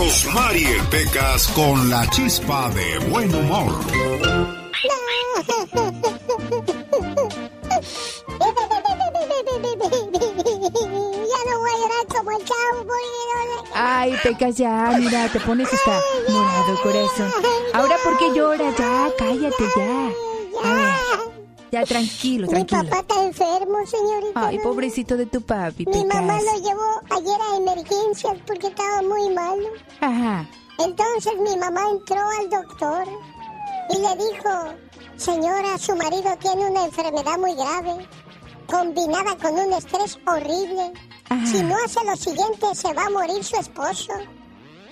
Rosmarie Pecas con la chispa de buen humor. Ya no voy a llorar como el chavo, Ay, Pecas, ya, mira, te pones hasta morado, corazón. Ahora, ¿por qué lloras? Ya, cállate, ya. A ver, ya, tranquilo, tranquilo. Mi papá está enfermo, señorita. Ay, pobrecito de tu papi, Mi mamá lo llevó ayer a emergencias porque estaba muy malo. Ajá. Entonces mi mamá entró al doctor y le dijo, señora, su marido tiene una enfermedad muy grave, combinada con un estrés horrible. Si no hace lo siguiente, se va a morir su esposo.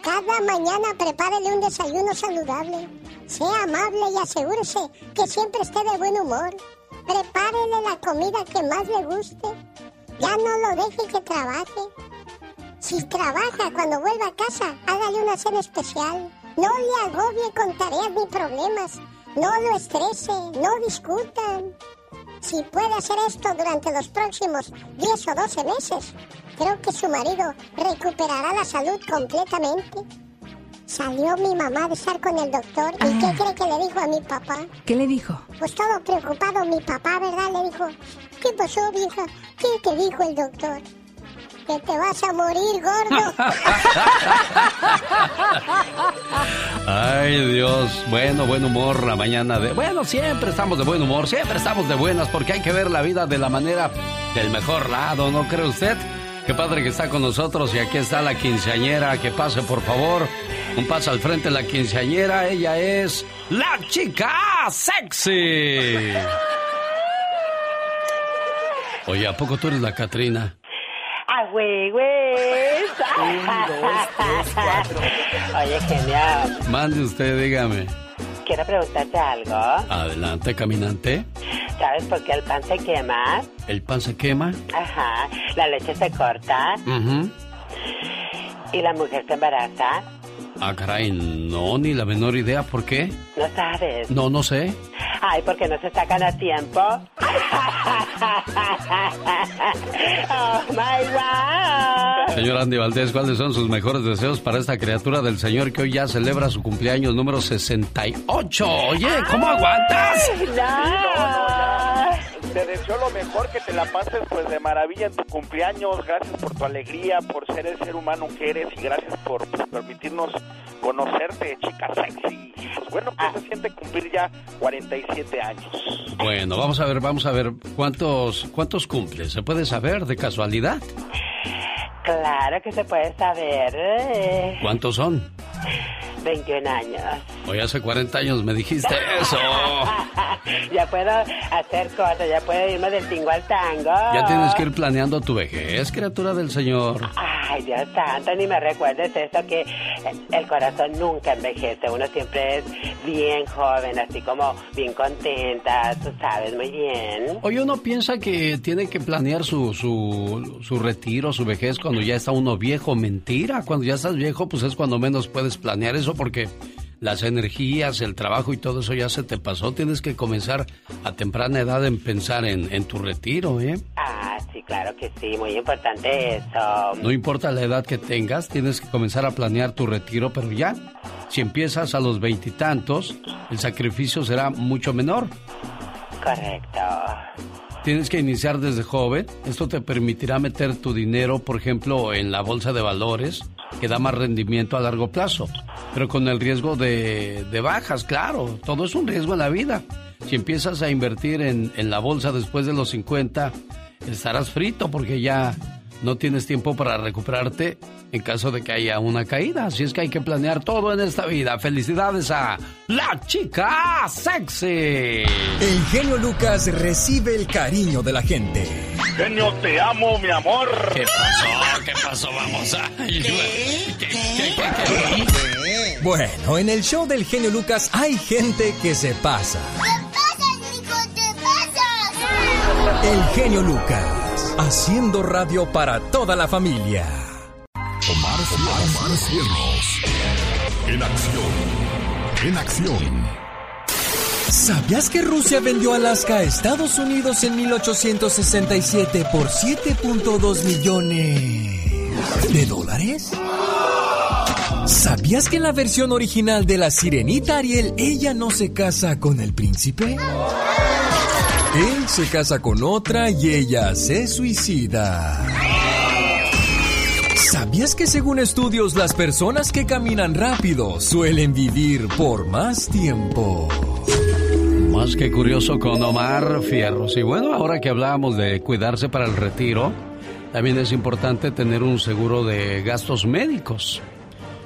Cada mañana prepárele un desayuno saludable. Sea amable y asegúrese que siempre esté de buen humor. Prepárele la comida que más le guste. Ya no lo deje que trabaje. Si trabaja cuando vuelva a casa, hágale una cena especial. No le agobie con tareas ni problemas. No lo estrese, no discutan. Si puede hacer esto durante los próximos 10 o 12 meses, creo que su marido recuperará la salud completamente. Salió mi mamá de estar con el doctor y ¿qué cree que le dijo a mi papá? ¿Qué le dijo? Pues todo preocupado mi papá, ¿verdad? Le dijo, ¿qué pasó, vieja? ¿Qué te dijo el doctor? Que te vas a morir, gordo. Ay, Dios. Bueno, buen humor la mañana de... Bueno, siempre estamos de buen humor, siempre estamos de buenas porque hay que ver la vida de la manera del mejor lado, ¿no cree usted? Qué padre que está con nosotros y aquí está la quinceañera. Que pase, por favor. Un paso al frente la quinceañera. Ella es la chica sexy. Oye, ¿a poco tú eres la Catrina? ¡Ah, güey, güey! Un, dos, tres, cuatro. Oye, genial. Mande usted, dígame. Quiero preguntarte algo. Adelante, caminante. ¿Sabes por qué el pan se quema? ¿El pan se quema? Ajá. La leche se corta. Ujú. ¿Y la mujer se embaraza? Ah, caray, no, ni la menor idea. ¿Por qué? ¿No sabes? No, no sé. Ay, porque no se sacan a tiempo. oh my God. Señor Andy Valdés, ¿cuáles son sus mejores deseos para esta criatura del Señor que hoy ya celebra su cumpleaños número 68? Oye, ¿cómo aguantas? Te deseo lo mejor, que te la pases pues de maravilla en tu cumpleaños. Gracias por tu alegría, por ser el ser humano que eres y gracias por pues, permitirnos conocerte, chica sexy. Pues bueno, ¿qué se siente cumplir ya 47 años? Bueno, vamos a ver, vamos a ver cuántos cuántos cumples. ¿Se puede saber de casualidad? Claro que se puede saber. eh. ¿Cuántos son? 21 años. Hoy hace 40 años me dijiste eso. ya puedo hacer cosas, ya puedo irme del tingo al tango. Ya tienes que ir planeando tu vejez, criatura del Señor. Ay, Dios santo, ni me recuerdes eso que el corazón nunca envejece. Uno siempre es bien joven, así como bien contenta, tú sabes muy bien. Oye, uno piensa que tiene que planear su, su, su retiro, su vejez cuando ya está uno viejo. Mentira, cuando ya estás viejo, pues es cuando menos puedes planear eso porque las energías, el trabajo y todo eso ya se te pasó. Tienes que comenzar a temprana edad en pensar en, en tu retiro, ¿eh? Ah, sí, claro que sí, muy importante eso. No importa la edad que tengas, tienes que comenzar a planear tu retiro, pero ya, si empiezas a los veintitantos, el sacrificio será mucho menor. Correcto. Tienes que iniciar desde joven. Esto te permitirá meter tu dinero, por ejemplo, en la bolsa de valores, que da más rendimiento a largo plazo, pero con el riesgo de, de bajas, claro. Todo es un riesgo en la vida. Si empiezas a invertir en, en la bolsa después de los 50, estarás frito porque ya no tienes tiempo para recuperarte en caso de que haya una caída. Así es que hay que planear todo en esta vida. Felicidades a la chica sexy. El genio Lucas recibe el cariño de la gente. Genio, te amo, mi amor. ¿Qué pasó? ¿Qué pasó? Vamos a... ¿Qué? ¿Qué, qué, qué, Bueno, en el show del genio Lucas hay gente que se pasa. El genio Lucas, haciendo radio para toda la familia. Omar, Omar Cierros. En acción. En acción. ¿Sabías que Rusia vendió Alaska a Estados Unidos en 1867 por 7.2 millones de dólares? ¿Sabías que en la versión original de la sirenita Ariel ella no se casa con el príncipe? Él se casa con otra y ella se suicida. ¿Sabías que según estudios las personas que caminan rápido suelen vivir por más tiempo? Más que curioso con Omar Fierros. Y bueno, ahora que hablábamos de cuidarse para el retiro, también es importante tener un seguro de gastos médicos.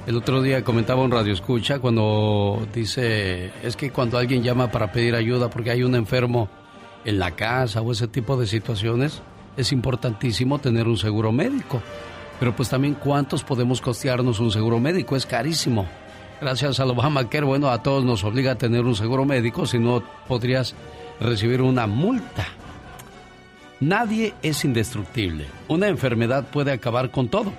El otro día comentaba un radio escucha cuando dice, es que cuando alguien llama para pedir ayuda porque hay un enfermo en la casa o ese tipo de situaciones, es importantísimo tener un seguro médico. Pero pues también cuántos podemos costearnos un seguro médico, es carísimo. Gracias al Obamacare, bueno, a todos nos obliga a tener un seguro médico, si no podrías recibir una multa. Nadie es indestructible. Una enfermedad puede acabar con todo.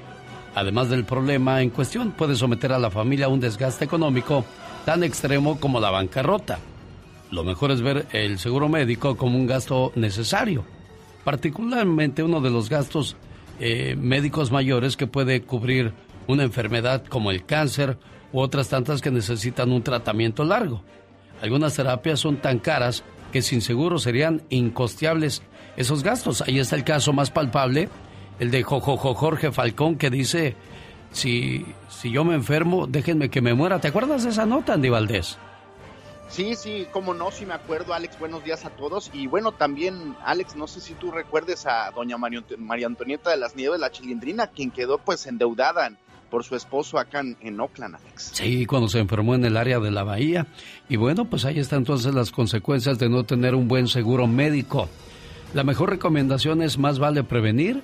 Además del problema en cuestión, puede someter a la familia a un desgaste económico tan extremo como la bancarrota lo mejor es ver el seguro médico como un gasto necesario, particularmente uno de los gastos eh, médicos mayores que puede cubrir una enfermedad como el cáncer u otras tantas que necesitan un tratamiento largo. Algunas terapias son tan caras que sin seguro serían incosteables esos gastos. Ahí está el caso más palpable, el de Jorge Falcón, que dice, si, si yo me enfermo, déjenme que me muera. ¿Te acuerdas de esa nota, Andy Valdés? Sí, sí, cómo no, sí me acuerdo, Alex, buenos días a todos. Y bueno, también, Alex, no sé si tú recuerdes a doña María Antonieta de las Nieves, la chilindrina, quien quedó pues endeudada por su esposo acá en, Oakland, Alex. Sí, cuando se enfermó en el área de la bahía. Y bueno, pues ahí están entonces las consecuencias de no tener un buen seguro médico. La mejor recomendación es más vale prevenir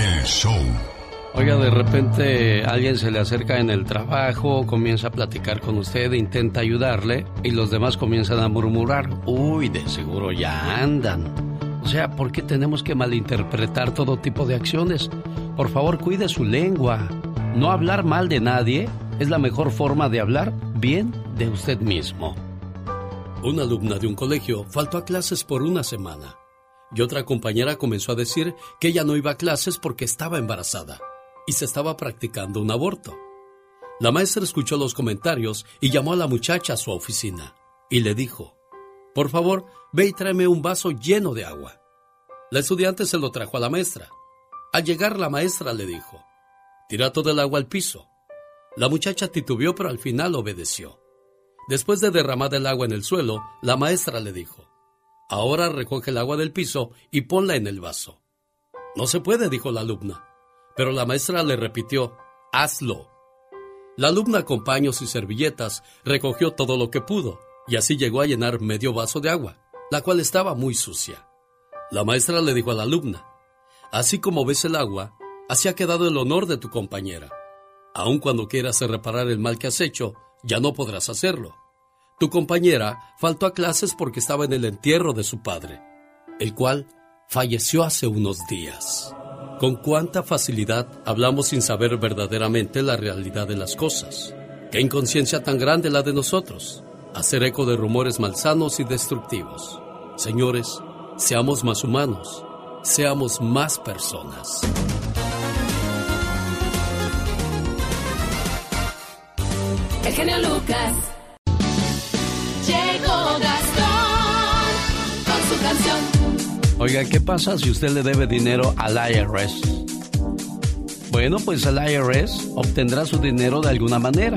el show. Oiga, de repente alguien se le acerca en el trabajo, comienza a platicar con usted, intenta ayudarle y los demás comienzan a murmurar, uy, de seguro ya andan. O sea, ¿por qué tenemos que malinterpretar todo tipo de acciones? Por favor, cuide su lengua. No hablar mal de nadie es la mejor forma de hablar bien de usted mismo. Una alumna de un colegio faltó a clases por una semana y otra compañera comenzó a decir que ella no iba a clases porque estaba embarazada y se estaba practicando un aborto. La maestra escuchó los comentarios y llamó a la muchacha a su oficina y le dijo, por favor, ve y tráeme un vaso lleno de agua. La estudiante se lo trajo a la maestra. Al llegar la maestra le dijo, tira todo el agua al piso. La muchacha titubeó pero al final obedeció. Después de derramar el agua en el suelo, la maestra le dijo, ahora recoge el agua del piso y ponla en el vaso. No se puede, dijo la alumna pero la maestra le repitió, hazlo. La alumna con paños y servilletas recogió todo lo que pudo y así llegó a llenar medio vaso de agua, la cual estaba muy sucia. La maestra le dijo a la alumna, así como ves el agua, así ha quedado el honor de tu compañera. Aun cuando quieras reparar el mal que has hecho, ya no podrás hacerlo. Tu compañera faltó a clases porque estaba en el entierro de su padre, el cual falleció hace unos días. Con cuánta facilidad hablamos sin saber verdaderamente la realidad de las cosas. Qué inconsciencia tan grande la de nosotros. Hacer eco de rumores malsanos y destructivos. Señores, seamos más humanos. Seamos más personas. El genio Lucas. Llegó Gastón con su canción. Oiga, ¿qué pasa si usted le debe dinero al IRS? Bueno, pues el IRS obtendrá su dinero de alguna manera.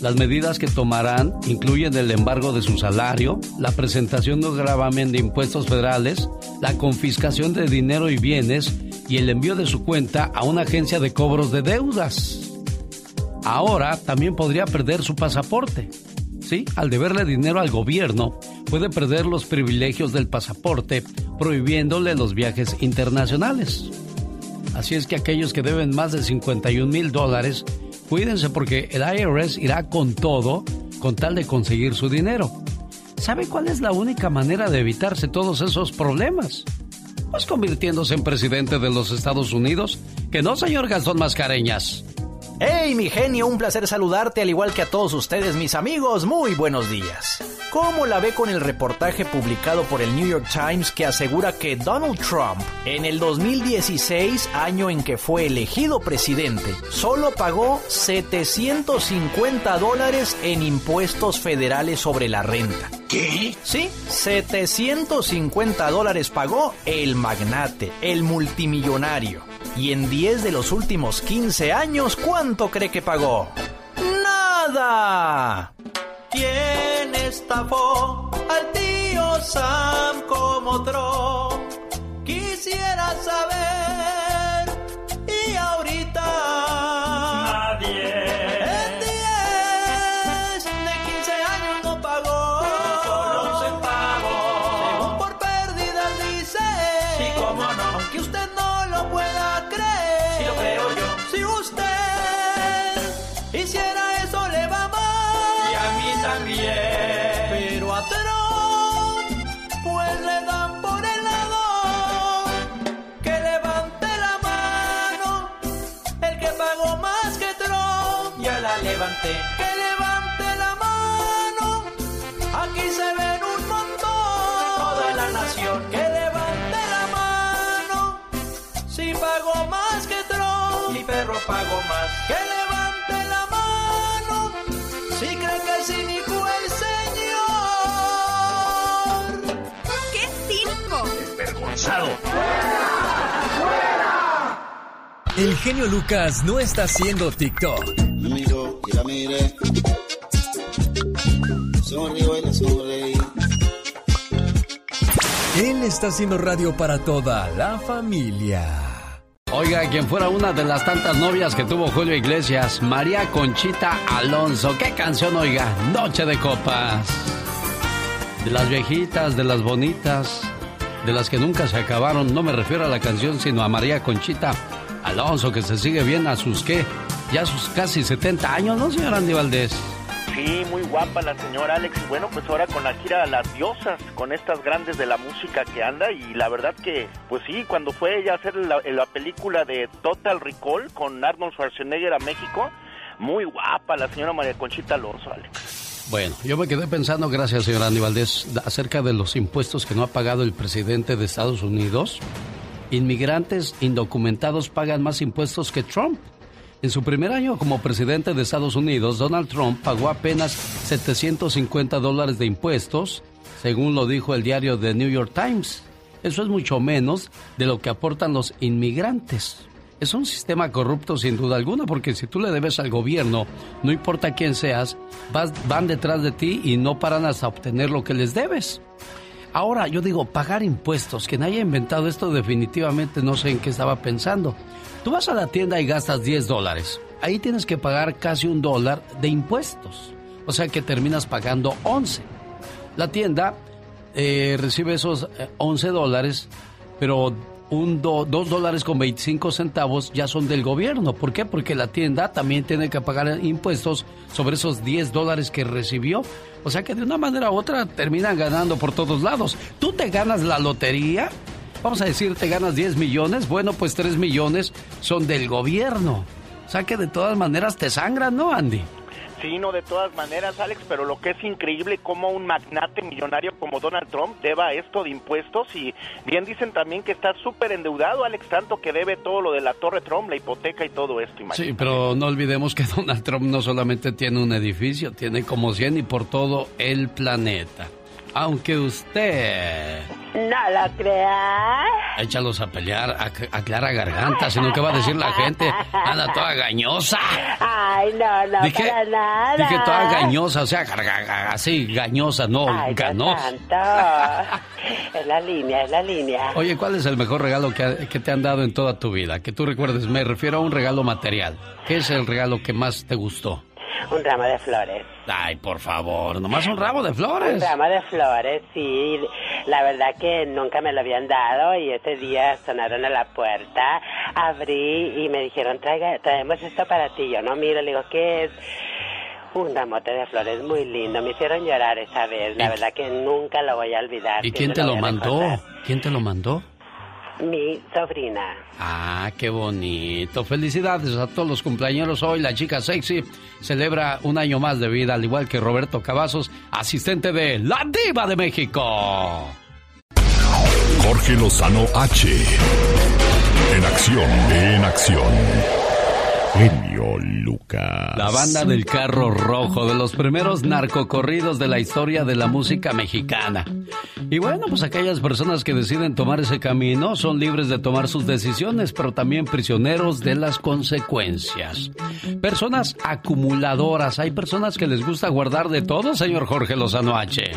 Las medidas que tomarán incluyen el embargo de su salario, la presentación de gravamen de impuestos federales, la confiscación de dinero y bienes y el envío de su cuenta a una agencia de cobros de deudas. Ahora también podría perder su pasaporte. ¿Sí? Al deberle dinero al gobierno, puede perder los privilegios del pasaporte, prohibiéndole los viajes internacionales. Así es que aquellos que deben más de 51 mil dólares cuídense porque el IRS irá con todo con tal de conseguir su dinero. ¿Sabe cuál es la única manera de evitarse todos esos problemas? Pues convirtiéndose en presidente de los Estados Unidos. Que no, señor Gastón Mascareñas. Hey, mi genio, un placer saludarte al igual que a todos ustedes, mis amigos. Muy buenos días. ¿Cómo la ve con el reportaje publicado por el New York Times que asegura que Donald Trump, en el 2016, año en que fue elegido presidente, solo pagó 750 dólares en impuestos federales sobre la renta? ¿Qué? Sí, 750 dólares pagó el magnate, el multimillonario. Y en 10 de los últimos 15 años, ¿cuánto cree que pagó? ¡Nada! ¿Quién estafó al tío Sam como otro? Quisiera saber. Y ahorita. Que levante la mano. Aquí se ven un montón. Toda la nación. Que levante la mano. Si pagó más que Trump. Mi perro pagó más. Que levante la mano. Si cree que es cínico el señor. ¡Qué circo! Desvergonzado. El genio Lucas no está haciendo TikTok. Y la mire. Sonrío y le sonreí. Él está haciendo radio para toda la familia. Oiga, quien fuera una de las tantas novias que tuvo Julio Iglesias, María Conchita Alonso. ¿Qué canción, oiga? Noche de copas. De las viejitas, de las bonitas, de las que nunca se acabaron. No me refiero a la canción, sino a María Conchita Alonso, que se sigue bien a sus, ¿qué? Ya sus casi 70 años, ¿no, señor Andy Valdés? Sí, muy guapa la señora Alex. Y bueno, pues ahora con la gira a las diosas, con estas grandes de la música que anda. Y la verdad que, pues sí, cuando fue ella a hacer la, la película de Total Recall con Arnold Schwarzenegger a México, muy guapa la señora María Conchita Alonso, Alex. Bueno, yo me quedé pensando, gracias, señor Andy Valdés, acerca de los impuestos que no ha pagado el presidente de Estados Unidos. Inmigrantes indocumentados pagan más impuestos que Trump. En su primer año como presidente de Estados Unidos, Donald Trump pagó apenas 750 dólares de impuestos, según lo dijo el diario The New York Times. Eso es mucho menos de lo que aportan los inmigrantes. Es un sistema corrupto sin duda alguna, porque si tú le debes al gobierno, no importa quién seas, van detrás de ti y no paran hasta obtener lo que les debes. Ahora, yo digo, pagar impuestos. Quien haya inventado esto definitivamente no sé en qué estaba pensando. Tú vas a la tienda y gastas 10 dólares. Ahí tienes que pagar casi un dólar de impuestos. O sea que terminas pagando 11. La tienda eh, recibe esos eh, 11 dólares, pero un do- 2 dólares con 25 centavos ya son del gobierno. ¿Por qué? Porque la tienda también tiene que pagar impuestos sobre esos 10 dólares que recibió. O sea que de una manera u otra terminan ganando por todos lados. Tú te ganas la lotería. Vamos a decir, te ganas 10 millones. Bueno, pues 3 millones son del gobierno. O sea que de todas maneras te sangran, ¿no, Andy? Sí, no, de todas maneras, Alex, pero lo que es increíble como un magnate millonario como Donald Trump deba esto de impuestos y bien dicen también que está súper endeudado, Alex, tanto que debe todo lo de la Torre Trump, la hipoteca y todo esto, imagínate. Sí, pero no olvidemos que Donald Trump no solamente tiene un edificio, tiene como 100 y por todo el planeta. Aunque usted No lo creas. échalos a pelear, a- aclara garganta, sino que va a decir la gente, anda toda gañosa. Ay, no, no, Dije, para nada. dije toda gañosa, o sea, así, gañosa, no, Ay, ganosa. es la línea, es la línea. Oye, ¿cuál es el mejor regalo que, que te han dado en toda tu vida? Que tú recuerdes, me refiero a un regalo material. ¿Qué es el regalo que más te gustó? Un ramo de flores. Ay, por favor, nomás un ramo de Un flores. ramo de flores, sí. la verdad que nunca me lo habían dado y ese día sonaron a la puerta, abrí y me dijeron, traiga, traemos esto para ti. Yo no miro, le digo, ¿qué es? Un ramote de flores muy lindo. Me hicieron llorar esa vez. La verdad que nunca lo voy a olvidar. ¿Y quién te lo mandó? ¿Quién te lo mandó? Mi sobrina. Ah, qué bonito. Felicidades a todos los cumpleaños hoy. La chica sexy celebra un año más de vida, al igual que Roberto Cavazos, asistente de La Diva de México. Jorge Lozano H. En acción, en acción genio Lucas. La banda del carro rojo, de los primeros narcocorridos de la historia de la música mexicana. Y bueno, pues aquellas personas que deciden tomar ese camino son libres de tomar sus decisiones, pero también prisioneros de las consecuencias. Personas acumuladoras, hay personas que les gusta guardar de todo, señor Jorge Lozano H.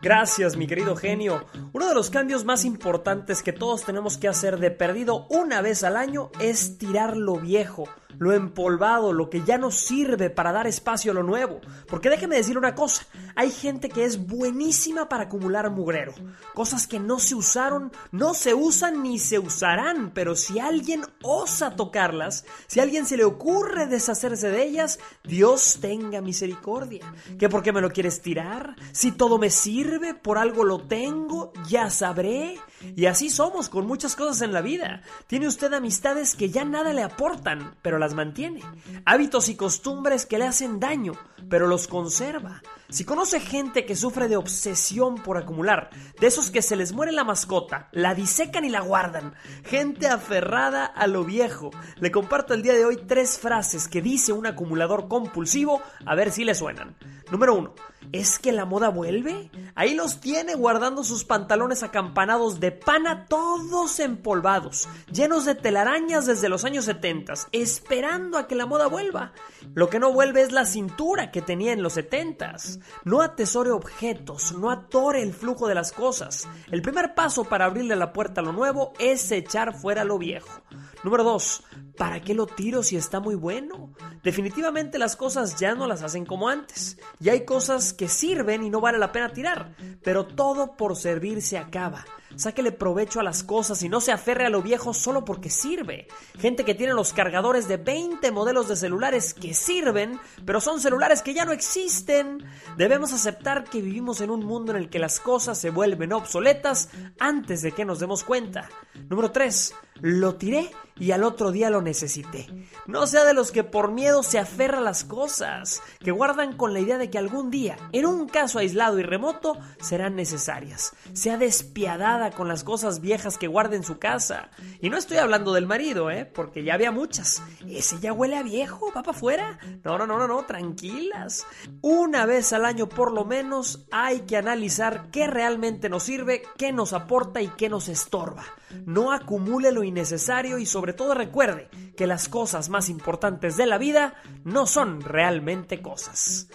Gracias, mi querido genio. Uno de los cambios más importantes que todos tenemos que hacer de perdido una vez al año es tirar lo viejo lo empolvado, lo que ya no sirve para dar espacio a lo nuevo. Porque déjeme decir una cosa, hay gente que es buenísima para acumular mugrero. Cosas que no se usaron, no se usan ni se usarán, pero si alguien osa tocarlas, si alguien se le ocurre deshacerse de ellas, Dios tenga misericordia. ¿Que por qué me lo quieres tirar? Si todo me sirve, por algo lo tengo, ya sabré. Y así somos con muchas cosas en la vida. Tiene usted amistades que ya nada le aportan, pero las mantiene. Hábitos y costumbres que le hacen daño, pero los conserva. Si conoce gente que sufre de obsesión por acumular, de esos que se les muere la mascota, la disecan y la guardan, gente aferrada a lo viejo, le comparto el día de hoy tres frases que dice un acumulador compulsivo, a ver si le suenan. Número uno, ¿Es que la moda vuelve? Ahí los tiene guardando sus pantalones acampanados de pana todos empolvados, llenos de telarañas desde los años 70, esperando a que la moda vuelva. Lo que no vuelve es la cintura que tenía en los 70. No atesore objetos, no atore el flujo de las cosas. El primer paso para abrirle la puerta a lo nuevo es echar fuera lo viejo. Número 2. ¿Para qué lo tiro si está muy bueno? Definitivamente las cosas ya no las hacen como antes. Y hay cosas que sirven y no vale la pena tirar. Pero todo por servir se acaba. Sáquele provecho a las cosas y no se aferre a lo viejo solo porque sirve. Gente que tiene los cargadores de 20 modelos de celulares que sirven, pero son celulares que ya no existen. Debemos aceptar que vivimos en un mundo en el que las cosas se vuelven obsoletas antes de que nos demos cuenta. Número 3. Lo tiré y al otro día lo necesité. No sea de los que por miedo se aferra a las cosas, que guardan con la idea de que algún día, en un caso aislado y remoto, serán necesarias. Sea despiadada con las cosas viejas que guarda en su casa. Y no estoy hablando del marido, ¿eh? Porque ya había muchas. ¿Ese ya huele a viejo? ¿Va para afuera? No, no, no, no, no, tranquilas. Una vez al año por lo menos hay que analizar qué realmente nos sirve, qué nos aporta y qué nos estorba. No acumule lo innecesario y sobre todo recuerde que las cosas más importantes de la vida no son realmente cosas.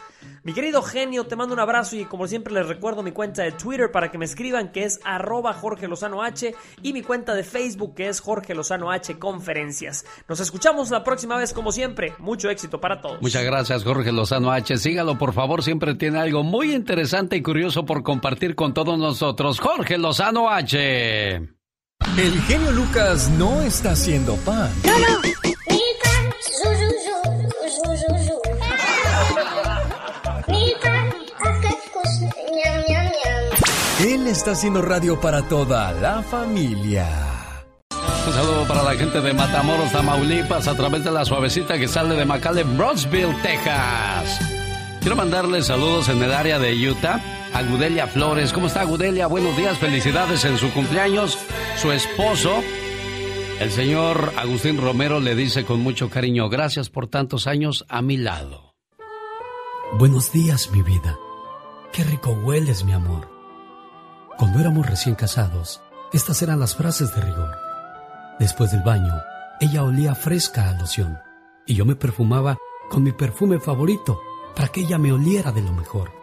Mi querido genio, te mando un abrazo y como siempre les recuerdo mi cuenta de Twitter para que me escriban que es arroba Jorge Lozano H y mi cuenta de Facebook que es Jorge Lozano H Conferencias. Nos escuchamos la próxima vez como siempre. Mucho éxito para todos. Muchas gracias Jorge Lozano H. Sígalo por favor, siempre tiene algo muy interesante y curioso por compartir con todos nosotros. Jorge Lozano H. El genio Lucas no está haciendo pan. No, no. Él está haciendo radio para toda la familia. Un saludo para la gente de Matamoros, Tamaulipas, a través de la suavecita que sale de McAllen, Brownsville, Texas. Quiero mandarle saludos en el área de Utah a Gudelia Flores. ¿Cómo está Gudelia? Buenos días, felicidades en su cumpleaños. Su esposo, el señor Agustín Romero, le dice con mucho cariño, gracias por tantos años a mi lado. Buenos días, mi vida. Qué rico hueles, mi amor. Cuando éramos recién casados, estas eran las frases de rigor. Después del baño, ella olía fresca a loción y yo me perfumaba con mi perfume favorito para que ella me oliera de lo mejor.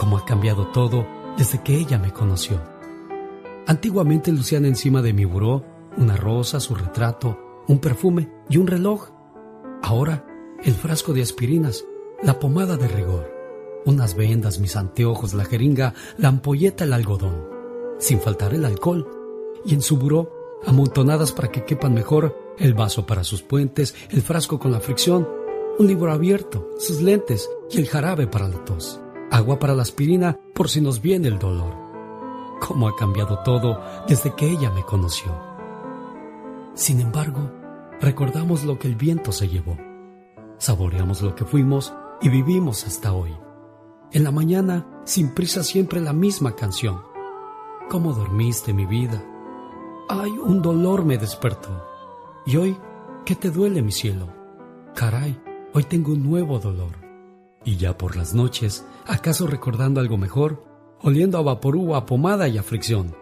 Cómo ha cambiado todo desde que ella me conoció. Antiguamente lucían encima de mi buró una rosa, su retrato, un perfume y un reloj. Ahora, el frasco de aspirinas, la pomada de rigor, unas vendas, mis anteojos, la jeringa, la ampolleta, el algodón, sin faltar el alcohol, y en su buró, amontonadas para que quepan mejor, el vaso para sus puentes, el frasco con la fricción, un libro abierto, sus lentes y el jarabe para la tos, agua para la aspirina por si nos viene el dolor. Cómo ha cambiado todo desde que ella me conoció. Sin embargo, recordamos lo que el viento se llevó, saboreamos lo que fuimos y vivimos hasta hoy. En la mañana, sin prisa, siempre la misma canción. ¿Cómo dormiste, mi vida? Ay, un dolor me despertó. Y hoy, ¿qué te duele, mi cielo? Caray, hoy tengo un nuevo dolor. Y ya por las noches, ¿acaso recordando algo mejor? Oliendo a vaporú, a pomada y a fricción.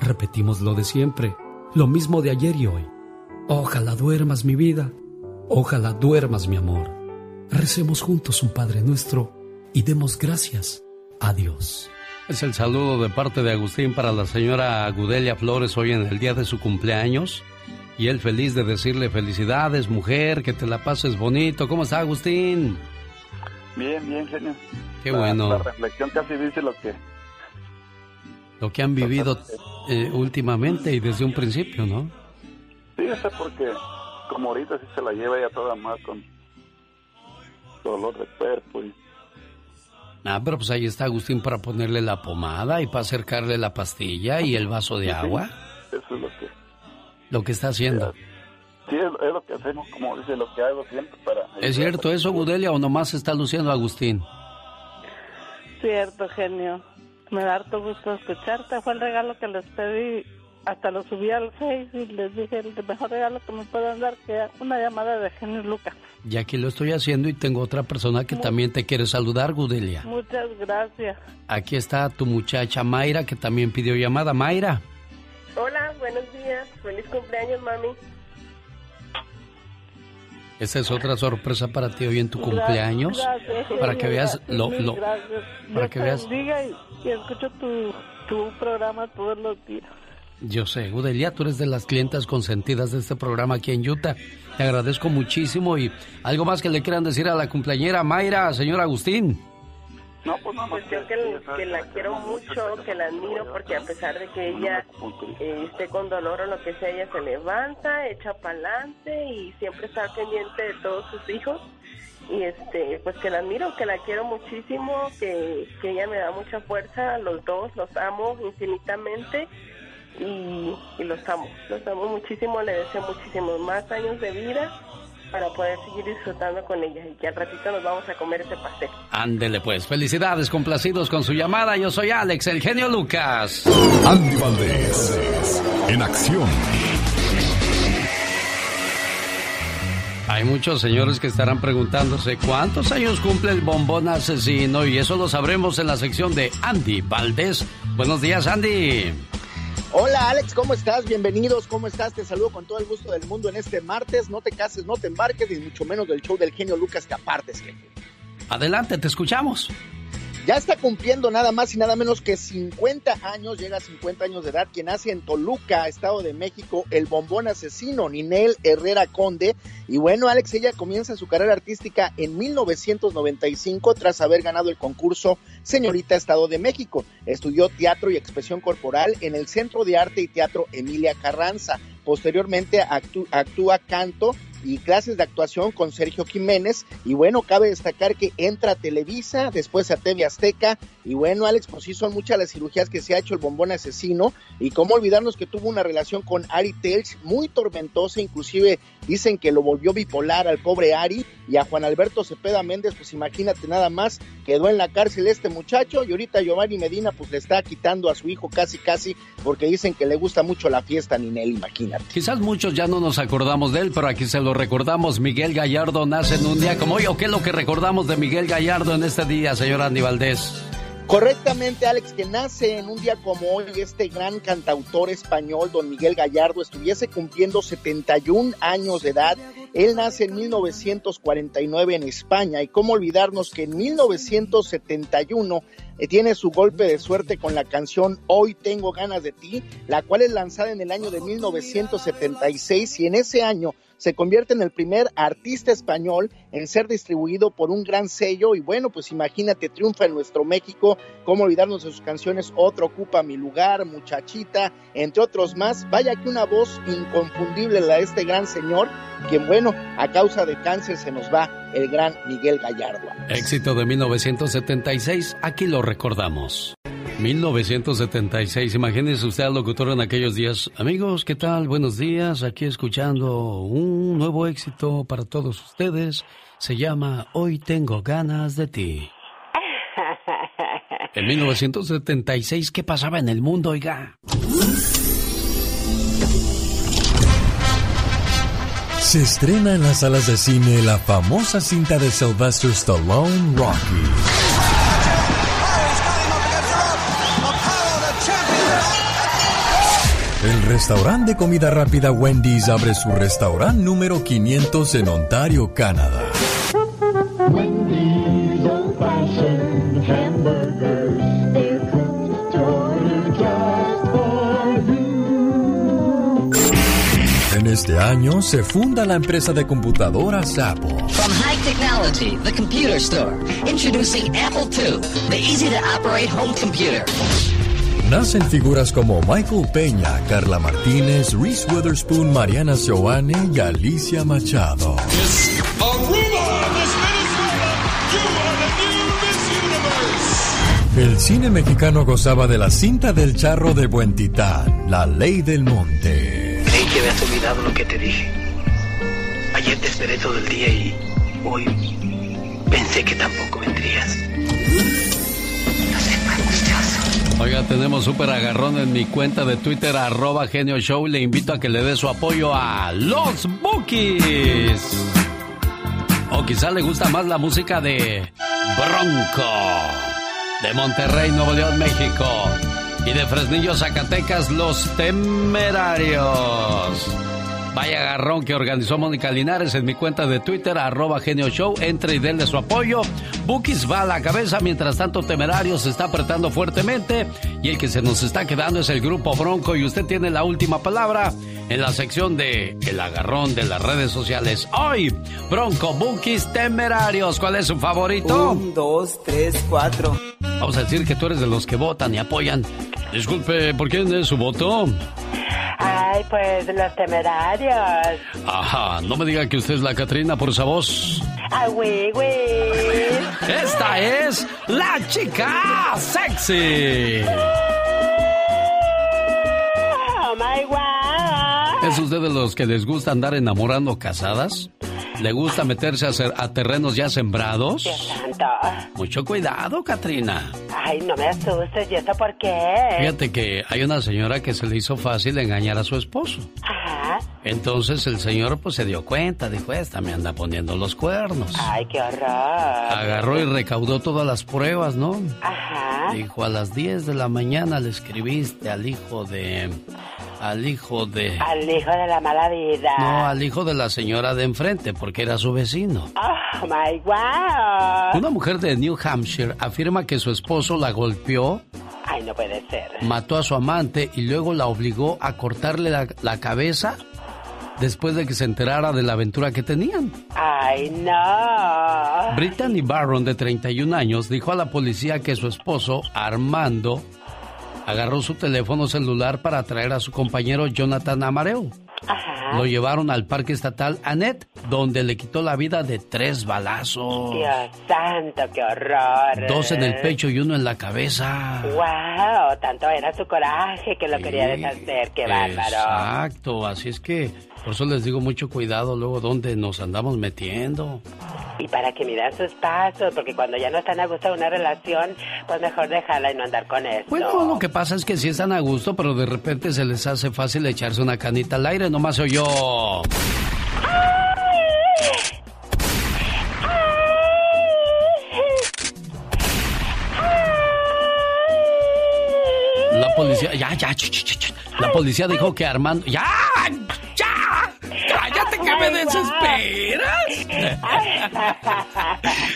Repetimos lo de siempre, lo mismo de ayer y hoy. Ojalá duermas, mi vida. Ojalá duermas, mi amor. Recemos juntos un Padre nuestro y demos gracias a Dios. Es el saludo de parte de Agustín para la señora Gudelia Flores hoy en el día de su cumpleaños. Y él feliz de decirle felicidades, mujer, que te la pases bonito. ¿Cómo está Agustín? Bien, bien, genio. Qué bueno. La reflexión casi dice lo que... Lo que han vivido eh, últimamente y desde un principio, ¿no? Sí, eso porque como ahorita sí se la lleva ya toda más con dolor de cuerpo y Ah, pero pues ahí está Agustín para ponerle la pomada y para acercarle la pastilla y el vaso de agua. Eso es lo que... Lo que está haciendo. Sí, es, lo que hacemos, como dice, lo que hago siempre para... ¿Es cierto eso, Gudelia, o nomás está luciendo Agustín? Cierto, genio. Me da harto gusto escucharte. Fue el regalo que les pedí. Hasta lo subí al Face y les dije el mejor regalo que me pueden dar que una llamada de genio Lucas. Y aquí lo estoy haciendo y tengo otra persona que también te quiere saludar, Gudelia. Muchas gracias. Aquí está tu muchacha Mayra que también pidió llamada. Mayra. Hola, buenos días. Feliz cumpleaños, mami. Esa es otra sorpresa para ti hoy en tu cumpleaños. Gracias, para que veas lo, lo Gracias. para que veas. y, y escucho tu, tu programa todos los días. Yo sé, Gudelia, tú eres de las clientas consentidas de este programa aquí en Utah. Te agradezco muchísimo y algo más que le quieran decir a la cumpleañera Mayra, señor Agustín. No, pues no, Pues yo que, que la quiero mucho, que la admiro, porque a pesar de que ella eh, esté con dolor o lo que sea, ella se levanta, echa para adelante y siempre está pendiente de todos sus hijos. Y este, pues que la admiro, que la quiero muchísimo, que, que ella me da mucha fuerza, los dos los amo infinitamente y, y los amo, los amo muchísimo, le deseo muchísimos más años de vida para poder seguir disfrutando con ella y que al ratito nos vamos a comer ese pastel. Ándele pues, felicidades, complacidos con su llamada. Yo soy Alex, el genio Lucas. Andy Valdés, en acción. Hay muchos señores que estarán preguntándose cuántos años cumple el bombón asesino y eso lo sabremos en la sección de Andy Valdés. Buenos días, Andy. Hola Alex, ¿cómo estás? Bienvenidos, ¿cómo estás? Te saludo con todo el gusto del mundo en este martes. No te cases, no te embarques, ni mucho menos del show del genio Lucas, te apartes, jefe. Adelante, te escuchamos. Ya está cumpliendo nada más y nada menos que 50 años, llega a 50 años de edad, quien nace en Toluca, Estado de México, el bombón asesino, Ninel Herrera Conde. Y bueno, Alex, ella comienza su carrera artística en 1995 tras haber ganado el concurso Señorita Estado de México. Estudió teatro y expresión corporal en el Centro de Arte y Teatro Emilia Carranza. Posteriormente actú- actúa canto y clases de actuación con Sergio Jiménez. Y bueno, cabe destacar que entra a Televisa, después a TV Azteca. Y bueno, Alex, pues sí son muchas las cirugías que se ha hecho el bombón asesino. Y cómo olvidarnos que tuvo una relación con Ari Telch muy tormentosa, inclusive dicen que lo volvió bipolar al pobre Ari. Y a Juan Alberto Cepeda Méndez, pues imagínate nada más, quedó en la cárcel este muchacho. Y ahorita Giovanni Medina, pues le está quitando a su hijo casi, casi, porque dicen que le gusta mucho la fiesta, Ninel, imagínate. Quizás muchos ya no nos acordamos de él, pero aquí se lo recordamos. Miguel Gallardo nace en un día como hoy. ¿O qué es lo que recordamos de Miguel Gallardo en este día, señor Andy Valdés? Correctamente, Alex, que nace en un día como hoy este gran cantautor español, don Miguel Gallardo, estuviese cumpliendo 71 años de edad. Él nace en 1949 en España y cómo olvidarnos que en 1971 eh, tiene su golpe de suerte con la canción Hoy tengo ganas de ti, la cual es lanzada en el año de 1976 y en ese año se convierte en el primer artista español en ser distribuido por un gran sello y bueno, pues imagínate, triunfa en nuestro México, cómo olvidarnos de sus canciones Otro ocupa mi lugar, Muchachita, entre otros más. Vaya que una voz inconfundible la de este gran señor, quien bueno, a causa de cáncer se nos va el gran Miguel Gallardo. Éxito de 1976, aquí lo recordamos. 1976, imagínese usted al locutor en aquellos días. Amigos, ¿qué tal? Buenos días, aquí escuchando un nuevo éxito para todos ustedes. Se llama Hoy tengo ganas de ti. En 1976, ¿qué pasaba en el mundo, oiga? Se estrena en las salas de cine la famosa cinta de Sylvester Stallone, Rocky. Restaurante de comida rápida Wendy's abre su restaurante número 500 en Ontario, Canadá. En este año se funda la empresa de computadoras Apple. From high technology, the computer store, introducing Apple II, the easy to operate home computer. Nacen figuras como Michael Peña, Carla Martínez, Reese Witherspoon, Mariana Joanne y Alicia Machado. El cine mexicano gozaba de la cinta del charro de Buen Titán, La Ley del Monte. Creí que habías olvidado lo que te dije. Ayer te esperé todo el día y hoy pensé que tampoco vendrías. Oiga, tenemos súper agarrón en mi cuenta de Twitter, arroba Genio Show. Le invito a que le dé su apoyo a los Bookies. O quizá le gusta más la música de Bronco, de Monterrey, Nuevo León, México. Y de Fresnillo, Zacatecas, los Temerarios. Vaya agarrón que organizó Mónica Linares en mi cuenta de Twitter, arroba Genio Show. Entre y denle su apoyo. Bookies va a la cabeza, mientras tanto Temerario se está apretando fuertemente. Y el que se nos está quedando es el grupo Bronco. Y usted tiene la última palabra en la sección de El agarrón de las redes sociales. Hoy, Bronco, Bookies, Temerarios. ¿Cuál es su favorito? Un, dos, tres, cuatro. Vamos a decir que tú eres de los que votan y apoyan. Disculpe, ¿por quién es su voto? Ay, pues los temerarios. Ajá, no me diga que usted es la Catrina por esa voz. Ay, güey, güey. Esta es la chica sexy. Oh my God. ¿Es usted de los que les gusta andar enamorando casadas? ¿Le gusta meterse a, ser- a terrenos ya sembrados? Dios santo. Mucho cuidado, Katrina. Ay, no me asustes. ¿Y esto por qué? Fíjate que hay una señora que se le hizo fácil engañar a su esposo. Ajá. Entonces el señor pues se dio cuenta, dijo, esta me anda poniendo los cuernos. Ay, qué horror. Agarró y recaudó todas las pruebas, ¿no? Ajá. Dijo, a las 10 de la mañana le escribiste al hijo de... al hijo de... Al hijo de la mala vida. No, al hijo de la señora de enfrente, porque era su vecino. Oh my God. Una mujer de New Hampshire afirma que su esposo la golpeó, Ay, no puede ser. mató a su amante y luego la obligó a cortarle la, la cabeza después de que se enterara de la aventura que tenían. Ay, no. Brittany Barron, de 31 años, dijo a la policía que su esposo, Armando, agarró su teléfono celular para atraer a su compañero Jonathan Amareu. Ajá. Lo llevaron al parque estatal Annette, donde le quitó la vida de tres balazos. Dios santo, qué horror. Dos en el pecho y uno en la cabeza. Wow, tanto era su coraje que lo quería deshacer, qué bárbaro. Exacto, así es que por eso les digo mucho cuidado luego dónde nos andamos metiendo. Y para que midan sus pasos, porque cuando ya no están a gusto de una relación, pues mejor dejarla y no andar con eso. Bueno, lo que pasa es que sí están a gusto, pero de repente se les hace fácil echarse una canita al aire, nomás se oyó. la policía, ya, ya, la policía dijo que Armando, ya, ya, cállate que me desesperas.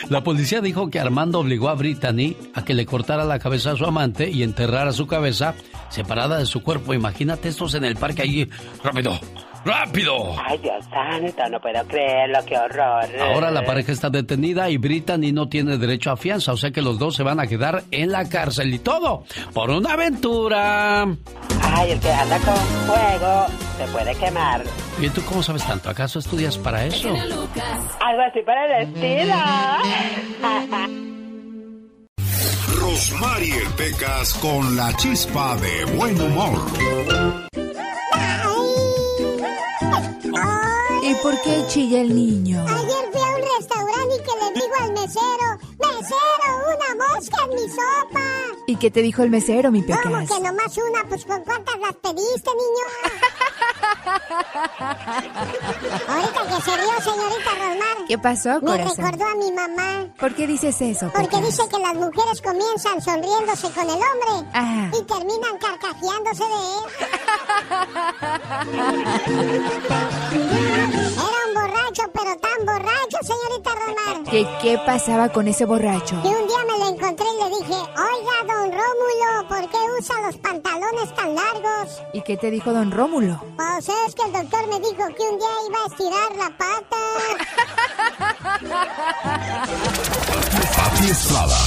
La policía dijo que Armando obligó a Brittany a que le cortara la cabeza a su amante y enterrara su cabeza separada de su cuerpo. Imagínate estos en el parque allí, rápido, ¡Rápido! Ay, Dios santo, no puedo creerlo, qué horror. Ahora la pareja está detenida y Brittany no tiene derecho a fianza, o sea que los dos se van a quedar en la cárcel y todo por una aventura. Ay, el que anda con fuego se puede quemar. ¿Y tú cómo sabes tanto? ¿Acaso estudias para eso? Algo así para el estilo. Rosmarie Pecas con la chispa de buen humor. Por qué chilla el niño? Ayer fui a un restaurante y que le digo al mesero, mesero, una mosca en mi sopa. ¿Y qué te dijo el mesero, mi pecas? ¿Cómo que nomás una? Pues ¿con cuántas las pediste, niño? Ahorita que se rió, señorita Rosmar. ¿Qué pasó, corazón? Me recordó a mi mamá. ¿Por qué dices eso, Porque dice que las mujeres comienzan sonriéndose con el hombre Ajá. y terminan carcajeándose de él. Era un borracho, pero tan borracho, señorita Rosmar. ¿Qué, ¿Qué pasaba con ese borracho? Y un día me lo encontré y le dije, oiga, don Rómulo, ¿por qué usa los pantalones tan largos? ¿Y qué te dijo don Rómulo? Pues es que el doctor me dijo que un día iba a estirar la pata. Pati Estrada.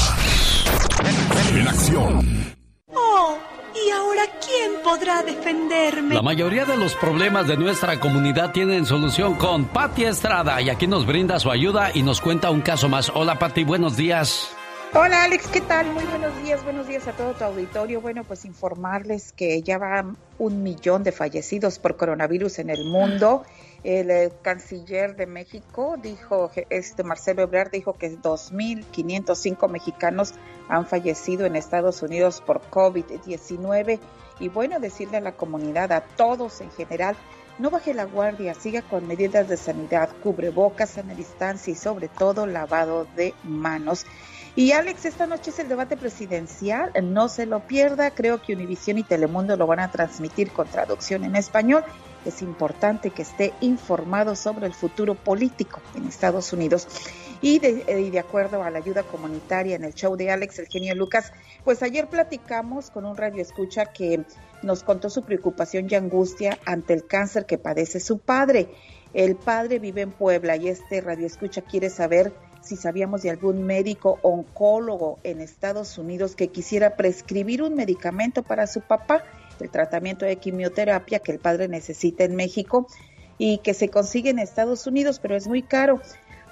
En acción. Oh, ¿y ahora quién podrá defenderme? La mayoría de los problemas de nuestra comunidad tienen solución con Patti Estrada y aquí nos brinda su ayuda y nos cuenta un caso más. Hola Patti, buenos días. Hola Alex, ¿qué tal? Muy buenos días, buenos días a todo tu auditorio. Bueno, pues informarles que ya van un millón de fallecidos por coronavirus en el mundo. El, eh, canciller de México dijo, este Marcelo Ebrard dijo que 2.505 mexicanos han fallecido en Estados Unidos por COVID-19. Y bueno, decirle a la comunidad, a todos en general, no baje la guardia, siga con medidas de sanidad, cubrebocas, sana distancia y sobre todo lavado de manos. Y Alex, esta noche es el debate presidencial, no se lo pierda, creo que Univisión y Telemundo lo van a transmitir con traducción en español. Es importante que esté informado sobre el futuro político en Estados Unidos. Y de, y de acuerdo a la ayuda comunitaria en el show de Alex, el genio Lucas, pues ayer platicamos con un radio escucha que nos contó su preocupación y angustia ante el cáncer que padece su padre. El padre vive en Puebla y este radio escucha quiere saber si sabíamos de algún médico oncólogo en Estados Unidos que quisiera prescribir un medicamento para su papá, el tratamiento de quimioterapia que el padre necesita en México y que se consigue en Estados Unidos, pero es muy caro.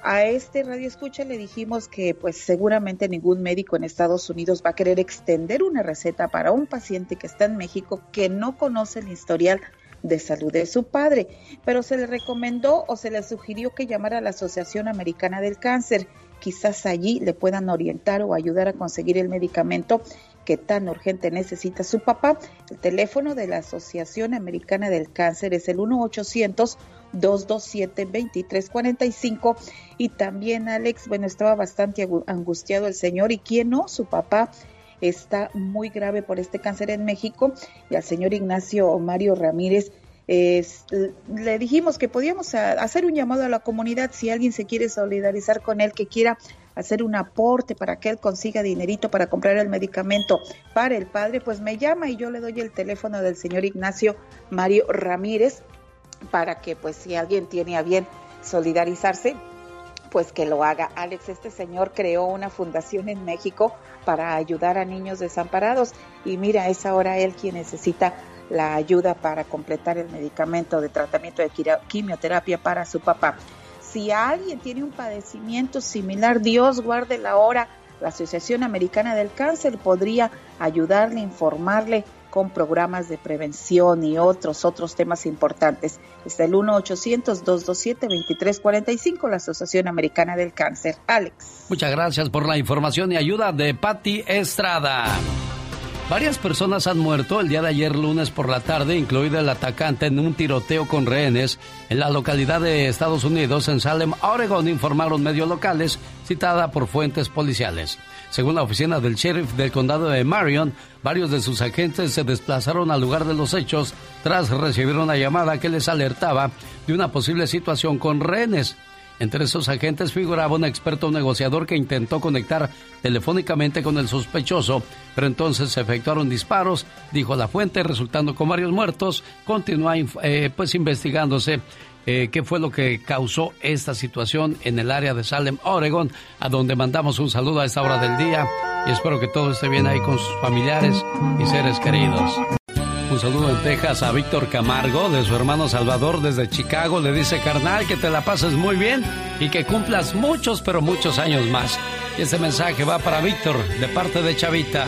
A este radio escucha le dijimos que pues seguramente ningún médico en Estados Unidos va a querer extender una receta para un paciente que está en México que no conoce el historial de salud de su padre, pero se le recomendó o se le sugirió que llamara a la Asociación Americana del Cáncer. Quizás allí le puedan orientar o ayudar a conseguir el medicamento que tan urgente necesita su papá. El teléfono de la Asociación Americana del Cáncer es el 1-800-227-2345. Y también, Alex, bueno, estaba bastante angustiado el señor y quién no, su papá está muy grave por este cáncer en México. Y al señor Ignacio Mario Ramírez le dijimos que podíamos hacer un llamado a la comunidad si alguien se quiere solidarizar con él, que quiera hacer un aporte para que él consiga dinerito para comprar el medicamento para el padre, pues me llama y yo le doy el teléfono del señor Ignacio Mario Ramírez para que pues si alguien tiene a bien solidarizarse, pues que lo haga. Alex, este señor creó una fundación en México para ayudar a niños desamparados y mira, es ahora él quien necesita la ayuda para completar el medicamento de tratamiento de quimioterapia para su papá. Si alguien tiene un padecimiento similar, Dios guarde la hora. La Asociación Americana del Cáncer podría ayudarle, informarle con programas de prevención y otros, otros temas importantes. Está el 1-800-227-2345, la Asociación Americana del Cáncer. Alex. Muchas gracias por la información y ayuda de Patti Estrada. Varias personas han muerto el día de ayer lunes por la tarde, incluido el atacante en un tiroteo con rehenes en la localidad de Estados Unidos, en Salem, Oregon, informaron medios locales, citada por fuentes policiales. Según la oficina del sheriff del condado de Marion, varios de sus agentes se desplazaron al lugar de los hechos tras recibir una llamada que les alertaba de una posible situación con rehenes. Entre esos agentes figuraba un experto negociador que intentó conectar telefónicamente con el sospechoso, pero entonces se efectuaron disparos, dijo la fuente, resultando con varios muertos. Continúa eh, pues investigándose eh, qué fue lo que causó esta situación en el área de Salem, Oregon, a donde mandamos un saludo a esta hora del día y espero que todo esté bien ahí con sus familiares y seres queridos. Un saludo en Texas a Víctor Camargo, de su hermano Salvador desde Chicago. Le dice, carnal, que te la pases muy bien y que cumplas muchos, pero muchos años más. Y este mensaje va para Víctor, de parte de Chavita.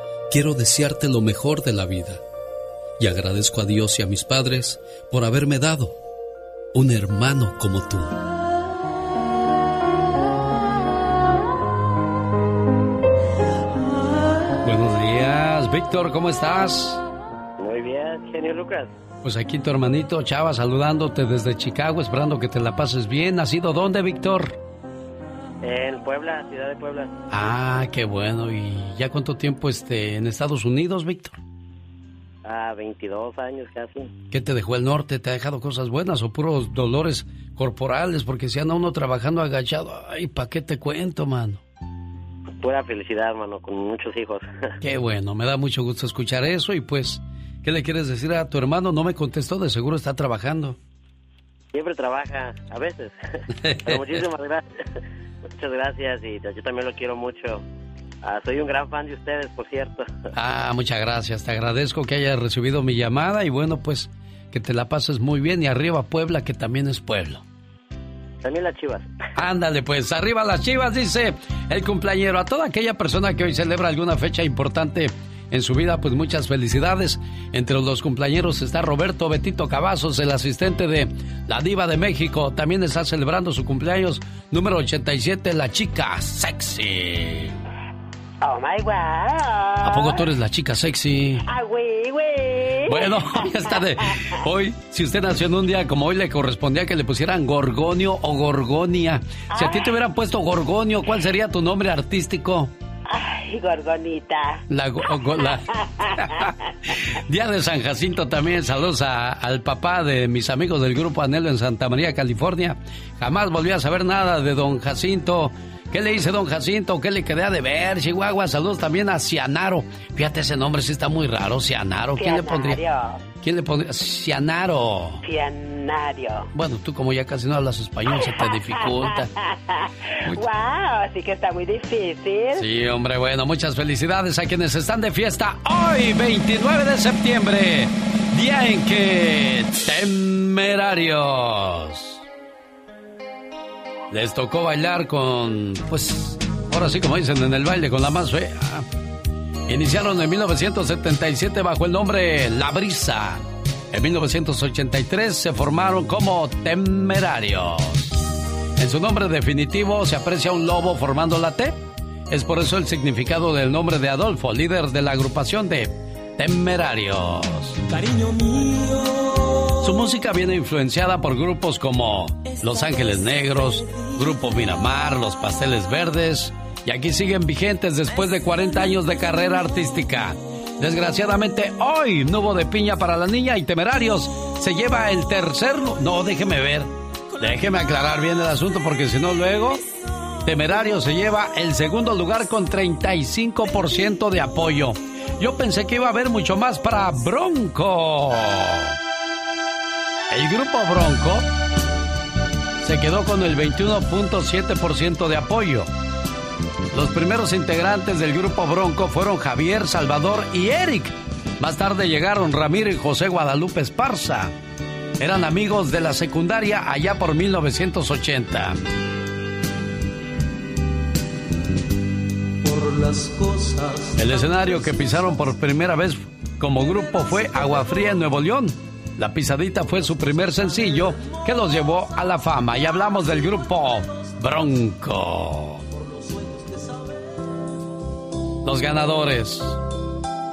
quiero desearte lo mejor de la vida. Y agradezco a Dios y a mis padres por haberme dado un hermano como tú. Víctor, ¿cómo estás? Muy bien, genio Lucas. Pues aquí tu hermanito Chava saludándote desde Chicago, esperando que te la pases bien. ¿Nacido dónde, Víctor? En Puebla, ciudad de Puebla. Ah, qué bueno. ¿Y ya cuánto tiempo este, en Estados Unidos, Víctor? Ah, 22 años casi. ¿Qué te dejó el norte? ¿Te ha dejado cosas buenas o puros dolores corporales? Porque si anda uno trabajando agachado, ay, ¿para qué te cuento, mano? pura felicidad, hermano, con muchos hijos. Qué bueno, me da mucho gusto escuchar eso y pues, ¿qué le quieres decir a tu hermano? No me contestó, de seguro está trabajando. Siempre trabaja, a veces. Pero muchísimas gracias. Muchas gracias y yo también lo quiero mucho. Ah, soy un gran fan de ustedes, por cierto. Ah, muchas gracias. Te agradezco que hayas recibido mi llamada y bueno, pues que te la pases muy bien y arriba Puebla, que también es pueblo. También las chivas. Ándale, pues, arriba las chivas, dice el cumpleañero. A toda aquella persona que hoy celebra alguna fecha importante en su vida, pues muchas felicidades. Entre los cumpleañeros está Roberto Betito Cavazos, el asistente de la Diva de México. También está celebrando su cumpleaños número 87, la chica sexy. Oh my God. ¿A poco tú eres la chica sexy? Ah, güey, güey. Bueno, ya está de. Hoy, si usted nació en un día como hoy, le correspondía que le pusieran Gorgonio o Gorgonia. Si a ti te hubieran puesto Gorgonio, ¿cuál sería tu nombre artístico? Ay, Gorgonita. La, la... Día de San Jacinto también. Saludos al papá de mis amigos del grupo Anhelo en Santa María, California. Jamás volví a saber nada de don Jacinto. ¿Qué le dice don Jacinto? ¿Qué le queda de ver? Chihuahua, saludos también a Cianaro. Fíjate, ese nombre sí está muy raro, Cianaro. ¿Quién le pondría? ¿Quién le pondría? Cianaro. Cianario. Bueno, tú como ya casi no hablas español, se te dificulta. wow, así que está muy difícil. Sí, hombre, bueno, muchas felicidades a quienes están de fiesta hoy, 29 de septiembre, día en que temerarios les tocó bailar con, pues, ahora sí como dicen en el baile, con la más fea. Iniciaron en 1977 bajo el nombre La Brisa. En 1983 se formaron como Temerarios. En su nombre definitivo se aprecia un lobo formando la T. Es por eso el significado del nombre de Adolfo, líder de la agrupación de Temerarios. Cariño mío. Su música viene influenciada por grupos como Los Ángeles Negros, Grupo Miramar, Los Pasteles Verdes, y aquí siguen vigentes después de 40 años de carrera artística. Desgraciadamente, hoy no hubo de piña para la niña y Temerarios se lleva el tercer... No, déjeme ver. Déjeme aclarar bien el asunto porque si no luego... Temerarios se lleva el segundo lugar con 35% de apoyo. Yo pensé que iba a haber mucho más para Bronco. El grupo Bronco se quedó con el 21.7% de apoyo. Los primeros integrantes del grupo Bronco fueron Javier, Salvador y Eric. Más tarde llegaron Ramiro y José Guadalupe Esparza. Eran amigos de la secundaria allá por 1980. Por las cosas. El escenario que pisaron por primera vez como grupo fue Agua Fría en Nuevo León. La pisadita fue su primer sencillo que los llevó a la fama y hablamos del grupo Bronco. Los ganadores,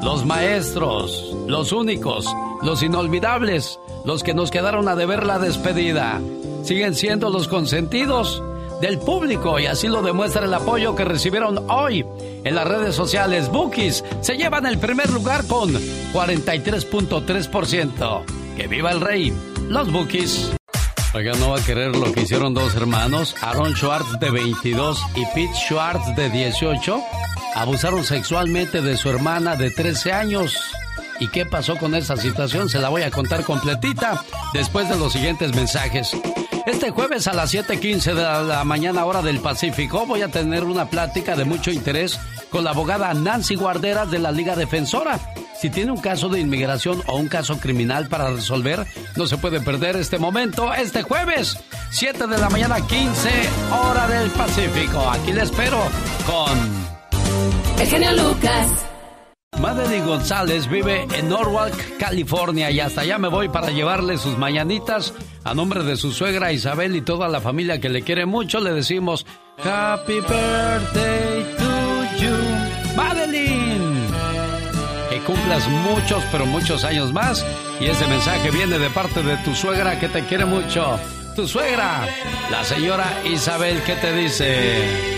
los maestros, los únicos, los inolvidables, los que nos quedaron a deber la despedida, siguen siendo los consentidos del público y así lo demuestra el apoyo que recibieron hoy en las redes sociales. Bookies se llevan el primer lugar con 43.3%. ¡Que viva el rey! Los Bookies. Oiga, no va a querer lo que hicieron dos hermanos, Aaron Schwartz de 22 y Pete Schwartz de 18. Abusaron sexualmente de su hermana de 13 años. ¿Y qué pasó con esa situación? Se la voy a contar completita después de los siguientes mensajes. Este jueves a las 7:15 de la mañana hora del Pacífico voy a tener una plática de mucho interés con la abogada Nancy Guarderas de la Liga Defensora. Si tiene un caso de inmigración o un caso criminal para resolver, no se puede perder este momento este jueves, 7 de la mañana 15 hora del Pacífico. Aquí le espero con... El genio Lucas. Madeline González vive en Norwalk, California y hasta allá me voy para llevarle sus mañanitas a nombre de su suegra Isabel y toda la familia que le quiere mucho. Le decimos Happy Birthday to you, Madeline. Que cumplas muchos, pero muchos años más. Y ese mensaje viene de parte de tu suegra que te quiere mucho. Tu suegra, la señora Isabel, ¿qué te dice?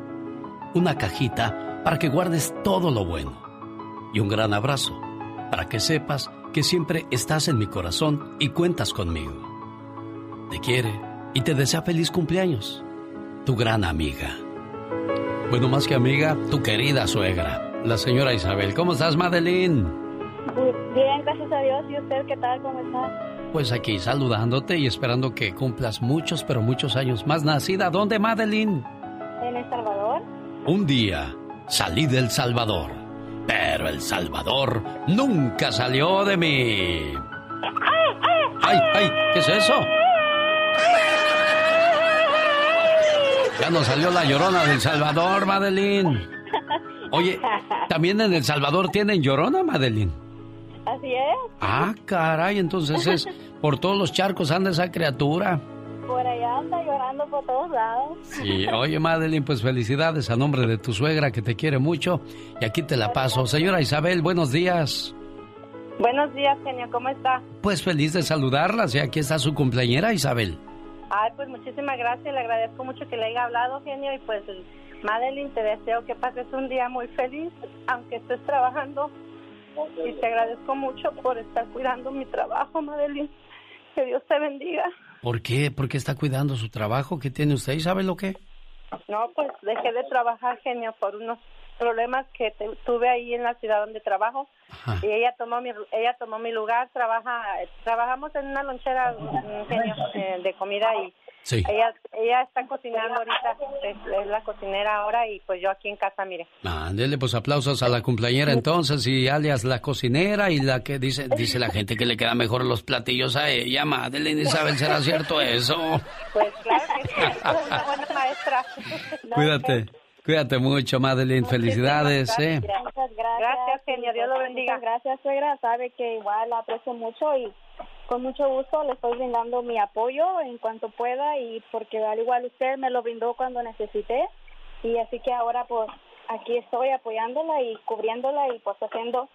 una cajita para que guardes todo lo bueno y un gran abrazo para que sepas que siempre estás en mi corazón y cuentas conmigo. Te quiere y te desea feliz cumpleaños. Tu gran amiga. Bueno, más que amiga, tu querida suegra, la señora Isabel. ¿Cómo estás, Madeline? Bien, gracias a Dios. ¿Y usted qué tal? ¿Cómo está? Pues aquí saludándote y esperando que cumplas muchos, pero muchos años más. ¿Nacida dónde, Madeline? En El Salvador. Un día salí del Salvador, pero El Salvador nunca salió de mí. ¡Ay, ay! ¿Qué es eso? Ya nos salió la llorona del Salvador, Madeline. Oye, ¿también en El Salvador tienen llorona, Madeline? Así es. Ah, caray, entonces es por todos los charcos anda esa criatura por anda llorando por todos lados. Sí, oye Madeline, pues felicidades a nombre de tu suegra que te quiere mucho y aquí te la paso. Señora Isabel, buenos días. Buenos días, genio, ¿cómo está? Pues feliz de saludarla, y aquí está su cumpleañera Isabel. Ay, pues muchísimas gracias, le agradezco mucho que le haya hablado, genio, y pues Madeline, te deseo que pases un día muy feliz, aunque estés trabajando, y te agradezco mucho por estar cuidando mi trabajo, Madeline. Que Dios te bendiga. ¿Por qué? ¿Por qué está cuidando su trabajo? ¿Qué tiene usted? ¿Y sabe lo que? No, pues dejé de trabajar, genio, por unos problemas que tuve ahí en la ciudad donde trabajo. Y ella tomó mi ella tomó mi lugar, trabaja trabajamos en una lonchera genio eh, de comida y ella, ella está cocinando ahorita, es, la cocinera ahora y pues yo aquí en casa, mire. Ándele, pues aplausos a la cumpleañera entonces y alias la cocinera y la que dice dice la gente que le queda mejor los platillos a ella, Madeline Isabel, ¿será cierto eso? Pues claro que sí, es una buena maestra. Cuídate. Cuídate mucho, Madeline. Felicidades. ¿eh? Gracias, gracias. genio. Dios lo bendiga. Gracias, suegra. Sabe que igual la aprecio mucho y con mucho gusto le estoy brindando mi apoyo en cuanto pueda y porque al igual usted me lo brindó cuando necesité y así que ahora pues aquí estoy apoyándola y cubriéndola y pues haciendo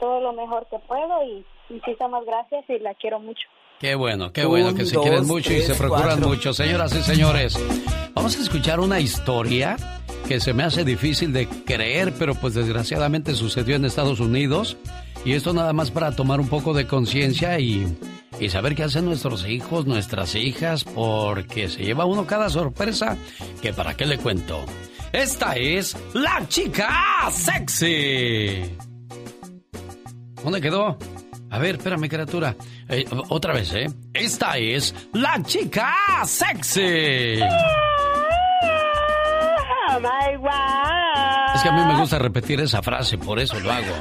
todo lo mejor que puedo y muchísimas gracias y la quiero mucho. Qué bueno, qué bueno que se quieren mucho y se procuran mucho. Señoras y señores, vamos a escuchar una historia que se me hace difícil de creer, pero pues desgraciadamente sucedió en Estados Unidos. Y esto nada más para tomar un poco de conciencia y, y saber qué hacen nuestros hijos, nuestras hijas, porque se lleva uno cada sorpresa que para qué le cuento. Esta es la chica sexy. ¿Dónde quedó? A ver, espérame, criatura. Eh, otra vez, ¿eh? Esta es la chica sexy. Oh my Es que a mí me gusta repetir esa frase, por eso lo hago.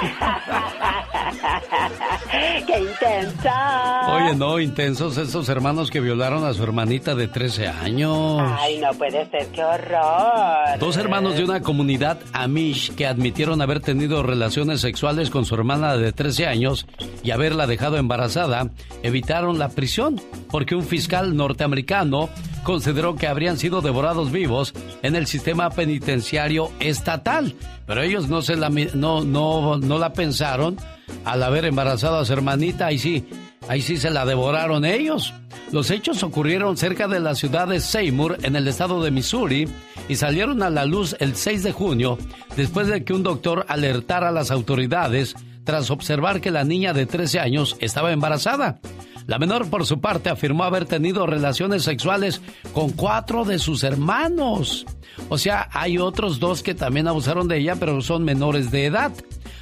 ¡Qué intenso! Oye, no, intensos estos hermanos que violaron a su hermanita de 13 años. Ay, no puede ser, qué horror. Dos hermanos de una comunidad Amish que admitieron haber tenido relaciones sexuales con su hermana de 13 años y haberla dejado embarazada, evitaron la prisión porque un fiscal norteamericano consideró que habrían sido devorados vivos en el sistema penitenciario estatal. Pero ellos no, se la, no, no, no la pensaron al haber embarazado a su hermanita. Ahí sí, ahí sí se la devoraron ellos. Los hechos ocurrieron cerca de la ciudad de Seymour, en el estado de Missouri, y salieron a la luz el 6 de junio, después de que un doctor alertara a las autoridades tras observar que la niña de 13 años estaba embarazada. La menor, por su parte, afirmó haber tenido relaciones sexuales con cuatro de sus hermanos. O sea, hay otros dos que también abusaron de ella, pero son menores de edad.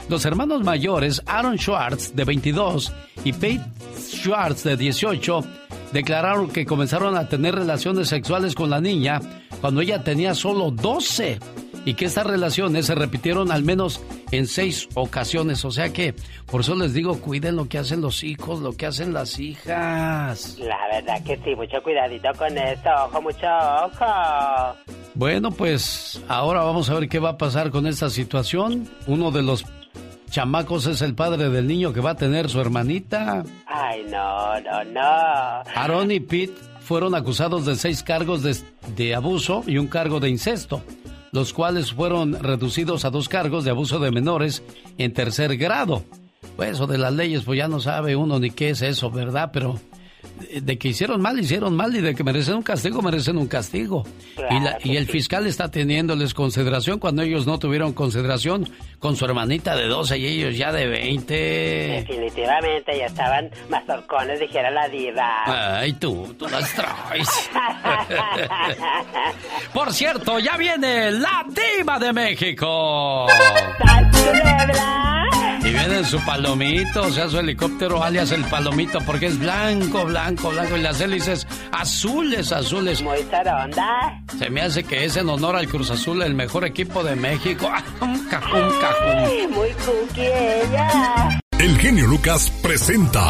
Los hermanos mayores, Aaron Schwartz, de 22, y Pete Schwartz, de 18, declararon que comenzaron a tener relaciones sexuales con la niña cuando ella tenía solo 12 y que estas relaciones se repitieron al menos en seis ocasiones. O sea que, por eso les digo, cuiden lo que hacen los hijos, lo que hacen las hijas. La verdad que sí, mucho cuidadito con eso, ojo, mucho ojo. Bueno, pues ahora vamos a ver qué va a pasar con esta situación. Uno de los chamacos es el padre del niño que va a tener su hermanita. Ay, no, no, no. Aaron y Pete fueron acusados de seis cargos de, de abuso y un cargo de incesto los cuales fueron reducidos a dos cargos de abuso de menores en tercer grado. Pues eso de las leyes, pues ya no sabe uno ni qué es eso, ¿verdad? Pero de que hicieron mal, hicieron mal y de que merecen un castigo, merecen un castigo. y, y, el fiscal está teniéndoles consideración cuando ellos no tuvieron consideración con su hermanita de 12 y ellos ya de 20. Definitivamente, ya estaban mazorcones, dijera la diva. Ay, tú, tú las traes. Por cierto, ya viene la diva de México. Y viene su palomito, o sea, su helicóptero alias el palomito, porque es blanco, blanco, blanco, y las hélices azules, azules. Muy taronda. Se me hace que es en honor al Cruz Azul, el mejor equipo de México. un cajón, cajón. Muy cookie ella. El genio Lucas presenta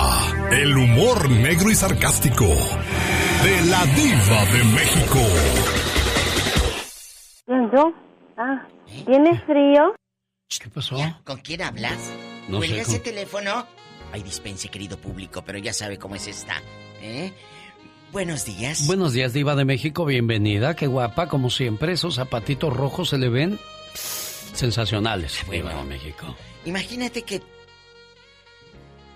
el humor negro y sarcástico de la diva de México. ¿Yo? Ah, ¿tienes frío? ¿Qué pasó? ¿Con quién hablas? No sé ese teléfono? Ay, dispense, querido público, pero ya sabe cómo es esta. ¿eh? Buenos días. Buenos días, Diva de México. Bienvenida. Qué guapa, como siempre. Esos zapatitos rojos se le ven sensacionales, Diva de México. Imagínate que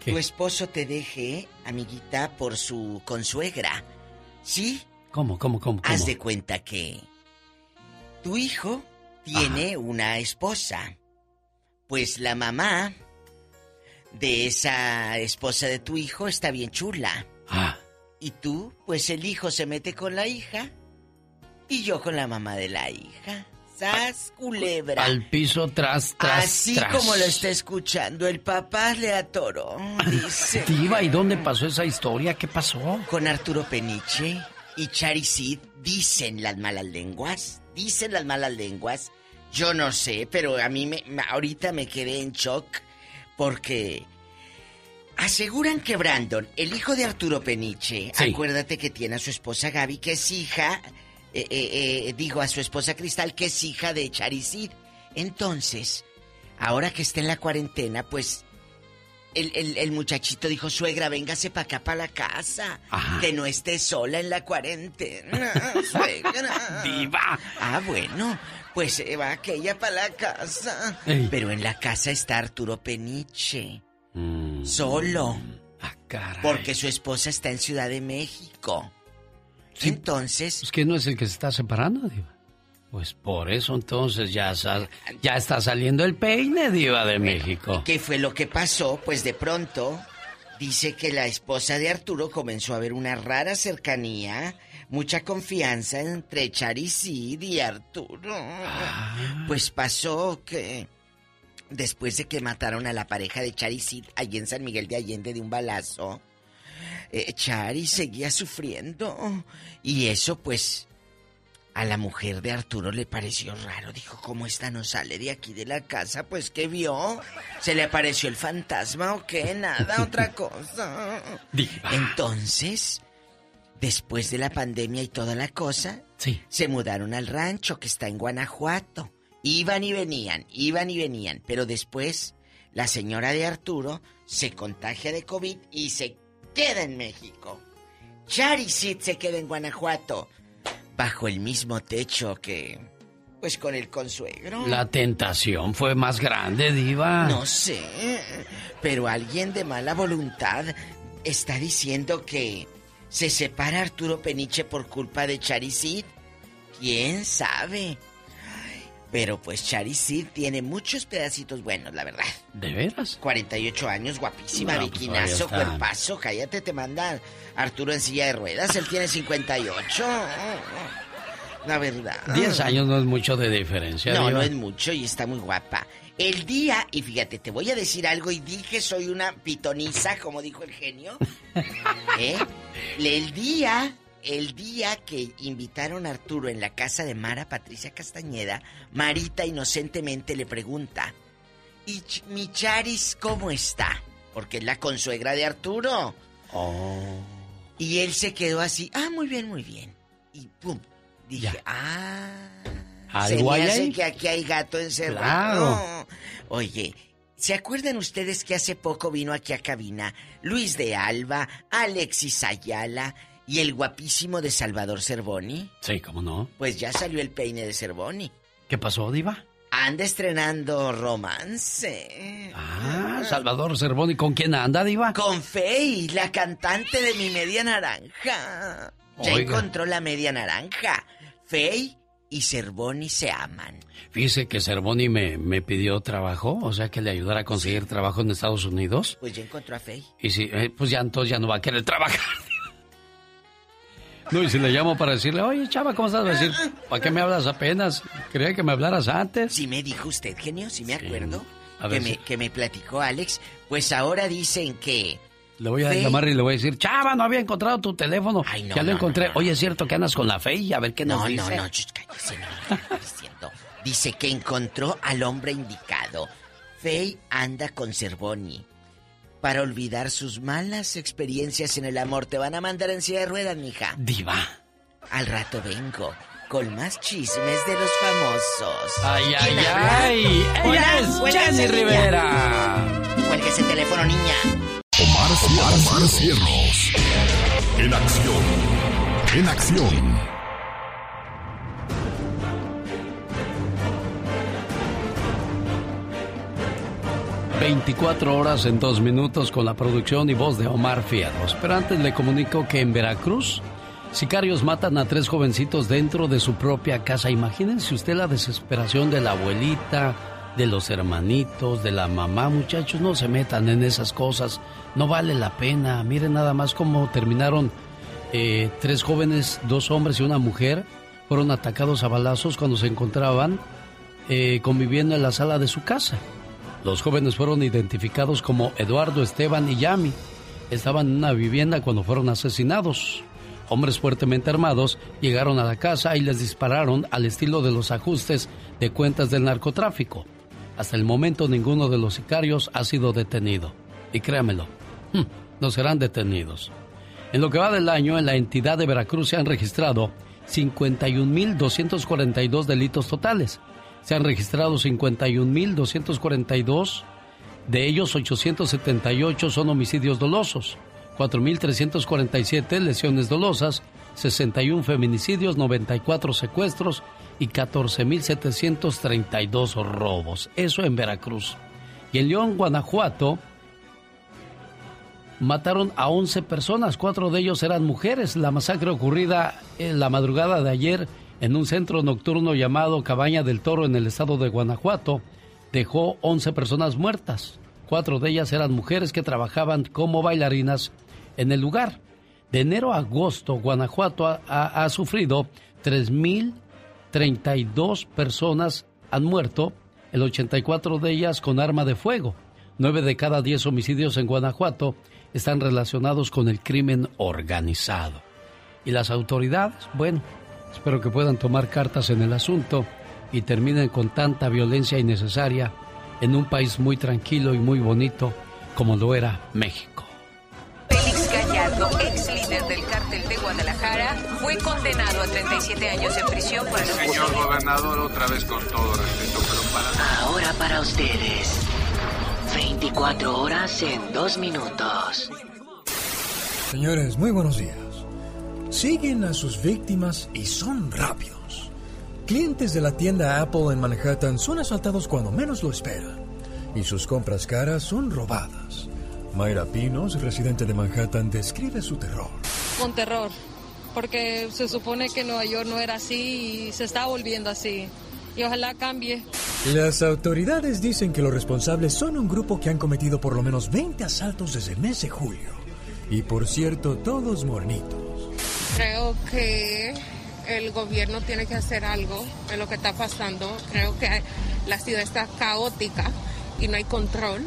tu esposo te deje, amiguita, por su consuegra. ¿Sí? ¿Cómo, cómo, cómo? Haz de cuenta que tu hijo tiene una esposa. Pues la mamá de esa esposa de tu hijo está bien chula. Ah. Y tú, pues el hijo se mete con la hija y yo con la mamá de la hija. ¡Sas, culebra! Al piso tras, tras, Así como lo está escuchando, el papá le atoró, dice. Diva, ¿y dónde pasó esa historia? ¿Qué pasó? Con Arturo Peniche y Charisid, dicen las malas lenguas, dicen las malas lenguas yo no sé, pero a mí me, ahorita me quedé en shock porque aseguran que Brandon, el hijo de Arturo Peniche, acuérdate que tiene a su esposa Gaby, que es hija, eh, eh, eh, digo a su esposa Cristal, que es hija de Charicid. Entonces, ahora que está en la cuarentena, pues el, muchachito dijo, suegra, véngase para acá, para la casa. Que no esté sola en la cuarentena, suegra. ¡Viva! Ah, bueno pues se va aquella para la casa. Pero en la casa está Arturo Peniche. Mm. Solo. Ah, caray. Porque su esposa está en Ciudad de México. Entonces. Pues que no es el que se está separando, Diva. Pues por eso entonces ya, ya está saliendo el peine, Diva de México. ¿Qué fue lo que pasó? Pues de pronto dice que la esposa de Arturo comenzó a ver una rara cercanía, mucha confianza entre Charisid y Arturo. Ah. Pues pasó que después de que mataron a la pareja de Charisid allí en San Miguel de Allende de un balazo, eh, Chari seguía sufriendo. Y eso pues a la mujer de Arturo le pareció raro. Dijo, ¿cómo esta no sale de aquí de la casa? Pues, ¿qué vio? ¿Se le apareció el fantasma o qué? Nada, otra cosa. Entonces, después de la pandemia y toda la cosa, sí. se mudaron al rancho que está en Guanajuato. Iban y venían, iban y venían. Pero después, la señora de Arturo se contagia de COVID y se queda en México. Charisit se queda en Guanajuato bajo el mismo techo que... Pues con el consuegro. La tentación fue más grande, diva. No sé, pero alguien de mala voluntad está diciendo que se separa Arturo Peniche por culpa de Charisid. ¿Quién sabe? Pero pues Charisid tiene muchos pedacitos buenos, la verdad. ¿De veras? 48 años, guapísima, no, pues cuerpazo. Cállate, te manda Arturo en silla de ruedas. Él tiene 58. La verdad. 10 años no es mucho de diferencia. No, no es mucho y está muy guapa. El día, y fíjate, te voy a decir algo y dije soy una pitoniza, como dijo el genio. ¿Eh? El día el día que invitaron a Arturo en la casa de Mara Patricia Castañeda, Marita inocentemente le pregunta, ¿y mi Charis cómo está? Porque es la consuegra de Arturo. Oh. Y él se quedó así, ah, muy bien, muy bien. Y pum, dije, ah, se me hace que aquí hay gato encerrado. Oye, ¿Se acuerdan ustedes que hace poco vino aquí a cabina Luis de Alba, Alexis Ayala, ¿Y el guapísimo de Salvador Cervoni? Sí, ¿cómo no? Pues ya salió el peine de Cervoni. ¿Qué pasó, Diva? Anda estrenando romance. Ah, Salvador Cervoni, ¿con quién anda, Diva? Con Faye, la cantante de mi media naranja. Ya encontró la media naranja. Faye y Cervoni se aman. Fíjese que Cervoni me, me, pidió trabajo, o sea que le ayudara a conseguir trabajo en Estados Unidos. Pues ya encontró a Faye. Y sí, eh, pues ya entonces ya no va a querer trabajar. No, y si le llamo para decirle, oye, chava, ¿cómo estás? Va a decir, ¿para qué me hablas apenas? Creía que me hablaras antes. Sí me dijo usted, genio, sí me acuerdo. que, me, que me platicó Alex. Pues ahora dicen que... Le voy a llamar y le voy a decir, chava, no había encontrado tu teléfono. Ay, no, ya lo encontré. oye, es cierto que andas con la fe y a ver qué nos dice. No, no, no, cállese, no, diciendo. Dice que encontró al hombre indicado. Fey anda con Cervoni para olvidar sus malas experiencias en el amor. Te van a mandar en silla de ruedas, mija. Diva. Al rato vengo con más chismes de los famosos. Ay, ay, ay. Ella es Jenny Rivera. Cuelgue ese teléfono, niña. Omar, Omar, Cierros. En acción. En acción. 24 horas en dos minutos con la producción y voz de Omar Fierros. Pero antes le comunico que en Veracruz, sicarios matan a tres jovencitos dentro de su propia casa. Imagínense usted la desesperación de la abuelita, de los hermanitos, de la mamá. Muchachos, no se metan en esas cosas. No vale la pena. Miren nada más cómo terminaron eh, tres jóvenes, dos hombres y una mujer. Fueron atacados a balazos cuando se encontraban eh, conviviendo en la sala de su casa. Los jóvenes fueron identificados como Eduardo, Esteban y Yami. Estaban en una vivienda cuando fueron asesinados. Hombres fuertemente armados llegaron a la casa y les dispararon al estilo de los ajustes de cuentas del narcotráfico. Hasta el momento ninguno de los sicarios ha sido detenido. Y créamelo, hmm, no serán detenidos. En lo que va del año, en la entidad de Veracruz se han registrado 51.242 delitos totales, se han registrado 51.242, de ellos 878 son homicidios dolosos, 4.347 lesiones dolosas, 61 feminicidios, 94 secuestros y 14.732 robos. Eso en Veracruz. Y en León, Guanajuato, mataron a 11 personas, cuatro de ellos eran mujeres. La masacre ocurrida en la madrugada de ayer en un centro nocturno llamado Cabaña del Toro en el estado de Guanajuato dejó 11 personas muertas. Cuatro de ellas eran mujeres que trabajaban como bailarinas en el lugar. De enero a agosto, Guanajuato ha, ha sufrido 3.032 personas han muerto, el 84 de ellas con arma de fuego. Nueve de cada diez homicidios en Guanajuato están relacionados con el crimen organizado. Y las autoridades, bueno, espero que puedan tomar cartas en el asunto y terminen con tanta violencia innecesaria en un país muy tranquilo y muy bonito como lo era México. Félix Gallardo, ex condenado a 37 años en prisión por el... Señor gobernador, otra vez con todo respeto, pero para... Ahora para ustedes. 24 horas en 2 minutos. Señores, muy buenos días. Siguen a sus víctimas y son rápidos. Clientes de la tienda Apple en Manhattan son asaltados cuando menos lo esperan. Y sus compras caras son robadas. Mayra Pinos, residente de Manhattan, describe su terror. Con terror, porque se supone que Nueva York no era así y se está volviendo así. Y ojalá cambie. Las autoridades dicen que los responsables son un grupo que han cometido por lo menos 20 asaltos desde el mes de julio. Y por cierto, todos mornitos. Creo que el gobierno tiene que hacer algo en lo que está pasando. Creo que la ciudad está caótica y no hay control.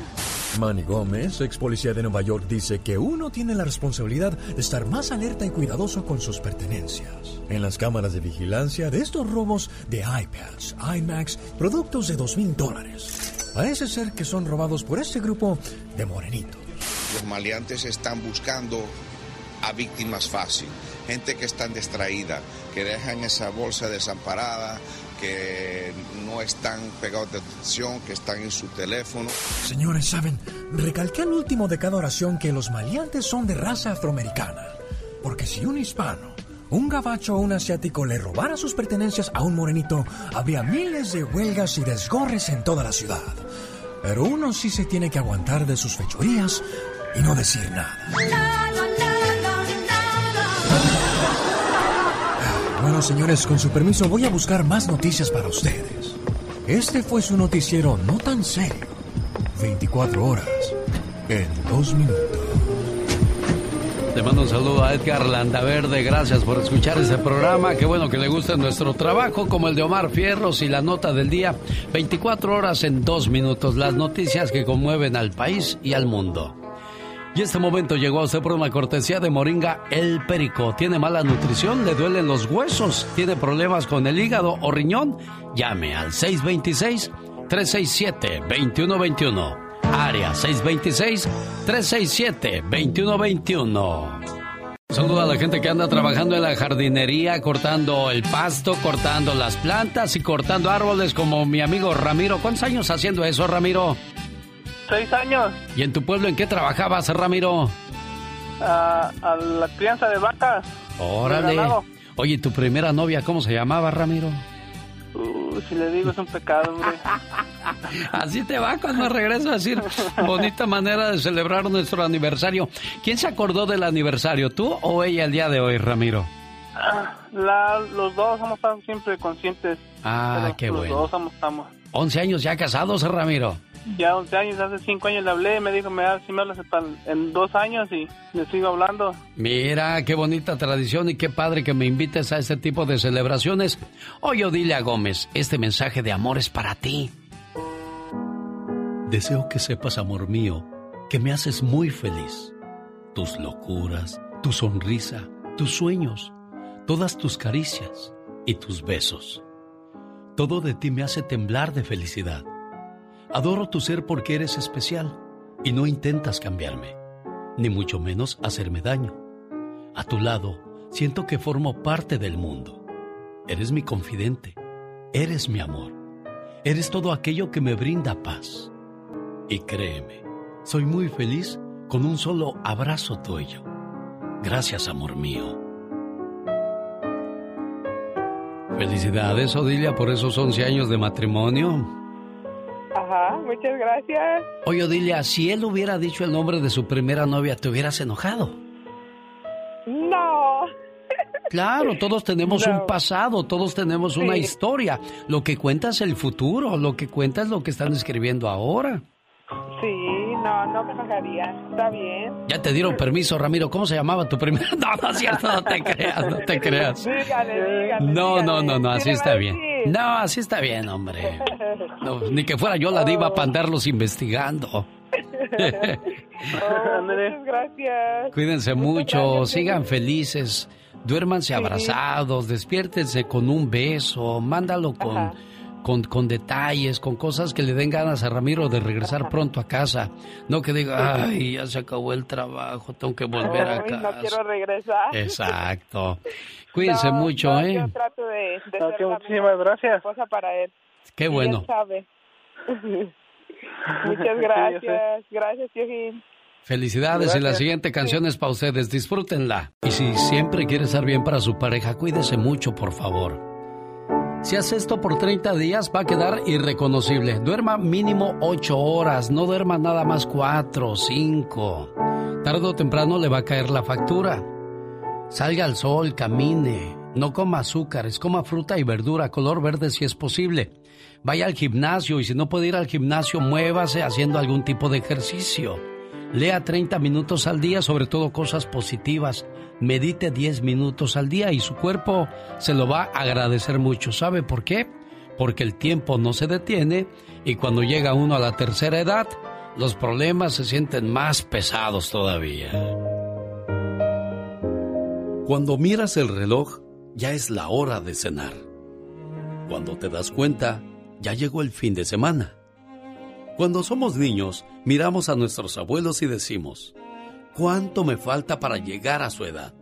Manny Gómez, ex policía de Nueva York, dice que uno tiene la responsabilidad de estar más alerta y cuidadoso con sus pertenencias. En las cámaras de vigilancia de estos robos de iPads, iMacs, productos de dos mil dólares. Parece ser que son robados por este grupo de morenitos. Los maleantes están buscando a víctimas fácil, gente que están distraída, que dejan esa bolsa desamparada, que no están pegados de atención, que están en su teléfono. Señores, ¿saben? Recalqué al último de cada oración que los maleantes son de raza afroamericana. Porque si un hispano, un gabacho o un asiático le robara sus pertenencias a un morenito, habría miles de huelgas y desgorres en toda la ciudad. Pero uno sí se tiene que aguantar de sus fechorías y no decir nada. Bueno, señores, con su permiso voy a buscar más noticias para ustedes. Este fue su noticiero no tan serio. 24 horas en 2 minutos. Le mando un saludo a Edgar Landaverde, gracias por escuchar este programa, qué bueno que le guste nuestro trabajo, como el de Omar Fierros y la nota del día, 24 horas en 2 minutos, las noticias que conmueven al país y al mundo. Y este momento llegó a usted por una cortesía de Moringa El Perico. ¿Tiene mala nutrición? ¿Le duelen los huesos? ¿Tiene problemas con el hígado o riñón? Llame al 626-367-2121. Área 626-367-2121. Saluda a la gente que anda trabajando en la jardinería, cortando el pasto, cortando las plantas y cortando árboles como mi amigo Ramiro. ¿Cuántos años haciendo eso, Ramiro? Seis años. ¿Y en tu pueblo en qué trabajabas, Ramiro? a la crianza de vacas. Órale. Oye, ¿tu primera novia cómo se llamaba, Ramiro? Uh, si le digo es un pecado, hombre. Así te va cuando regreso a decir bonita manera de celebrar nuestro aniversario. ¿Quién se acordó del aniversario, tú o ella el día de hoy, Ramiro? Ah, la, los dos hemos estado siempre conscientes. Ah, qué los bueno. Los dos estamos. 11 años ya casados, Ramiro. Ya 11 años, hace 5 años le hablé, me dijo, me da, si me hablas en dos años y le sigo hablando. Mira, qué bonita tradición y qué padre que me invites a este tipo de celebraciones. Oye, Odilia Gómez, este mensaje de amor es para ti. Deseo que sepas, amor mío, que me haces muy feliz. Tus locuras, tu sonrisa, tus sueños, todas tus caricias y tus besos. Todo de ti me hace temblar de felicidad. Adoro tu ser porque eres especial y no intentas cambiarme, ni mucho menos hacerme daño. A tu lado, siento que formo parte del mundo. Eres mi confidente, eres mi amor, eres todo aquello que me brinda paz. Y créeme, soy muy feliz con un solo abrazo tuyo. Gracias, amor mío. Felicidades, Odilia, por esos 11 años de matrimonio. Ajá. muchas gracias. Oye, Odilia, si él hubiera dicho el nombre de su primera novia, ¿te hubieras enojado? No. Claro, todos tenemos No. un pasado, todos tenemos una historia. Lo que cuenta es el futuro, lo que cuenta es lo que están escribiendo ahora. Sí, no, no. Está bien. Ya te dieron permiso, Ramiro. ¿Cómo se llamaba tu primera? No, no es cierto, no te creas, no te creas. Dígale, dígale. No, no, no, no, así ¿Qué le va está bien. No, así está bien, hombre. No, ni que fuera yo la diva para andarlos investigando. Oh, muchas gracias. Cuídense mucho, sigan felices, duérmanse abrazados, despiértense con un beso, mándalo con, Ajá. Con, con detalles, con cosas que le den ganas a Ramiro de regresar pronto a casa. No que diga, ay, ya se acabó el trabajo, tengo que volver a Ay, no casa. quiero regresar. Exacto. Cuídense No, mucho, no, ¿eh? Yo trato de, de ser muchísimas gracias. esposa para él. Qué bueno. él sabe. Muchas gracias. Gracias. Felicidades y la siguiente canción es para ustedes, disfrútenla. Y si siempre quiere estar bien para su pareja, cuídese mucho, por favor. Si hace esto por 30 días, va a quedar irreconocible. Duerma mínimo 8 horas, no duerma nada más 4 o 5. Tarde o temprano le va a caer la factura. Salga al sol, camine, no coma azúcares, coma fruta y verdura, color verde si es posible. Vaya al gimnasio y si no puede ir al gimnasio, muévase haciendo algún tipo de ejercicio. Lea 30 minutos al día, sobre todo cosas positivas. Medite 10 minutos al día y su cuerpo se lo va a agradecer mucho. ¿Sabe por qué? Porque el tiempo no se detiene y cuando llega uno a la tercera edad, los problemas se sienten más pesados todavía. Cuando miras el reloj, ya es la hora de cenar. Cuando te das cuenta, ya llegó el fin de semana. Cuando somos niños, miramos a nuestros abuelos y decimos, ¿cuánto me falta para llegar a su edad?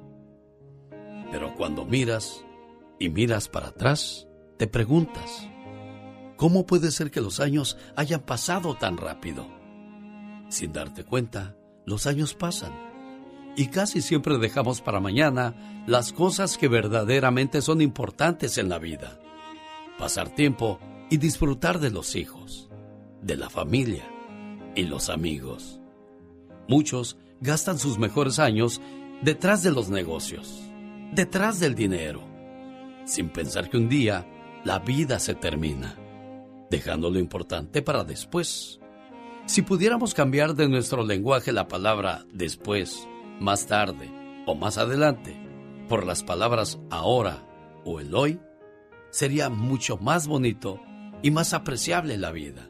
Pero cuando miras y miras para atrás, te preguntas, ¿cómo puede ser que los años hayan pasado tan rápido? Sin darte cuenta, los años pasan y casi siempre dejamos para mañana las cosas que verdaderamente son importantes en la vida. Pasar tiempo y disfrutar de los hijos, de la familia y los amigos. Muchos gastan sus mejores años detrás de los negocios, detrás del dinero, sin pensar que un día la vida se termina, dejando lo importante para después. Si pudiéramos cambiar de nuestro lenguaje la palabra después, más tarde o más adelante por las palabras ahora o el hoy, sería mucho más bonito y más apreciable la vida.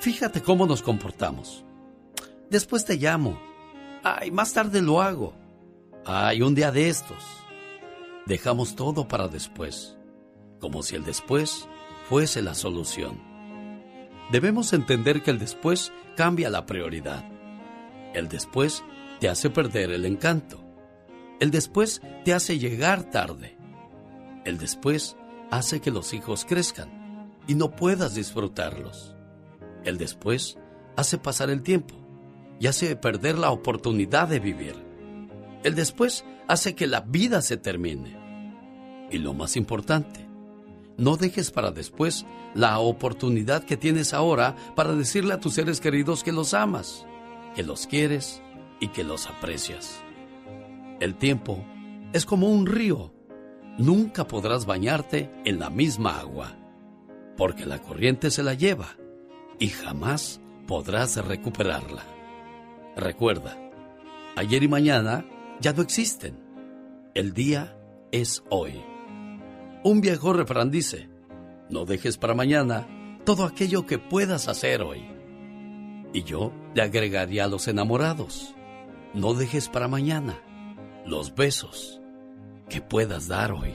Fíjate cómo nos comportamos. Después te llamo. Ay, más tarde lo hago. Ay, un día de estos. Dejamos todo para después, como si el después fuese la solución. Debemos entender que el después cambia la prioridad. El después te hace perder el encanto. El después te hace llegar tarde. El después hace que los hijos crezcan y no puedas disfrutarlos. El después hace pasar el tiempo y hace perder la oportunidad de vivir. El después hace que la vida se termine. Y lo más importante, no dejes para después la oportunidad que tienes ahora para decirle a tus seres queridos que los amas, que los quieres y que los aprecias. El tiempo es como un río. Nunca podrás bañarte en la misma agua, porque la corriente se la lleva y jamás podrás recuperarla. Recuerda, ayer y mañana ya no existen. El día es hoy. Un viejo refrán dice, no dejes para mañana todo aquello que puedas hacer hoy. Y yo le agregaría a los enamorados, no dejes para mañana los besos que puedas dar hoy.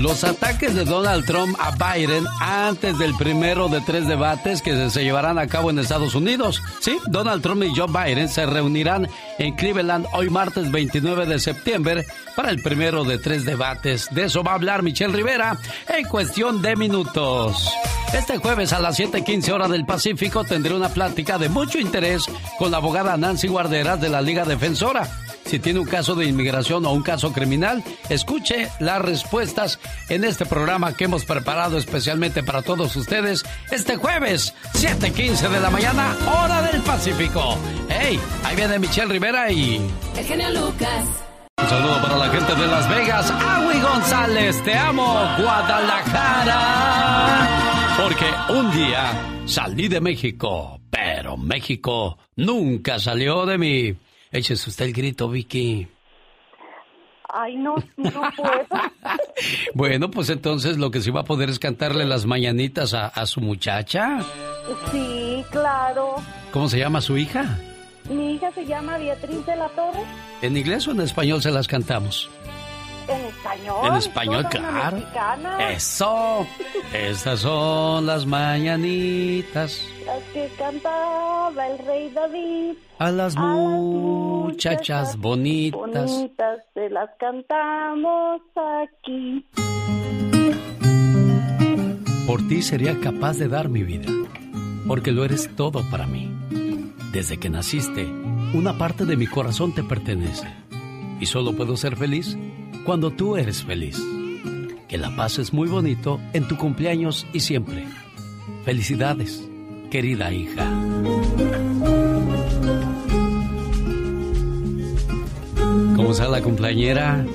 Los ataques de Donald Trump a Biden antes del primero de tres debates que se llevarán a cabo en Estados Unidos. Sí, Donald Trump y Joe Biden se reunirán en Cleveland hoy martes 29 de septiembre para el primero de tres debates. De eso va a hablar Michelle Rivera en cuestión de minutos. Este jueves a las 7:15 horas del Pacífico tendré una plática de mucho interés con la abogada Nancy Guarderas de la Liga Defensora. Si tiene un caso de inmigración o un caso criminal, escuche las respuestas en este programa que hemos preparado especialmente para todos ustedes este jueves, 7:15 de la mañana, hora del Pacífico. ¡Hey! Ahí viene Michelle Rivera y. El genio Lucas. Un saludo para la gente de Las Vegas. Agui González, te amo, Guadalajara. Porque un día salí de México, pero México nunca salió de mí. Échese usted el grito, Vicky. Ay, no, no puedo. Bueno, pues entonces lo que sí va a poder es cantarle las mañanitas a, a su muchacha. Sí, claro. ¿Cómo se llama su hija? Mi hija se llama Beatriz de la Torre. ¿En inglés o en español se las cantamos? En español. En español, claro. Eso. Estas son las mañanitas Las que cantaba el rey David. a las muchachas bonitas. Bonitas, se las cantamos aquí. Por ti sería capaz de dar mi vida, porque lo eres todo para mí. Desde que naciste, una parte de mi corazón te pertenece. Y solo puedo ser feliz cuando tú eres feliz. Que la paz es muy bonito en tu cumpleaños y siempre. Felicidades, querida hija. ¿Cómo está la cumpleañera?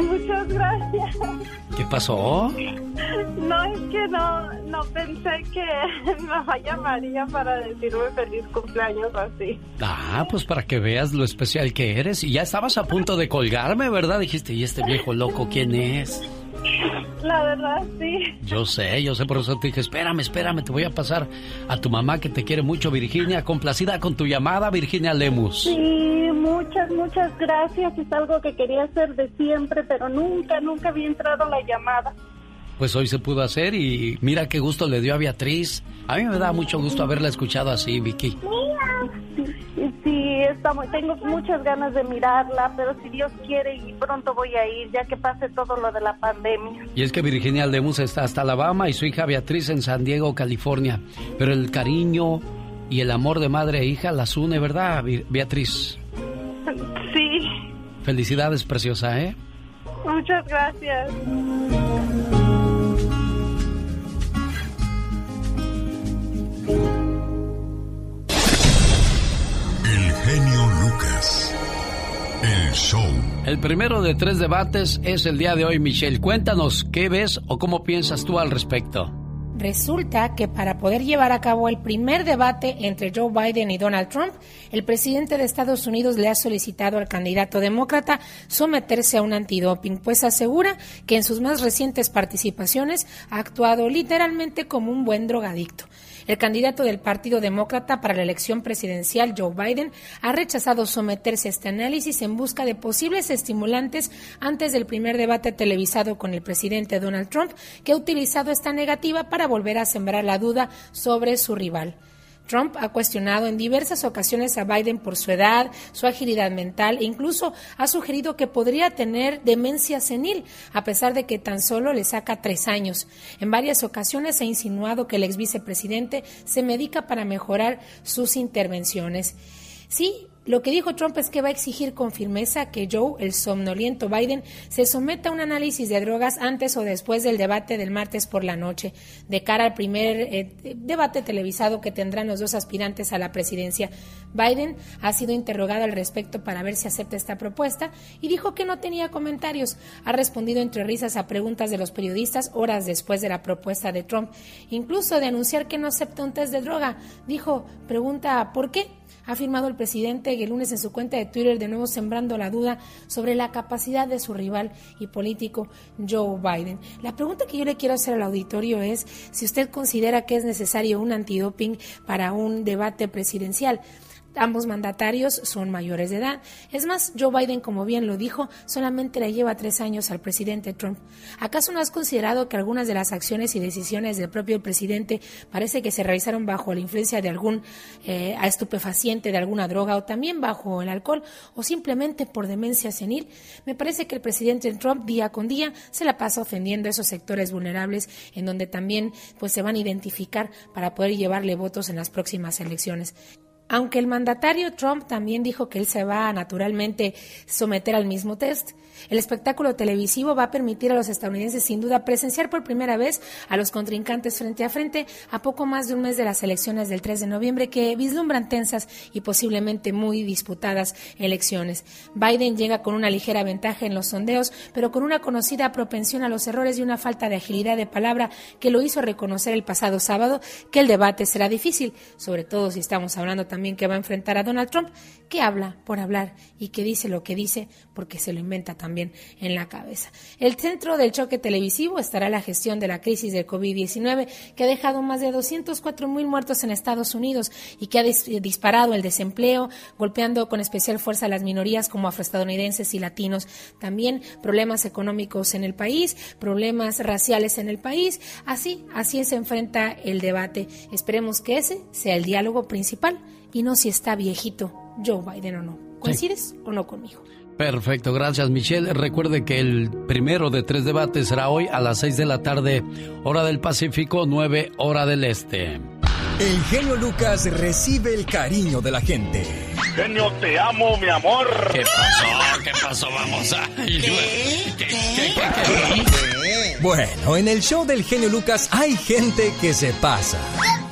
Muchas gracias. ¿Qué pasó? No, es que no, no pensé que mi mamá llamaría para decirme feliz cumpleaños así. Ah, pues para que veas lo especial que eres. Y ya estabas a punto de colgarme, ¿verdad? Dijiste, ¿y este viejo loco quién es? La verdad, sí. Yo sé, yo sé, por eso te dije, espérame, espérame, te voy a pasar a tu mamá que te quiere mucho, Virginia, complacida con tu llamada, Virginia Lemus. Sí, muchas, muchas gracias. Es algo que quería hacer de siempre, pero nunca, nunca había entrado la llamada. Pues hoy se pudo hacer y mira qué gusto le dio a Beatriz. A mí me da mucho gusto haberla escuchado así, Vicky. Sí, sí, estamos, tengo muchas ganas de mirarla, pero si Dios quiere y pronto voy a ir, ya que pase todo lo de la pandemia. Y es que Virginia Lemus está hasta Alabama y su hija Beatriz en San Diego, California. Pero el cariño y el amor de madre e hija las une, ¿verdad, Be- Beatriz? Sí, Felicidades, preciosa, ¿eh? muchas gracias. El genio Lucas. El show. El primero de tres debates es el día de hoy, Michelle. Cuéntanos, ¿qué ves o cómo piensas tú al respecto? Resulta que para poder llevar a cabo el primer debate entre Joe Biden y Donald Trump, el presidente de Estados Unidos le ha solicitado al candidato demócrata someterse a un antidoping, pues asegura que en sus más recientes participaciones ha actuado literalmente como un buen drogadicto. El candidato del Partido Demócrata para la elección presidencial, Joe Biden, ha rechazado someterse a este análisis en busca de posibles estimulantes antes del primer debate televisado con el presidente Donald Trump, que ha utilizado esta negativa para volver a sembrar la duda sobre su rival. Trump ha cuestionado en diversas ocasiones a Biden por su edad, su agilidad mental e incluso ha sugerido que podría tener demencia senil, a pesar de que tan solo le saca tres años. En varias ocasiones ha insinuado que el ex vicepresidente se medica para mejorar sus intervenciones. Sí, lo que dijo Trump es que va a exigir con firmeza que Joe, el somnoliento Biden, se someta a un análisis de drogas antes o después del debate del martes por la noche, de cara al primer eh, debate televisado que tendrán los dos aspirantes a la presidencia. Biden ha sido interrogado al respecto para ver si acepta esta propuesta y dijo que no tenía comentarios. Ha respondido entre risas a preguntas de los periodistas horas después de la propuesta de Trump, incluso de anunciar que no acepta un test de droga. Dijo, pregunta, ¿por qué? Ha afirmado el presidente el lunes en su cuenta de Twitter, de nuevo sembrando la duda sobre la capacidad de su rival y político Joe Biden. La pregunta que yo le quiero hacer al auditorio es si usted considera que es necesario un antidoping para un debate presidencial. Ambos mandatarios son mayores de edad. Es más, Joe Biden, como bien lo dijo, solamente le lleva tres años al presidente Trump. ¿Acaso no has considerado que algunas de las acciones y decisiones del propio presidente parece que se realizaron bajo la influencia de algún eh, estupefaciente, de alguna droga o también bajo el alcohol o simplemente por demencia senil? Me parece que el presidente Trump día con día se la pasa ofendiendo a esos sectores vulnerables en donde también pues se van a identificar para poder llevarle votos en las próximas elecciones. Aunque el mandatario Trump también dijo que él se va a naturalmente someter al mismo test, el espectáculo televisivo va a permitir a los estadounidenses sin duda presenciar por primera vez a los contrincantes frente a frente a poco más de un mes de las elecciones del 3 de noviembre que vislumbran tensas y posiblemente muy disputadas elecciones. Biden llega con una ligera ventaja en los sondeos, pero con una conocida propensión a los errores y una falta de agilidad de palabra que lo hizo reconocer el pasado sábado que el debate será difícil, sobre todo si estamos hablando también que va a enfrentar a Donald Trump, que habla por hablar y que dice lo que dice porque se lo inventa también también en la cabeza. El centro del choque televisivo estará la gestión de la crisis del COVID-19, que ha dejado más de 204 mil muertos en Estados Unidos y que ha disparado el desempleo, golpeando con especial fuerza a las minorías como afroestadounidenses y latinos. También problemas económicos en el país, problemas raciales en el país. Así, así se enfrenta el debate. Esperemos que ese sea el diálogo principal y no si está viejito Joe Biden o no. ¿Coincides o no conmigo? Perfecto, gracias Michelle. Recuerde que el primero de tres debates será hoy a las seis de la tarde, hora del Pacífico, nueve hora del Este. El genio Lucas recibe el cariño de la gente. Genio, te amo, mi amor. ¿Qué pasó? ¿Qué pasó? Vamos a... Bueno, en el show del genio Lucas hay gente que se pasa. ¿Qué pasa,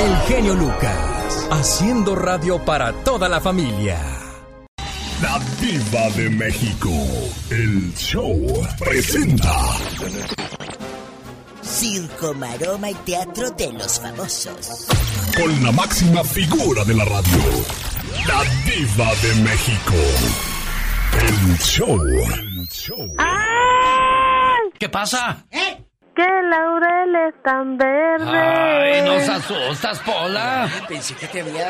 El genio Lucas haciendo radio para toda la familia. La Diva de México, el show presenta. Circo, maroma y teatro de los famosos. Con la máxima figura de la radio, la Diva de México. El show. El show. ¿Qué pasa? ¿Eh? Que laureles tan verdes. Ay, nos asustas, Pola. pensé que te había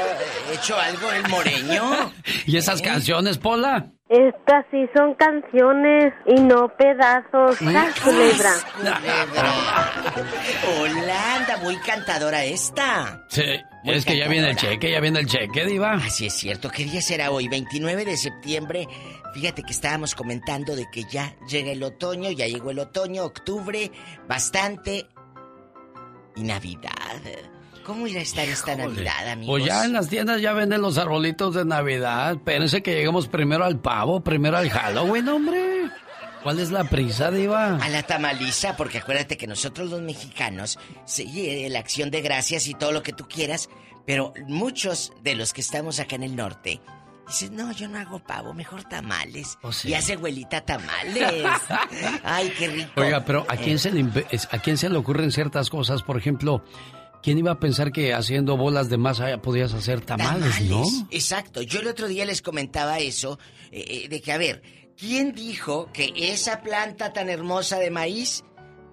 hecho algo el moreño. ¿Y esas canciones, Pola? Estas sí son canciones y no pedazos. ¡La culebra! Hola, anda muy cantadora esta. Sí, es que ya viene el cheque, ya viene el cheque, Diva. Así es cierto. ¿Qué día será hoy? 29 de septiembre. Fíjate que estábamos comentando de que ya llega el otoño, ya llegó el otoño, octubre, bastante. Y Navidad. ¿Cómo irá a estar esta Navidad, amigos? Pues ya en las tiendas ya venden los arbolitos de Navidad. Espérense que lleguemos primero al pavo, primero al Halloween, hombre. ¿Cuál es la prisa, Diva? A la tamaliza, porque acuérdate que nosotros los mexicanos, sí, la acción de gracias y todo lo que tú quieras, pero muchos de los que estamos acá en el norte, Dices, no, yo no hago pavo, mejor tamales. Oh, Y hace abuelita tamales. Ay, qué rico. Oiga, pero ¿a quién, Eh, se le, ¿a quién se le ocurren ciertas cosas? Por ejemplo, ¿quién iba a pensar que haciendo bolas de masa podías hacer tamales, no? Exacto. Yo el otro día les comentaba eso, eh, eh, de que, a ver, ¿quién dijo que esa planta tan hermosa de maíz,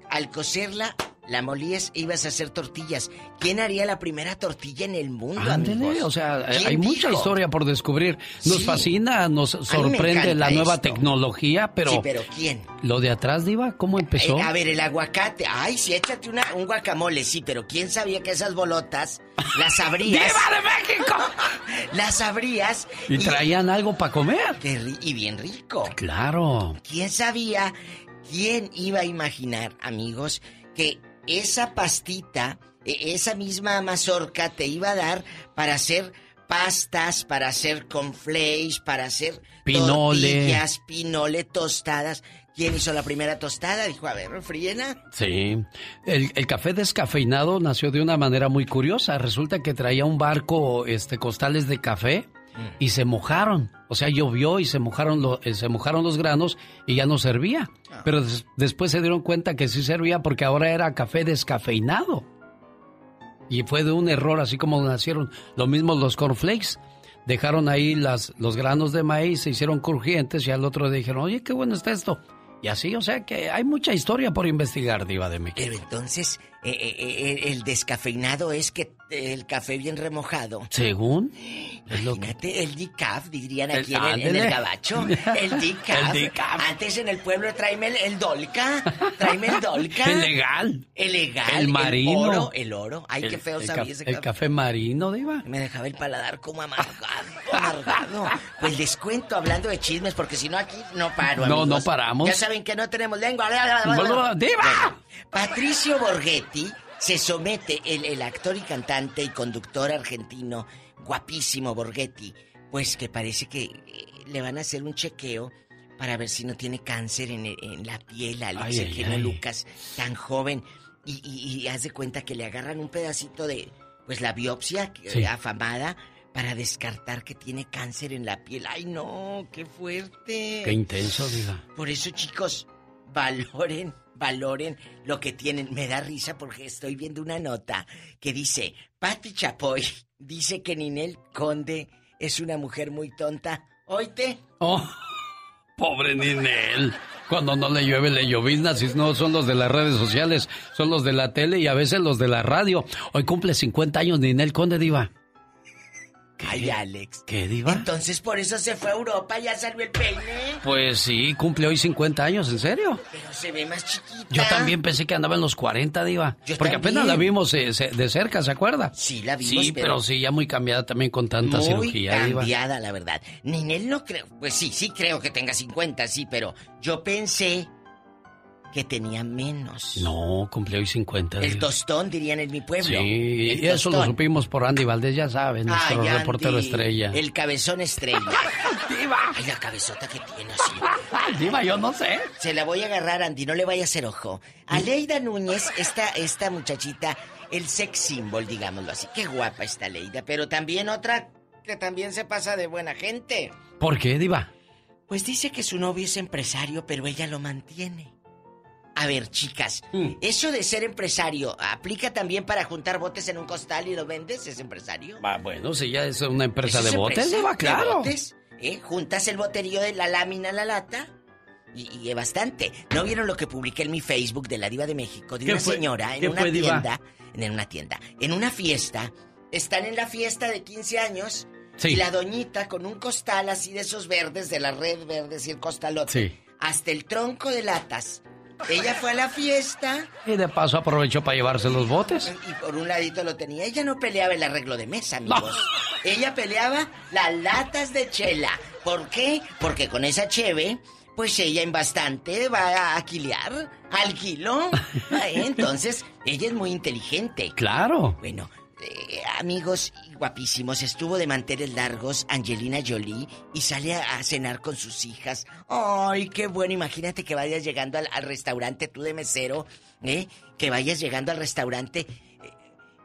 al cocerla, la molías e ibas a hacer tortillas? ¿Quién haría la primera tortilla en el mundo, Ándele, amigos? o sea, ¿Quién hay mucha historia por descubrir. Nos Sí. fascina, nos sorprende la nueva esto. tecnología, pero... Sí, pero ¿quién? Lo de atrás, Diva, ¿cómo empezó? Eh, a ver, el aguacate. Ay, sí, échate una, un guacamole, sí, pero ¿quién sabía que esas bolotas las abrías? ¡Viva de México! las abrías. y traían algo para comer. Y bien rico. Claro. ¿Quién sabía? ¿Quién iba a imaginar, amigos, que esa pastita, e- esa misma mazorca te iba a dar para hacer pastas, para hacer conflays, para hacer Pinole. tortillas, pinole, tostadas? ¿Quién hizo la primera tostada? Dijo, a ver, friena. Sí. El, el café descafeinado nació de una manera muy curiosa. Resulta que traía un barco, este, costales de café y se mojaron. O sea, llovió y se mojaron, lo- eh, se mojaron los granos y ya no servía. Pero des- después se dieron cuenta que sí servía porque ahora era café descafeinado. Y fue de un error, así como nacieron lo mismo los cornflakes. Dejaron ahí las, los granos de maíz, se hicieron crujientes y al otro día dijeron, oye, qué bueno está esto. Y así, o sea que hay mucha historia por investigar, Diva de México. Pero entonces, eh, eh, eh, el descafeinado es que el café bien remojado. ¿Según? Imagínate, el decaf, dirían aquí en, el, en, el, gabacho. El decaf. el decaf. Antes en el pueblo tráeme el, el dolca. Tráeme el dolca. El legal. El legal. El marino. El oro. El oro. Ay, qué feo sabía ese café. El café marino, Diva. Me dejaba el paladar como amargado. amargado. Pues les cuento hablando de chismes, porque si no aquí no paro, No, amigos. no paramos. Ya saben que no tenemos lengua. ¡Diva! Patricio Borghetti se somete, el, el, actor y cantante y conductor argentino, guapísimo Borghetti, pues que parece que eh, le van a hacer un chequeo para ver si no tiene cáncer en, en la piel, Alex, el genio Lucas, tan joven. Y, y, y, haz de cuenta que le agarran un pedacito de, pues la biopsia sí. afamada para descartar que tiene cáncer en la piel. ¡Ay, no! ¡Qué fuerte! ¡Qué intenso, diga! Por eso, chicos, valoren valoren lo que tienen. Me da risa porque estoy viendo una nota que dice, Patti Chapoy dice que Ninel Conde es una mujer muy tonta. ¿Oíste? Oh, pobre Ninel. Cuando no le llueve, le llovizna. Si no son los de las redes sociales, son los de la tele y a veces los de la radio. Hoy cumple 50 años Ninel Conde Diva. Ay, Alex. ¿Qué, Diva? Entonces por eso se fue a Europa, ya salió el peine. Pues sí, cumple hoy 50 años, ¿en serio? Pero se ve más chiquita. Yo también pensé que andaba en los 40, Diva. Yo Porque también. apenas la vimos eh, de cerca, ¿se acuerda? Sí, la vimos. Sí, pero, sí, ya muy cambiada también con tanta muy cirugía, Diva. cambiada, la verdad. Ninel no creo. Pues sí, sí creo que tenga 50, sí, pero yo pensé que tenía menos. No, cumplió hoy 50. El tostón, dirían en mi pueblo. Sí, El eso lo supimos por Andy Valdés, ya sabes, nuestro Ay, reportero Andy, estrella. El cabezón estrella. Diva. Ay, la cabezota que tiene así. Diva, yo no sé. Se la voy a agarrar, Andy, no le vaya a hacer ojo. Aleida Núñez, esta, esta muchachita, el sex symbol, digámoslo así. Qué guapa está Aleida, pero también otra que también se pasa de buena gente. ¿Por qué, Diva? Pues dice que su novio es empresario, pero ella lo mantiene. A ver, chicas, eso de ser empresario, ¿aplica también para juntar botes en un costal y lo vendes? ¿Es empresario? Ah, bueno, si ya es una empresa ¿Eso de es botes, ¿De claro. botes? ¿Eh? Juntas el boterío de la lámina a la lata y, bastante. ¿No vieron lo que publiqué en mi Facebook de la Diva de México? De ¿Qué una fue? señora en ¿Qué una fue, Diva? tienda. En una tienda. En una fiesta. Están en la fiesta de 15 años. Sí. Y la doñita con un costal así de esos verdes, de la red verde y el costalote. Sí. Hasta el tronco de latas. Ella fue a la fiesta Y de paso aprovechó para llevarse los botes. y por un ladito lo tenía. Ella no peleaba el arreglo de mesa, amigos. Ella peleaba las latas de chela. ¿Por qué? Porque con esa cheve, pues ella en bastante va a alquilar al kilo. Entonces, ella es muy inteligente. Claro. Bueno, eh, amigos guapísimos, estuvo de manteles largos Angelina Jolie y sale a, a cenar con sus hijas. Ay, qué bueno, imagínate que vayas llegando al, al restaurante tú de mesero, ¿eh? Que vayas llegando al restaurante eh,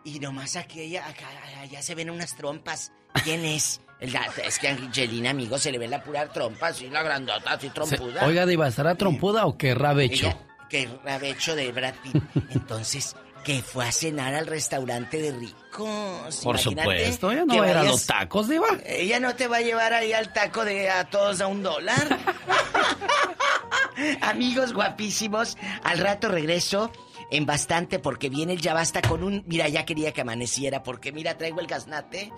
y nomás aquí ella, acá, allá se ven unas trompas. ¿Quién es? La- es que Angelina, amigos, se le ve la pura trompa, así la grandota, así Se- trompuda. Oiga, Diva, ¿estará trompuda o qué rabecho? Ella, que rabecho de Brad Pitt. Entonces, que fue a cenar al restaurante de ricos. Por supuesto, ella no que va a ir a vayas- los tacos, Diva. Ella no te va a llevar ahí al taco de a todos a un dólar. Amigos guapísimos, al rato regreso en bastante porque viene el ya basta con un... Mira, ya quería que amaneciera porque mira, traigo el gaznate.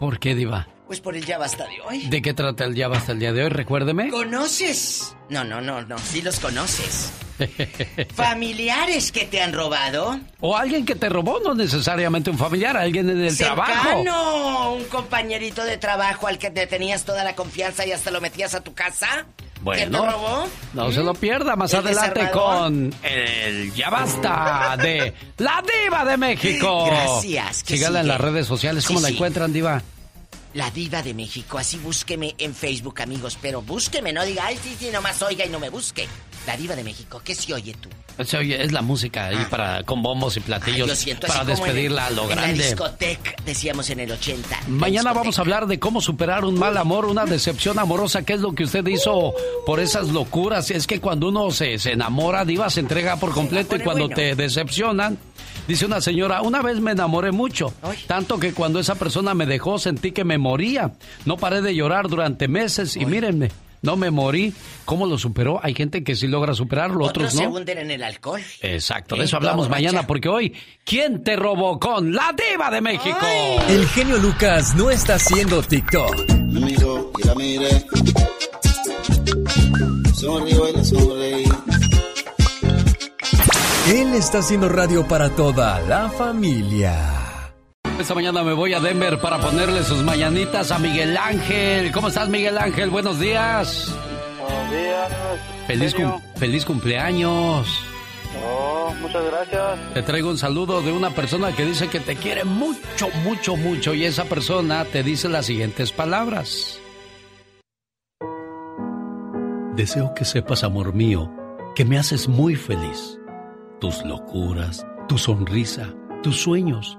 ¿Por qué, Diva? Pues por el ya basta de hoy. ¿De qué trata el ya hasta el día de hoy? Recuérdeme. ¿Conoces? No, no, no, no, sí los conoces. ¿Familiares que te han robado? o alguien que te robó, no necesariamente un familiar, alguien en el trabajo. Cercano, un compañerito de trabajo al que te tenías toda la confianza y hasta lo metías a tu casa. ¿Quién te Bueno, robó? no se lo pierda más ¿El adelante con el Ya Basta de La Diva de México. Gracias, ¿qué Sígala en las redes sociales. ¿Cómo Sí, la sí. encuentran, Diva? La diva de México, así búsqueme en Facebook, amigos, pero búsqueme, no diga, ay, sí, sí, nomás oiga y no me busque. La diva de México, ¿qué se oye tú? Se oye, es la música ahí para, con bombos y platillos yo siento para en- despedirla a lo en La grande. discoteca, decíamos en el 80. la Mañana vamos a hablar de cómo superar un mal amor, una decepción amorosa, qué es lo que usted hizo por esas locuras. Es que cuando uno se, se enamora, Diva, se entrega por completo y cuando bueno. te decepcionan, dice una señora, una vez me enamoré mucho, tanto que cuando esa persona me dejó sentí que me moría. No paré de llorar durante meses y mírenme, no me morí. ¿Cómo lo superó? Hay gente que sí logra superarlo, otros, otros no. se hunden en el alcohol. Exacto, de eso hablamos mañana, porque hoy, ¿quién te robó con la diva de México? El genio Lucas no está haciendo TikTok. Me miro y la sonreí. Él está haciendo radio para toda la familia. Esta mañana me voy a Denver para ponerle sus mañanitas a Miguel Ángel. ¿Cómo estás, Miguel Ángel? Buenos días. Buenos días. Feliz, cum- feliz cumpleaños. Oh, muchas gracias. Te traigo un saludo de una persona que dice que te quiere mucho, mucho, mucho y esa persona te dice las siguientes palabras. Deseo que sepas, amor mío, que me haces muy feliz. Tus locuras, tu sonrisa, tus sueños,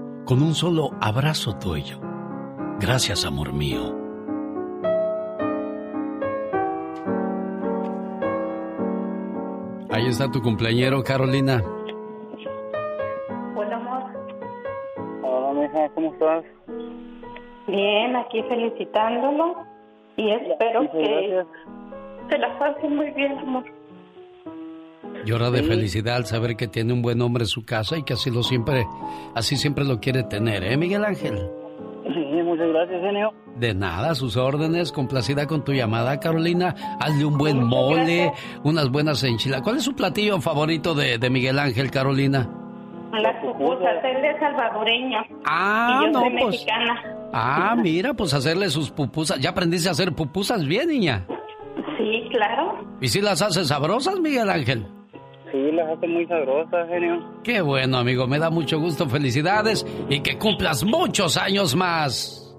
con un solo abrazo tuyo. Gracias, amor mío. Ahí está tu cumpleañero, Carolina. Hola, amor. Hola, mija, ¿cómo estás? Bien, aquí felicitándolo y espero que gracias. se la pase muy bien, amor. Llora de felicidad al saber que tiene un buen hombre en su casa y que así lo siempre, así siempre lo quiere tener, ¿eh, Miguel Ángel? Sí, muchas gracias, genio. De nada, a sus órdenes, complacida con tu llamada, Carolina. Hazle un buen mole, unas buenas enchiladas. ¿Cuál es su platillo favorito de, de Miguel Ángel, Carolina? Las pupusas, él es salvadoreño. Ah, y yo no, soy pues. mexicana. Ah, mira, pues hacerle sus pupusas. ¿Ya aprendiste a hacer pupusas bien, niña? Sí, claro. ¿Y si las haces sabrosas, Miguel Ángel? Sí, las hace muy sabrosas, genio. Qué bueno, amigo, me da mucho gusto, felicidades y que cumplas muchos años más.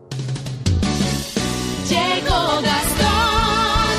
Llegó Gastón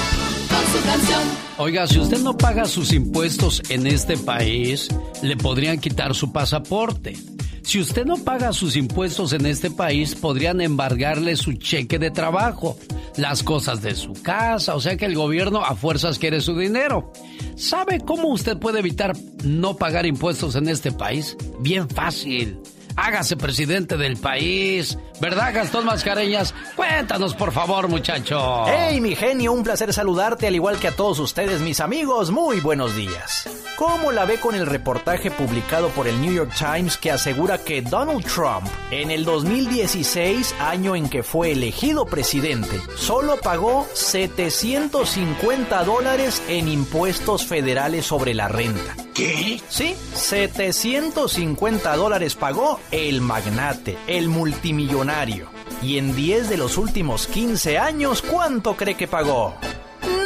con su canción. Oiga, si usted no paga sus impuestos en este país, le podrían quitar su pasaporte. Si usted no paga sus impuestos en este país, podrían embargarle su cheque de trabajo, las cosas de su casa, o sea que el gobierno a fuerzas quiere su dinero. ¿Sabe cómo usted puede evitar no pagar impuestos en este país? Bien fácil. Hágase presidente del país. ¿Verdad, Gastón Mascareñas? Cuéntanos, por favor, muchacho. ¡Hey, mi genio! Un placer saludarte, al igual que a todos ustedes, mis amigos. Muy buenos días. ¿Cómo la ve con el reportaje publicado por el New York Times que asegura que Donald Trump, en el 2016, año en que fue elegido presidente, solo pagó 750 dólares en impuestos federales sobre la renta? ¿Qué? Sí, 750 dólares pagó el magnate, el multimillonario. Y en 10 de los últimos 15 años, ¿cuánto cree que pagó?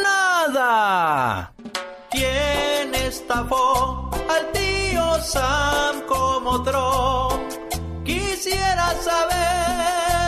¡Nada! ¿Quién estafó al tío Sam como Trump? Quisiera saber.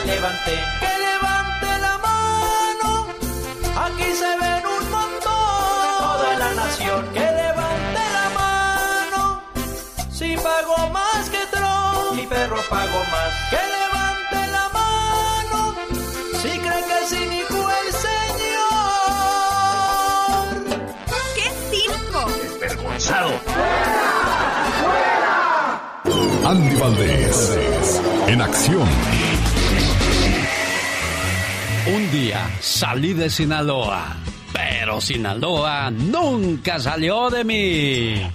La levanté. Que levante la mano. Aquí se ven un montón. Toda la nación. Que levante la mano. Si pagó más que Trump. Mi perro pagó más. Que levante la mano. Si cree que sí, ni fue el señor. ¡Qué circo! Desvergonzado. Andy Valdés, en acción. Un día salí de Sinaloa, pero Sinaloa nunca salió de mí.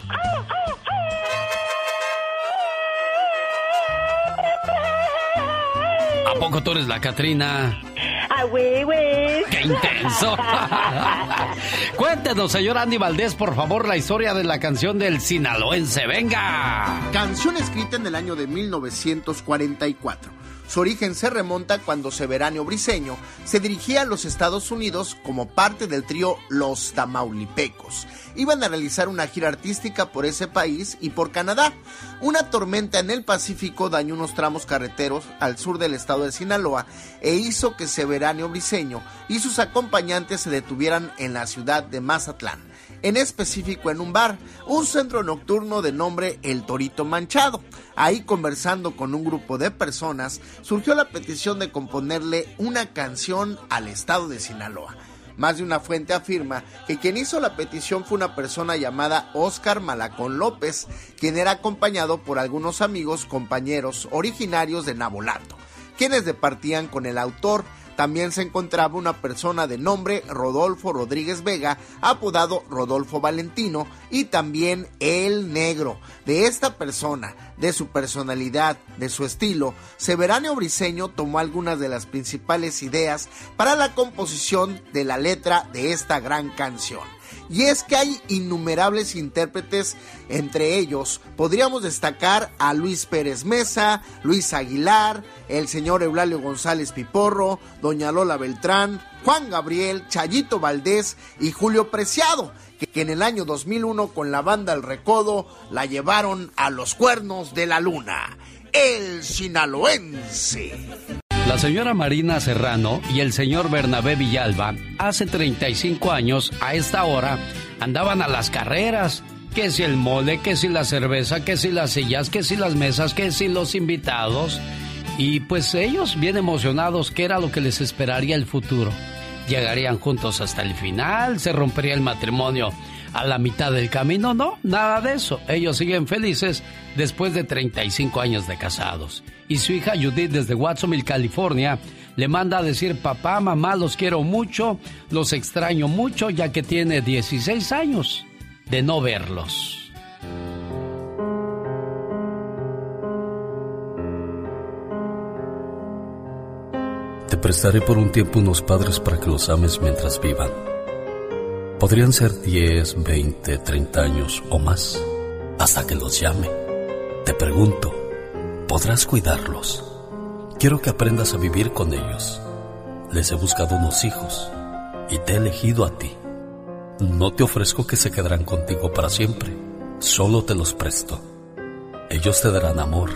¿A poco tú eres la Catrina? Ah, güey, güey. ¡Qué intenso! Cuéntenos, señor Andy Valdés, por favor, la historia de la canción del sinaloense. ¡Venga! Canción escrita en el año de 1944. Su origen se remonta cuando Severanio Briseño se dirigía a los Estados Unidos como parte del trío Los Tamaulipecos. Iban a realizar una gira artística por ese país y por Canadá. Una tormenta en el Pacífico dañó unos tramos carreteros al sur del estado de Sinaloa e hizo que Severanio Briseño y sus acompañantes se detuvieran en la ciudad de Mazatlán en específico en un bar, un centro nocturno de nombre El Torito Manchado. Ahí conversando con un grupo de personas, surgió la petición de componerle una canción al estado de Sinaloa. Más de una fuente afirma que quien hizo la petición fue una persona llamada Oscar Malacón López, quien era acompañado por algunos amigos compañeros originarios de Nabolato, quienes departían con el autor también se encontraba una persona de nombre Rodolfo Rodríguez Vega, apodado Rodolfo Valentino, y también El Negro. De esta persona, de su personalidad, de su estilo, Severano Briseño tomó algunas de las principales ideas para la composición de la letra de esta gran canción. Y es que hay innumerables intérpretes, entre ellos podríamos destacar a Luis Pérez Mesa, Luis Aguilar, el señor Eulalio González Piporro, doña Lola Beltrán, Juan Gabriel, Chayito Valdés y Julio Preciado, que en el año 2001 con la banda El Recodo la llevaron a los cuernos de la luna. El sinaloense. La señora Marina Serrano y el señor Bernabé Villalba hace 35 años a esta hora andaban a las carreras. Que si el mole, que si la cerveza, que si las sillas, que si las mesas, que si los invitados. Y pues ellos bien emocionados, que era lo que les esperaría el futuro. Llegarían juntos hasta el final, se rompería el matrimonio a la mitad del camino. No, nada de eso. Ellos siguen felices después de 35 años de casados y su hija Judith desde Watsonville, California, le manda a decir, papá, mamá, los quiero mucho, los extraño mucho, ya que tiene 16 años de no verlos. Te prestaré por un tiempo unos padres para que los ames mientras vivan. Podrían ser 10, 20, 30 años o más, hasta que los llame. Te pregunto, podrás cuidarlos. Quiero que aprendas a vivir con ellos. Les he buscado unos hijos y te he elegido a ti. No te ofrezco que se quedarán contigo para siempre, solo te los presto. Ellos te darán amor,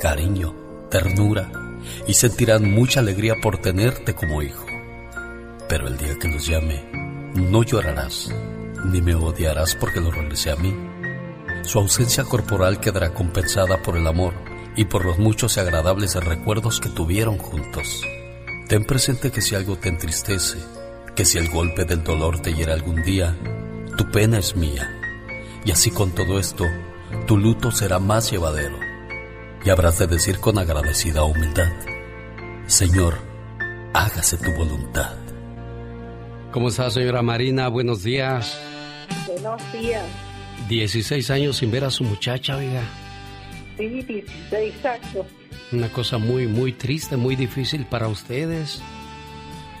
cariño, ternura y sentirán mucha alegría por tenerte como hijo. Pero el día que los llame, no llorarás, ni me odiarás porque lo regresé a mí. Su ausencia corporal quedará compensada por el amor y por los muchos y agradables recuerdos que tuvieron juntos. Ten presente que si algo te entristece, que si el golpe del dolor te hiera algún día, tu pena es mía. Y así con todo esto, tu luto será más llevadero. Y habrás de decir con agradecida humildad, Señor, hágase tu voluntad. ¿Cómo está, señora Marina? Buenos días. Buenos días. 16 años sin ver a su muchacha, oiga. Sí, 16 años. Una cosa muy, muy triste, muy difícil para ustedes.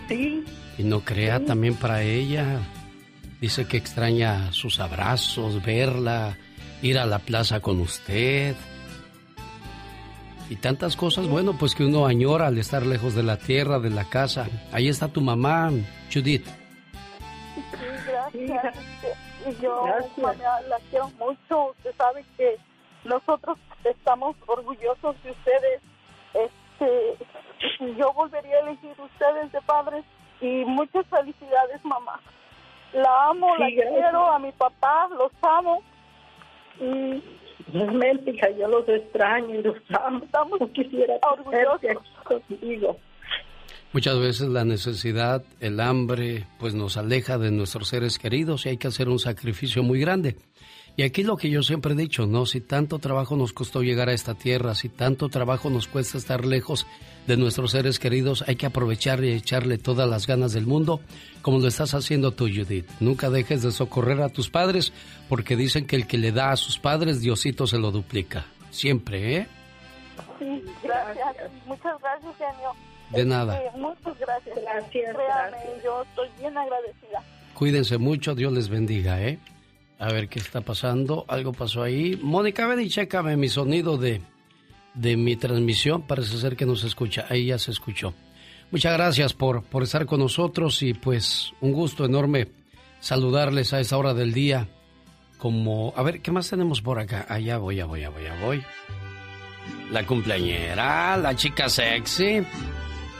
Sí. Y no crea también para ella. Dice que extraña sus abrazos, verla, ir a la plaza con usted. Y tantas cosas, bueno, pues que uno añora al estar lejos de la tierra, de la casa. Ahí está tu mamá, Judith. Sí, gracias. Y yo la quiero mucho. Usted sabe que nosotros estamos orgullosos de ustedes. Este, yo volvería a elegir ustedes de padres y muchas felicidades, mamá. La amo, la quiero, a mi papá, los amo. Y realmente, hija, yo los extraño y los amo. Estamos quisiera orgullosos contigo. Muchas veces la necesidad, el hambre, pues nos aleja de nuestros seres queridos y hay que hacer un sacrificio muy grande. Y aquí lo que yo siempre he dicho, ¿no? Si tanto trabajo nos costó llegar a esta tierra, si tanto trabajo nos cuesta estar lejos de nuestros seres queridos, hay que aprovechar y echarle todas las ganas del mundo, como lo estás haciendo tú, Judith. Nunca dejes de socorrer a tus padres, porque dicen que el que le da a sus padres, Diosito se lo duplica. Siempre, ¿eh? Sí, gracias. Muchas gracias, genio. De nada. Este, muchas gracias. Gracias. Créame, yo estoy bien agradecida. Cuídense mucho, Dios les bendiga, ¿eh? A ver qué está pasando. Algo pasó ahí. Mónica, ven y chécame mi sonido de, de mi transmisión. Parece ser que no se escucha. Ahí ya se escuchó. Muchas gracias por, por estar con nosotros y pues un gusto enorme saludarles a esa hora del día. Como, a ver, ¿qué más tenemos por acá? Allá voy, allá voy, allá voy, allá voy. La cumpleañera, la chica sexy.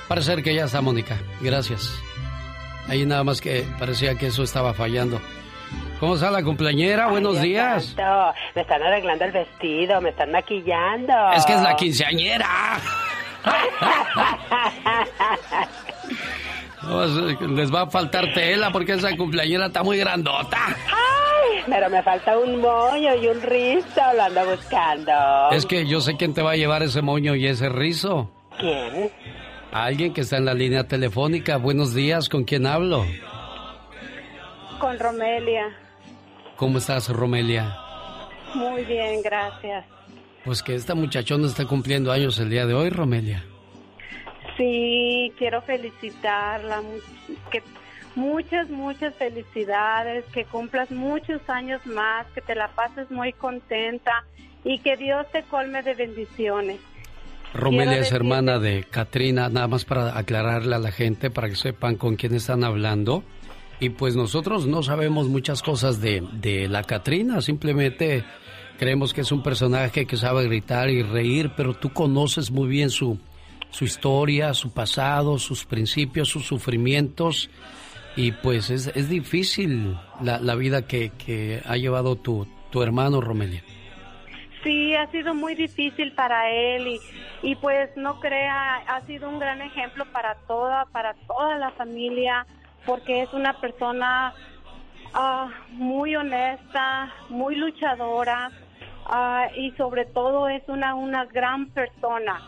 Parece que ya está Mónica. Gracias. Ahí nada más que parecía que eso estaba fallando. ¿Cómo está la cumpleañera? Buenos días. Me están arreglando el vestido, me están maquillando. Es que es la quinceañera. les va a faltar tela porque esa cumpleañera está muy grandota. Ay, pero me falta un moño y un rizo, lo ando buscando. Es que yo sé quién te va a llevar ese moño y ese rizo. ¿Quién? Alguien que está en la línea telefónica. Buenos días, ¿con quién hablo? Con Romelia. ¿Cómo estás, Romelia? Muy bien, gracias. Pues que esta muchachona está cumpliendo años el día de hoy, Romelia. Sí, quiero felicitarla. Que muchas, muchas felicidades. Que cumplas muchos años más. Que te la pases muy contenta. Y que Dios te colme de bendiciones. Romelia es hermana de Katrina, nada más para aclararle a la gente, para que sepan con quién están hablando. Y pues nosotros no sabemos muchas cosas de, de la Katrina, simplemente creemos que es un personaje que sabe gritar y reír, pero tú conoces muy bien su, su historia, su pasado, sus principios, sus sufrimientos. Y pues es, es difícil la, la vida que, que ha llevado tu, tu hermano Romelia. Sí, ha sido muy difícil para él y, y pues no crea, ha sido un gran ejemplo para toda, para toda la familia, porque es una persona ah, muy honesta, muy luchadora ah, y sobre todo es una, una gran persona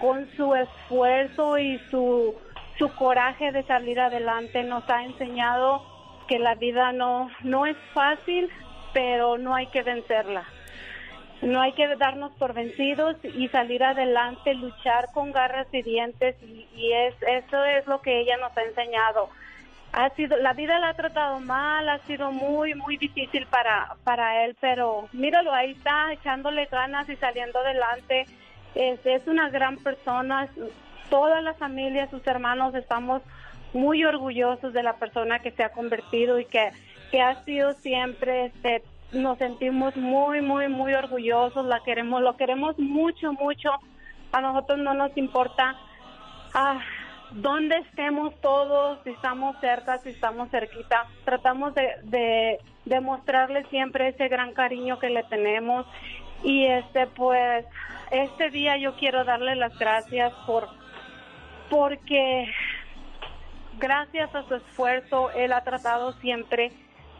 con su esfuerzo y su, su coraje de salir adelante nos ha enseñado que la vida no, no es fácil, pero no hay que vencerla. No hay que darnos por vencidos y salir adelante, luchar con garras y dientes y, es eso es lo que ella nos ha enseñado. Ha sido la vida la ha tratado mal, ha sido muy muy difícil para para él, pero míralo ahí está echándole ganas y saliendo adelante. Es, es una gran persona, toda la familia, sus hermanos estamos muy orgullosos de la persona que se ha convertido y que que ha sido siempre este nos sentimos muy, muy, muy orgullosos, la queremos, lo queremos mucho, mucho. A nosotros no nos importa ah, dónde estemos todos, si estamos cerca, si estamos cerquita. Tratamos de, de, mostrarle siempre ese gran cariño que le tenemos. Y este, pues, este día yo quiero darle las gracias por, porque gracias a su esfuerzo, él ha tratado siempre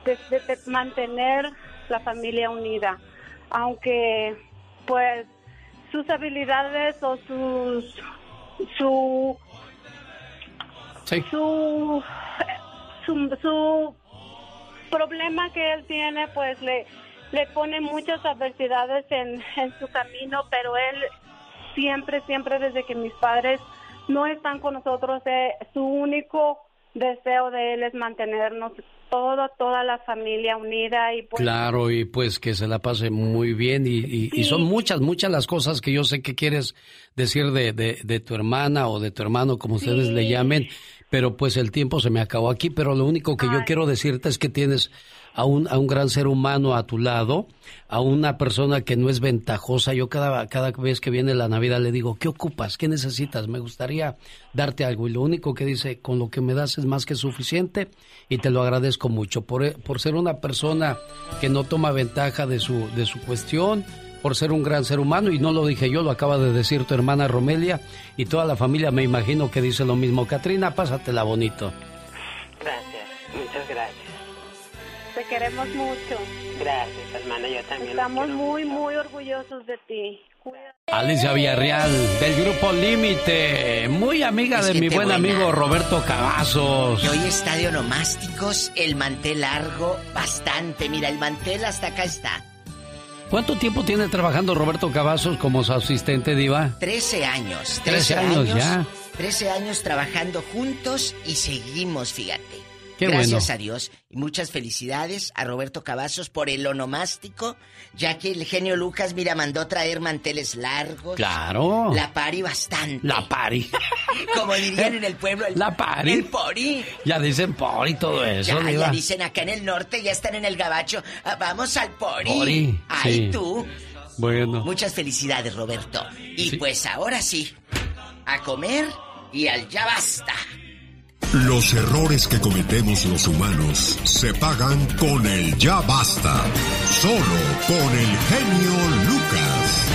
de mantener la familia unida, aunque pues sus habilidades o sus su Sí. su, su su problema que él tiene pues le le pone muchas adversidades en, en su camino, pero él siempre, siempre desde que mis padres no están con nosotros, eh, su único deseo de él es mantenernos toda, toda la familia unida y pues... Claro, y pues que se la pase muy bien y, y- y son muchas, muchas las cosas que yo sé que quieres decir de, de, de tu hermana o de tu hermano, como ustedes le llamen, pero pues el tiempo se me acabó aquí, pero lo único que yo quiero decirte es que tienes a un, a un gran ser humano a tu lado, a una persona que no es ventajosa. Yo cada, cada vez que viene la Navidad le digo, ¿qué ocupas? ¿Qué necesitas? Me gustaría darte algo. Y lo único que dice, con lo que me das es más que suficiente y te lo agradezco mucho por, por ser una persona que no toma ventaja de su, de su cuestión, por ser un gran ser humano. Y no lo dije yo, lo acaba de decir tu hermana Romelia y toda la familia me imagino que dice lo mismo. Katrina, pásatela bonito. Gracias, muchas gracias. Queremos mucho. Gracias, hermana, yo también. Estamos muy, muy orgullosos de ti. Cuídate. Alicia Villarreal, del grupo Límite, muy amiga Es de mi buen buena. amigo Roberto Cavazos. Y hoy está de onomásticos, el mantel largo, bastante. Mira, el mantel hasta acá está. ¿Cuánto tiempo tiene trabajando Roberto Cavazos como su asistente diva? 13 años. 13 años ya. 13 años trabajando juntos y seguimos, fíjate. Qué Gracias bueno. a Dios y muchas felicidades a Roberto Cavazos por el onomástico, ya que el genio Lucas, mira, mandó traer manteles largos. Claro. La pari bastante. La pari. Como dirían en el pueblo, el, La pari. el pori. Ya dicen por y todo eso, Ya, ya dicen acá en el norte, ya están en el gabacho. Ah, vamos al pori. Pori, Ay, sí. tú. Bueno. Muchas felicidades, Roberto. Y pues ahora sí, a comer y al ya basta. Los errores que cometemos los humanos se pagan con el ya basta. Solo con el genio Lucas.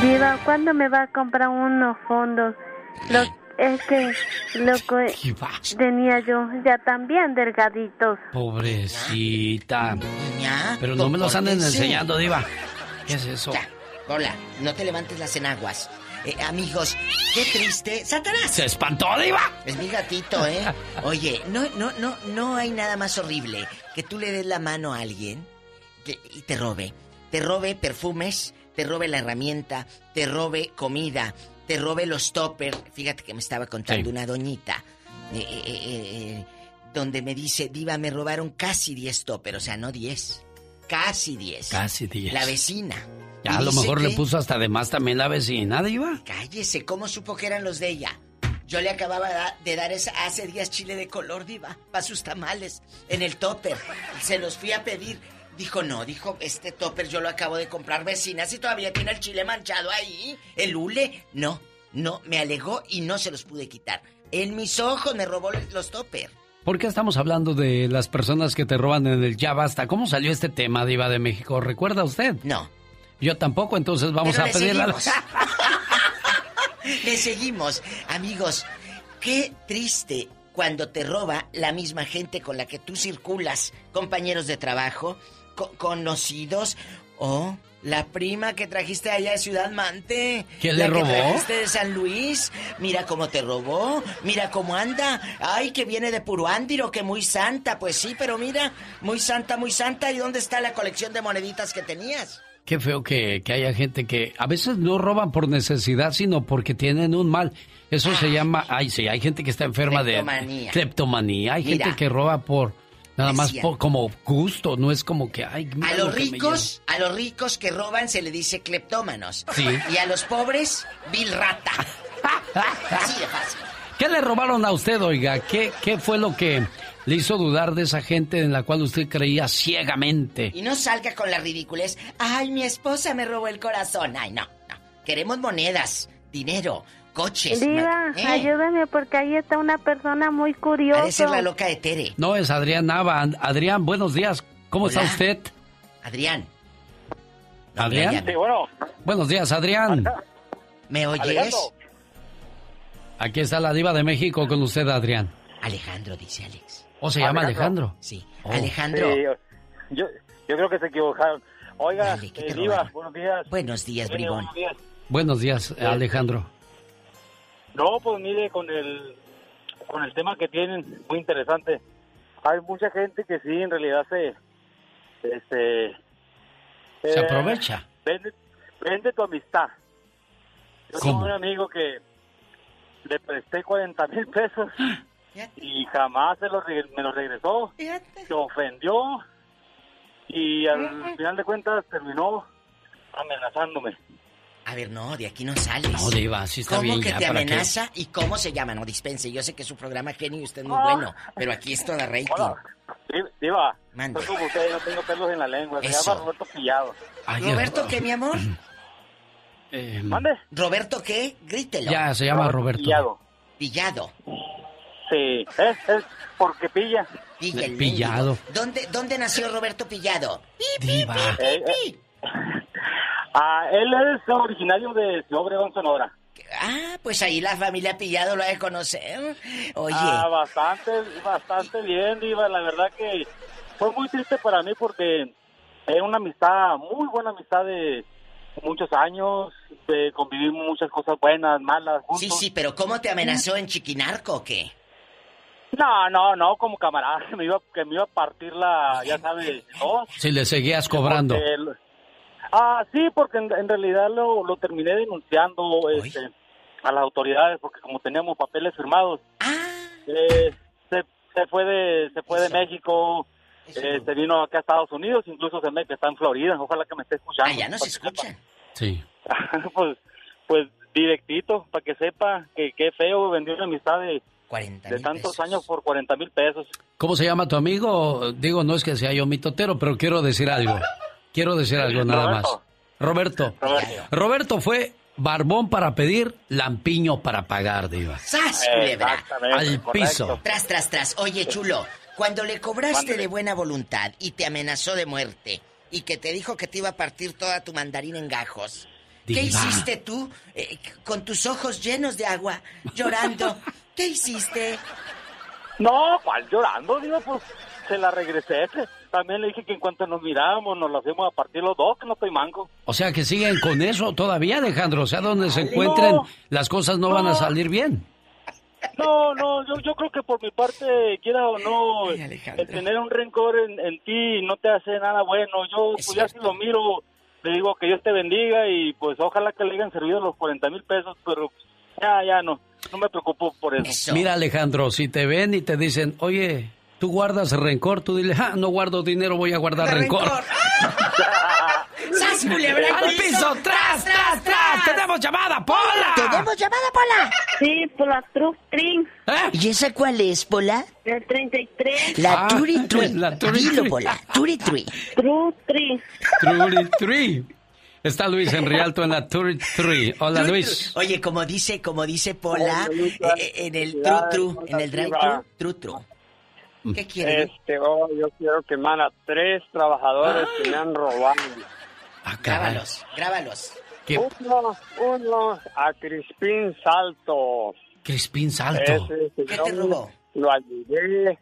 Diva, ¿cuándo me va a comprar unos fondos? Lo, es que lo que tenía yo ya también delgaditos. Pobrecita. Ya, Pero no me los anden enseñando, Diva. ¿Qué es eso? Ya, hola, no te levantes las enaguas. Eh, amigos, qué triste. ¡Satanás! ¿Se espantó, Diva? Es mi gatito, ¿eh? Oye, no, no, no, no hay nada más horrible que tú le des la mano a alguien que- y te robe. Te robe perfumes, te robe la herramienta, te robe comida, te robe los toppers. Fíjate que me estaba contando Sí. una doñita. eh, eh, eh, donde me dice, Diva, me robaron casi 10 toppers, o sea, no 10, casi 10. Casi 10. La vecina. Ya a lo mejor le puso hasta de más también la vecina, Diva. Cállese, ¿cómo supo que eran los de ella? Yo le acababa de dar esa- hace días chile de color, diva, para sus tamales, en el topper. Se los fui a pedir. Dijo, no, dijo, este topper yo lo acabo de comprar, vecina, si todavía tiene el chile manchado ahí, el hule. No, no, me alegó y no se los pude quitar. En mis ojos me robó los topper. ¿Por qué estamos hablando de las personas que te roban en el Ya Basta? ¿Cómo salió este tema, Diva de México? ¿Recuerda usted? No. Yo tampoco, entonces vamos Pero a le pedirle a la... Le seguimos. Amigos, qué triste cuando te roba la misma gente con la que tú circulas, compañeros de trabajo, co- conocidos o la prima que trajiste allá de Ciudad Mante. ¿Quién la le que robó? trajiste de San Luis. Mira cómo te robó, mira cómo anda. Ay, que viene de Puruándiro, que muy santa. Pues sí, pero mira, muy santa, muy santa. ¿Y dónde está la colección de moneditas que tenías? Qué feo que, que haya gente que a veces no roban por necesidad, sino porque tienen un mal. Eso se llama, ay, sí, hay gente que está enferma Cleptomanía. de cleptomanía. Hay Mira. gente que roba por nada más por- como gusto, no es como que, ay, A lo los ricos, a los ricos que roban se le dice cleptómanos. Sí. Y a los pobres, vil rata. Así de fácil. ¿Qué le robaron a usted, oiga? ¿Qué, ¿Qué fue lo que le hizo dudar de esa gente en la cual usted creía ciegamente? Y no salga con la ridiculez. Ay, mi esposa me robó el corazón. Ay, no, no. Queremos monedas, dinero, coches. Diva, ¿Eh? ayúdame porque ahí está una persona muy curiosa. Ser la loca de Tere. No, es Adrián Nava. Adrián, buenos días. ¿Cómo Hola. está usted? Adrián. Adrián. Sí, bueno. Buenos días, Adrián. ¿Me oyes? Alejandro. Aquí está la diva de México con usted, Adrián. Alejandro, dice Alex. ¿O se llama Alejandro? Sí. Oh. Alejandro. Sí, yo, yo creo que se equivocaron. Oiga, Dale, ¿qué te eh, Diva, buenos días. Buenos días, Eh, bribón. buenos días. Buenos días, Alejandro. No, pues mire, con el, con el tema que tienen, muy interesante. Hay mucha gente que sí, en realidad se... Este, Se eh, aprovecha. Vende, vende tu amistad. Yo ¿Cómo? tengo un amigo que le presté 40 mil pesos y jamás se lo me lo regresó. Se ofendió y al final de cuentas terminó amenazándome. A ver, no, de aquí no sales. No, Diva, sí está ¿Cómo bien que ya, te ¿para qué? amenaza y cómo se llama? No dispense, yo sé que su programa genio y usted es muy Ah. bueno, pero aquí es toda rating. Di- Diva, Mande. soy como usted, no tengo pelos en la lengua. Se llama Roberto Pillado. Ay, ¿Roberto qué, mi amor? eh, ¿Mande? ¿Roberto qué? Grítelo. ya, se llama Roberto. Pillado. Pillado. Sí, es, es porque pilla. Pilla el Pillado. ¿Dónde, ¿Dónde nació Roberto Pillado? Diva. Eh, eh. Ah, él es originario de Ciudad Obregón, Sonora. Ah, pues ahí la familia Pillado lo ha de conocer. Oye, Ah, bastante, bastante bien, Diva. La verdad que fue muy triste para mí porque es una amistad, muy buena amistad de muchos años, de convivir muchas cosas buenas, malas, juntos. sí, sí, pero ¿cómo te amenazó en Chiquinarco o qué? No, no, no, como camarada, me iba, que me iba a partir la, ya sabes, ¿no? Si le seguías cobrando. Porque ah, sí, porque en, en realidad lo, lo terminé denunciando, este, a las autoridades porque como teníamos papeles firmados, Ah. eh, se, se fue de se fue de México, eh, se vino acá a Estados Unidos, incluso se me que está en Florida. Ojalá que me esté escuchando. Ah, ya nos para que escuchan. Sí. pues, pues directito, para que sepa que qué feo vendió una amistad de, de tantos años por 40 mil pesos. ¿Cómo se llama tu amigo? Digo, no es que sea yo mitotero, pero quiero decir algo. Quiero decir algo nada más. Roberto. Roberto fue barbón para pedir, lampiño para pagar, diva. ¡Sas, culebra! Al piso. Tras, tras, tras. Oye, chulo, cuando le cobraste de buena voluntad y te amenazó de muerte y que te dijo que te iba a partir toda tu mandarina en gajos, ¿qué hiciste tú eh, con tus ojos llenos de agua, llorando? ¿Qué hiciste? No, ¿cuál llorando? Digo, pues se la regresé. También le dije que en cuanto nos mirábamos nos lo hacemos a partir los dos, que no estoy manco. O sea que siguen con eso todavía, Alejandro. O sea, donde se encuentren, No. las cosas no van a salir bien. No, no, yo, yo creo que por mi parte, quiera o no, el tener un rencor en, en ti no te hace nada bueno. Yo, pues ya si lo miro, le digo que Dios te bendiga y pues ojalá que le hayan servido los 40 mil pesos, pero ya, ya no, no me preocupo por eso. Mira, Alejandro, si te ven y te dicen, oye, tú guardas rencor, tú dile, ah, no guardo dinero, voy a guardar rencor. ¡Sas, culebra! ¡Al piso! ¡Tras, tras, tras! ¡Tenemos llamada, Pola! ¿Tenemos llamada, Pola? Sí, por la Truck Trin. ¿Y esa cuál es, Pola? El 33. La Ah, Turi Tree. la Turi Dilo. Pola. Turi Tree. Está Luis en Rialto en la Turi Tree. Hola, Luis. Oye, como dice, como dice Pola, Luisa. eh, en el tru tru, en el drive tru, tru tru. ¿Qué quiere? Este, oh, yo quiero quemar a tres trabajadores que me han robado. Grábalos, grábalos. ¿Qué? Uno, uno a Crispín Salto. Crispín Salto. ¿Qué te robó? Lo ayudé,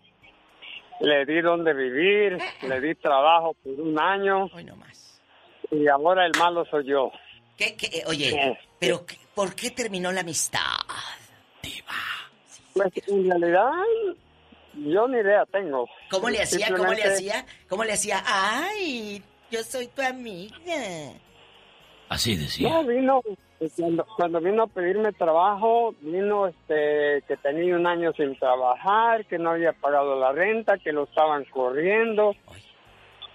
le di donde vivir, le di trabajo por un año. Y ahora el malo soy yo. ¿Qué, qué, eh, oye, pero qué- ¿por qué terminó la amistad? Pues en realidad, yo ni idea tengo. ¿Cómo le hacía? ¿Cómo le hacía? ¿Cómo le hacía? Ay, yo soy tu amiga. Así decía. No, vino, eh, cuando, cuando vino a pedirme trabajo, vino este que tenía un año sin trabajar, que no había pagado la renta, que lo estaban corriendo.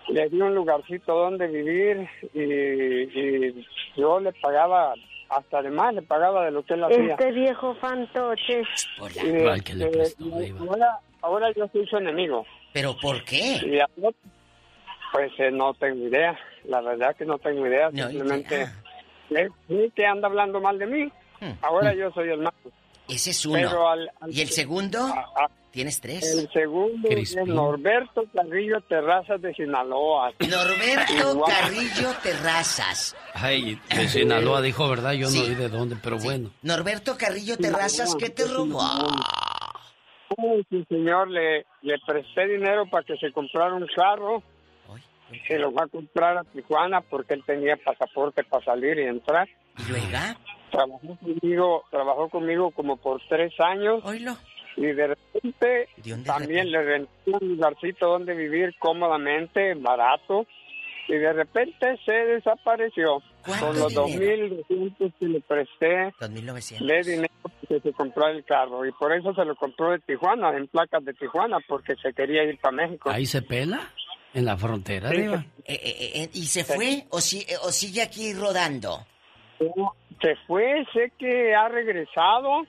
Le di un lugarcito donde vivir y, y yo le pagaba, hasta además le pagaba de lo que él hacía. Este viejo fantoche. Y, Al que le este, prestó, Diva. ahora, ahora yo soy su enemigo. ¿Pero por qué? Y ahora, pues eh, no tengo idea, la verdad que no tengo idea, No, simplemente eh, sí que anda hablando mal de mí, ahora yo soy el malo. Ese es uno. Pero al- al- ¿Y el segundo? a- Tienes tres. El segundo es Crispín. Norberto Carrillo Terrazas de Sinaloa. Norberto. Carrillo Terrazas. Ay, de Sinaloa dijo, ¿verdad? Yo Sí. no vi de dónde, pero bueno. Norberto Carrillo Terrazas, ¿qué te robó? Sí, señor, le, le presté dinero para que se comprara un carro. Se lo va a comprar a Tijuana porque él tenía pasaporte para salir y entrar. ¿Y luego? Trabajó conmigo, trabajó conmigo como por tres años. Y de repente también le renté un lugarcito donde vivir cómodamente, barato. Y de repente se desapareció. Con los dinero? 2.200 que le presté 2.900. de dinero que se compró el carro. Y por eso se lo compró de Tijuana, en placas de Tijuana, porque se quería ir para México. Ahí se pela, en la frontera, Sí, Diva. Eh, eh, eh, ¿Y se fue o, si- eh, o sigue aquí rodando? Se fue, sé que ha regresado.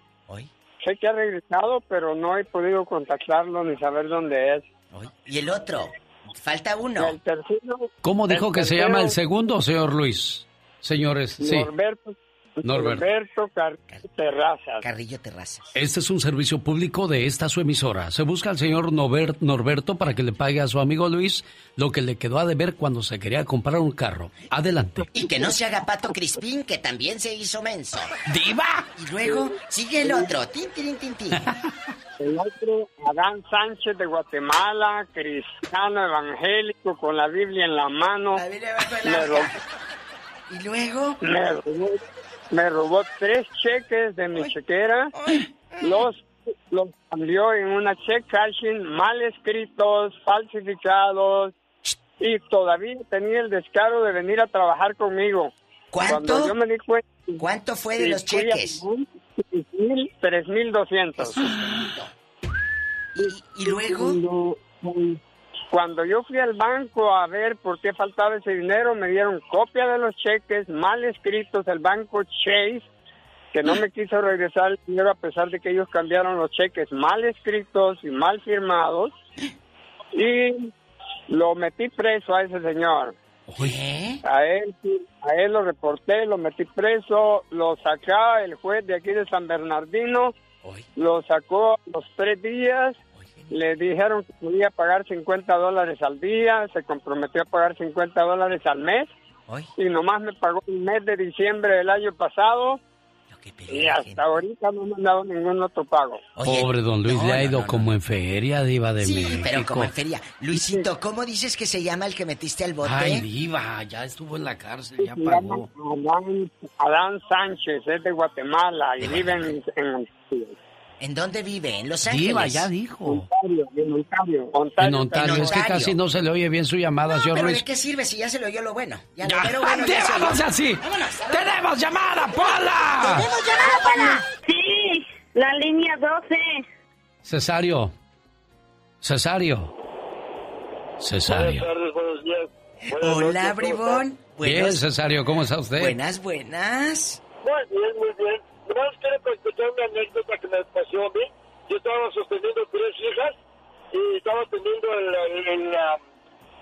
Sé que ha regresado, pero no he podido contactarlo ni saber dónde es. ¿Y el otro? Falta uno. El tercero, ¿Cómo dijo el que se llama el segundo, señor Luis? Señores, sí. Norberto, Norberto. Terrazas. Carrillo Terrazas. Este es un servicio público de esta su emisora. Se busca al señor Norberto para que le pague a su amigo Luis lo que le quedó a deber cuando se quería comprar un carro. Adelante. Y que no se haga Pato Crispín, que también se hizo menso. ¡Diva! Y luego sigue el otro. Tin, tin, tin, tin. El otro, Adán Sánchez de Guatemala, cristiano evangélico con la Biblia en la mano. Me robó, Y luego. me robó, me robó tres cheques de mi chequera. Los, los cambió en una check cashing mal escritos, falsificados. Y todavía tenía el descaro de venir a trabajar conmigo. ¿Cuánto? Cuando yo me di cuenta. ¿Cuánto fue de y los cheques? Limón, 3.200. ¿Y, luego? Cuando, cuando yo fui al banco a ver por qué faltaba ese dinero, me dieron copia de los cheques mal escritos del banco Chase, que no me quiso regresar el dinero a pesar de que ellos cambiaron los cheques mal escritos y mal firmados. Y lo metí preso a ese señor. A él, a él lo reporté, lo metí preso, lo sacó el juez de aquí de San Bernardino, lo sacó a los tres días, le dijeron que podía pagar 50 dólares al día, se comprometió a pagar 50 dólares al mes, y nomás me pagó el mes de diciembre del año pasado, y hasta ahorita no me han dado ningún otro pago. Pobre don Luis, le ha ido como en feria, diva de Sí, México. pero como en feria. Luisito, ¿cómo dices que se llama el que metiste al bote? Ay, diva, ya estuvo en la cárcel, ya Se pagó. Adán, Adán Sánchez, es de Guatemala y vive en, en, ¿En dónde vive? ¿En Los Ángeles? Diva, ya dijo. Ontario, en Ontario. En Ontario, es que Ontario. casi no se le oye bien su llamada, No, señor pero ¿de Luis. qué sirve si ya se lo oyó lo bueno? Ya, Ya. lo bueno ya así. Vámonos. ¡Tenemos llamada, Pola! ¿Tenemos llamada, Pola? Sí, la línea 12. Cesario. Cesario. Cesario. tardes, buenos días. Hola, Bribón. Bien, Cesario, ¿cómo está usted? Buenas, buenas. Muy bien, muy bien. Nomás quiero contar una anécdota que me pasó a mí. Yo estaba sosteniendo tres hijas y estaba teniendo el, el, el, um,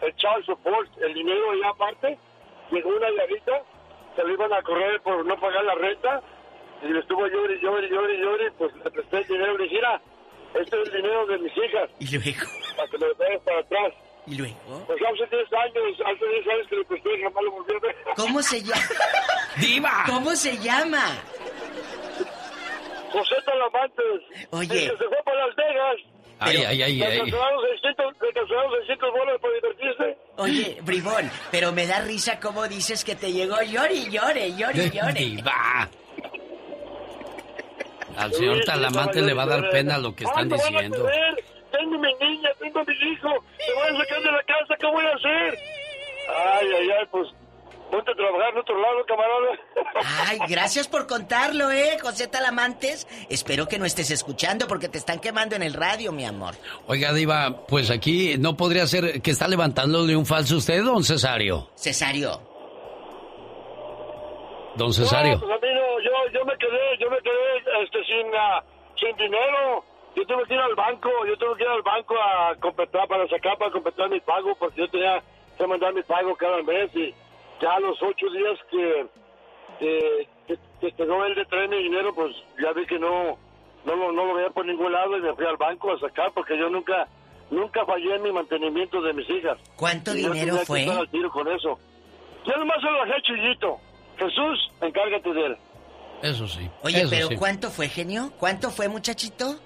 el child support, el dinero ya aparte. Llegó una diablita, se lo iban a correr por no pagar la renta y le estuvo llori, llori, llori, llori, pues le presté el dinero y le dije, "Mira, este es el dinero de mis hijas. Y luego. Para que me lo traigas para atrás. ¿Y luego? Pues hace 10 años, hace 10 años que le presté y jamás lo volví a ver. ¿Cómo se llama? ¡Diva! ¿Cómo se llama? José Talamantes. Oye. El que se fue para Las Vegas. Ay, ay, ay, ay. cancelaron 600, le cancelaron 600 bolas para divertirse. Oye, Bribón, pero me da risa cómo dices que te llegó llore, llore, llore, llore. Diva. Al señor Talamante le va a dar pena lo que están ¿Cuándo van a diciendo. Tengo mi niña, tengo mi hijo. Se van a sacar de la casa, ¿qué voy a hacer? Ay, ay, ay, pues ponte a trabajar en otro lado, camarada. Ay, gracias por contarlo, ¿eh, José Talamantes? Espero que no estés escuchando porque te están quemando en el radio, mi amor. Oiga, Diva, pues aquí no podría ser que está levantándole un falso usted, don Cesario. Cesario. Don Cesario. No, pues a mí no, yo, yo me quedé, yo me quedé este, sin, ah, sin dinero. Yo tuve que ir al banco, yo tuve que ir al banco a completar, para sacar, para completar mi pago, porque yo tenía que mandar mi pago cada mes y ya a los ocho días que, que, que, que quedó él de traer mi dinero, pues ya vi que no, no, lo, no lo veía por ningún lado y me fui al banco a sacar porque yo nunca, nunca fallé en mi mantenimiento de mis hijas. ¿Cuánto Y yo dinero tenía que fue? estar al tiro con eso. Yo nomás se lo dejé chillito. Jesús, encárgate de él. Eso sí. Oye, eso pero sí. ¿cuánto fue, genio? ¿Cuánto fue, muchachito?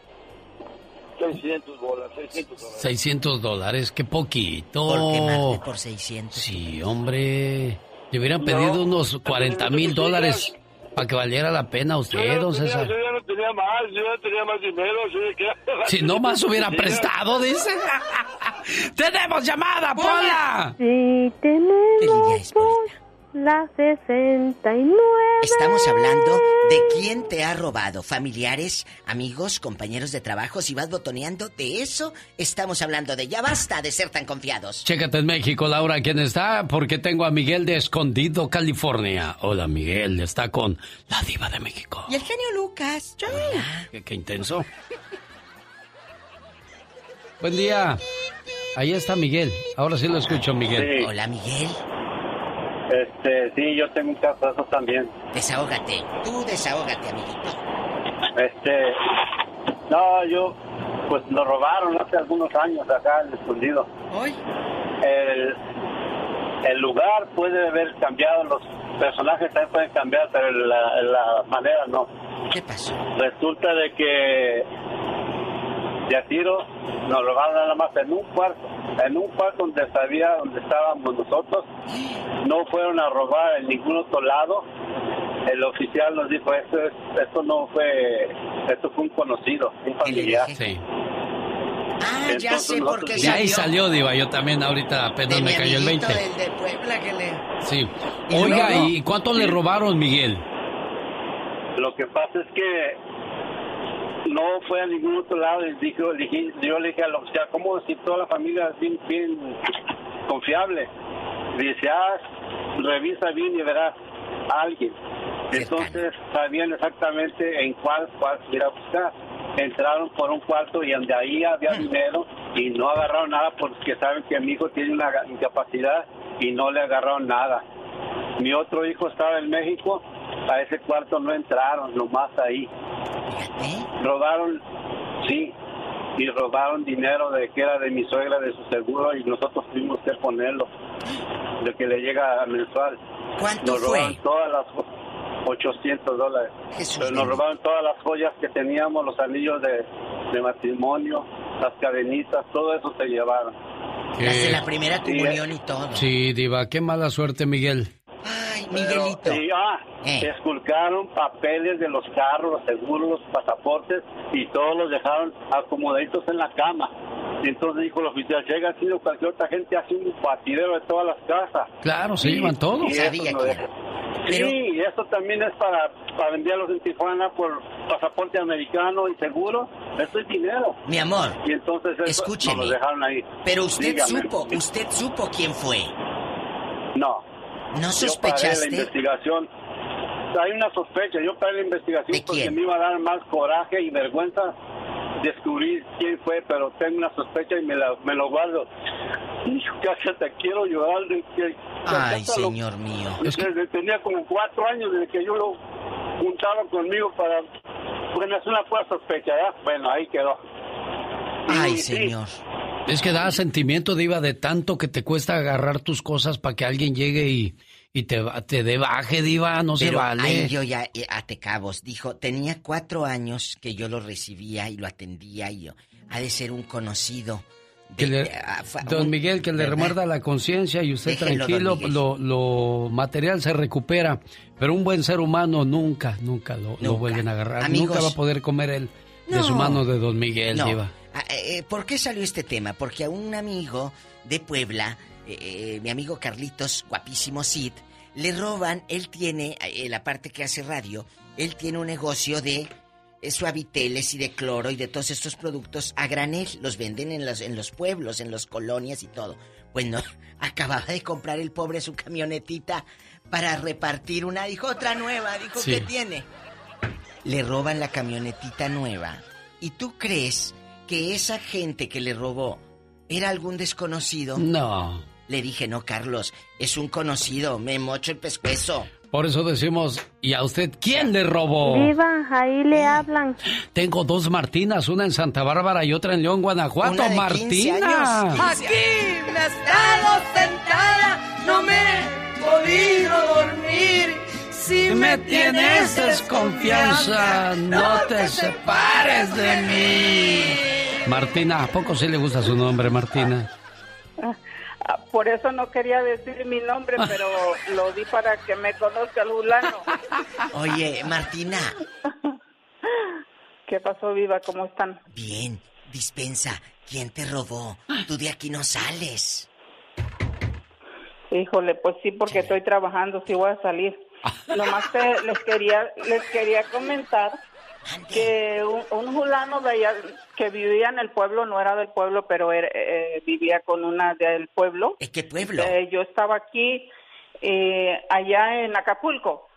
600 bolas, 600 dólares. 600 dólares, qué poquito. ¿Por quemarte por 600? Sí, hombre. Le hubieran pedido unos 40 mil dólares para que valiera la pena a usted, don no tenía- César. yo ya no tenía más, yo ya tenía más dinero, así de que... Si no más hubiera prestado, dice. ¡Tenemos llamada, Pola! Sí, tenemos la 69. Estamos hablando de quién te ha robado. Familiares, amigos, compañeros de trabajo. Si vas botoneando, de eso estamos hablando. De ya basta de ser tan confiados. Chécate en México, Laura, ¿quién está? Porque tengo a Miguel de Escondido, California. Hola, Miguel, está con la diva de México. Y el genio Lucas. Qué, qué intenso. Buen día. Ahí está Miguel. Ahora sí lo escucho, Miguel. Sí. Hola, Miguel. Este, sí, yo tengo un caso también. Desahógate. Tú desahógate, amiguito. Este, no, yo, pues lo robaron hace algunos años acá en Escondido. ¿Hoy? El, el lugar puede haber cambiado, los personajes también pueden cambiar, pero la, la manera no. ¿Qué pasó? Resulta de que de a tiro nos robaron nada más en un cuarto, en un cuarto donde sabía donde estábamos nosotros. No fueron a robar en ningún otro lado. El oficial nos dijo esto, es- esto no fue, esto fue un conocido, un familiar. Sí. Ah, ya sé por qué De ahí salió. salió, Diva. Yo también ahorita apenas De me mi cayó el amiguito 20. del de Puebla que le... Sí. ¿Y Oiga, luego? ¿y cuánto le robaron, Miguel? Lo que pasa es que no fue a ningún otro lado y dijo, le dije- yo le dije a la oficial, ¿cómo si toda la familia es bien, bien confiable? Dice, ah, revisa bien y verás a alguien. Entonces sabían exactamente en cuál cuál ir a buscar. Entraron por un cuarto y donde ahí había dinero y no agarraron nada porque saben que mi hijo tiene una incapacidad y no le agarraron nada. Mi otro hijo estaba en México, a ese cuarto no entraron, nomás ahí. Robaron, sí, y robaron dinero de que era de mi suegra, de su seguro, y nosotros tuvimos que ponerlo, de que le llega mensual. ¿Cuánto nos fue? robaron todas las 800 dólares. Pero nos robaron todas las joyas que teníamos, los anillos de, de matrimonio, las cadenitas, todo eso se llevaron. De la primera Sí, comunión y todo. Sí, Diva, qué mala suerte, Miguel. Ay, Miguelito. Sí, ah, esculcaron papeles de los carros, los seguros, los pasaportes y todos los dejaron acomodaditos en la cama. Y entonces dijo el oficial, si haya sido cualquier otra gente, hace un patidero de todas las casas. Claro, se llevan todo. Y eso no deja. Sí, y eso también es para, para enviarlos en Tijuana por pasaporte americano y seguro. Eso es dinero. Mi amor, Y entonces eso escúcheme. nos lo dejaron ahí. Pero usted Dígame. supo, usted supo quién fue. No. ¿No Yo paré sospechaste? la investigación. Hay una sospecha. Yo paré la investigación porque me iba a dar más coraje y vergüenza descubrir quién fue, pero tengo una sospecha y me, la, me lo guardo. Que hasta quiero llorar. De que, que Ay, lo- señor mío. desde- tenía como cuatro años desde que yo lo juntaba conmigo para... Bueno, es una pura sospecha, ¿ya? Bueno, ahí quedó. Ay, sí, señor. Es que da sentimiento, Diva, de tanto que te cuesta agarrar tus cosas para que alguien llegue y, y te, te dé baje, Diva, no se Pero vale. ahí yo ya eh, ate cabos. Dijo, tenía cuatro años que yo lo recibía y lo atendía y yo. Ha de ser un conocido. Que le- ah, fue don un- Miguel, que le remuerda la conciencia y usted Déjelo, tranquilo, lo, lo material se recupera, pero un buen ser humano nunca, nunca lo, vuelven a agarrar. Amigos. nunca va a poder comer él de su No. mano de don Miguel, No. Diva. Ah, eh, ¿Por qué salió este tema? Porque a un amigo de Puebla, eh, eh, mi amigo Carlitos, guapísimo Sid, le roban, él tiene, eh, la parte que hace radio, él tiene un negocio de eh, suaviteles y de cloro y de todos estos productos a granel, los venden en los, en los pueblos, en las colonias y todo. Pues no, acababa de comprar el pobre su camionetita para repartir una, dijo otra nueva, dijo Sí. que tiene. Le roban la camionetita nueva. ¿Y tú crees que esa gente que le robó era algún desconocido? No. Le dije, no, Carlos, es un conocido, me mocho el pescuezo. Por eso decimos, ¿y a usted quién le robó? Viva, ahí le hablan. Tengo dos Martinas, una en Santa Bárbara y otra en León, Guanajuato. Una de 15 Martina. Aquí me he estado sentada, no me he podido dormir. Si me tienes desconfianza, no te separes de mí. Martina, ¿a poco sí le gusta su nombre, Martina? Por eso no quería decir mi nombre, pero lo di para que me conozca el fulano. Oye, Martina, ¿Qué pasó, Viva? ¿Cómo están? bien, dispensa, ¿quién te robó? Tú de aquí no sales. Híjole, pues sí, porque estoy trabajando, sí voy a salir. Nomás te- les quería les quería comentar que un, un fulano de allá que vivía en el pueblo, no era del pueblo, pero era- eh, vivía con una del pueblo. ¿De qué pueblo? Eh, yo estaba aquí, eh, allá en Acapulco.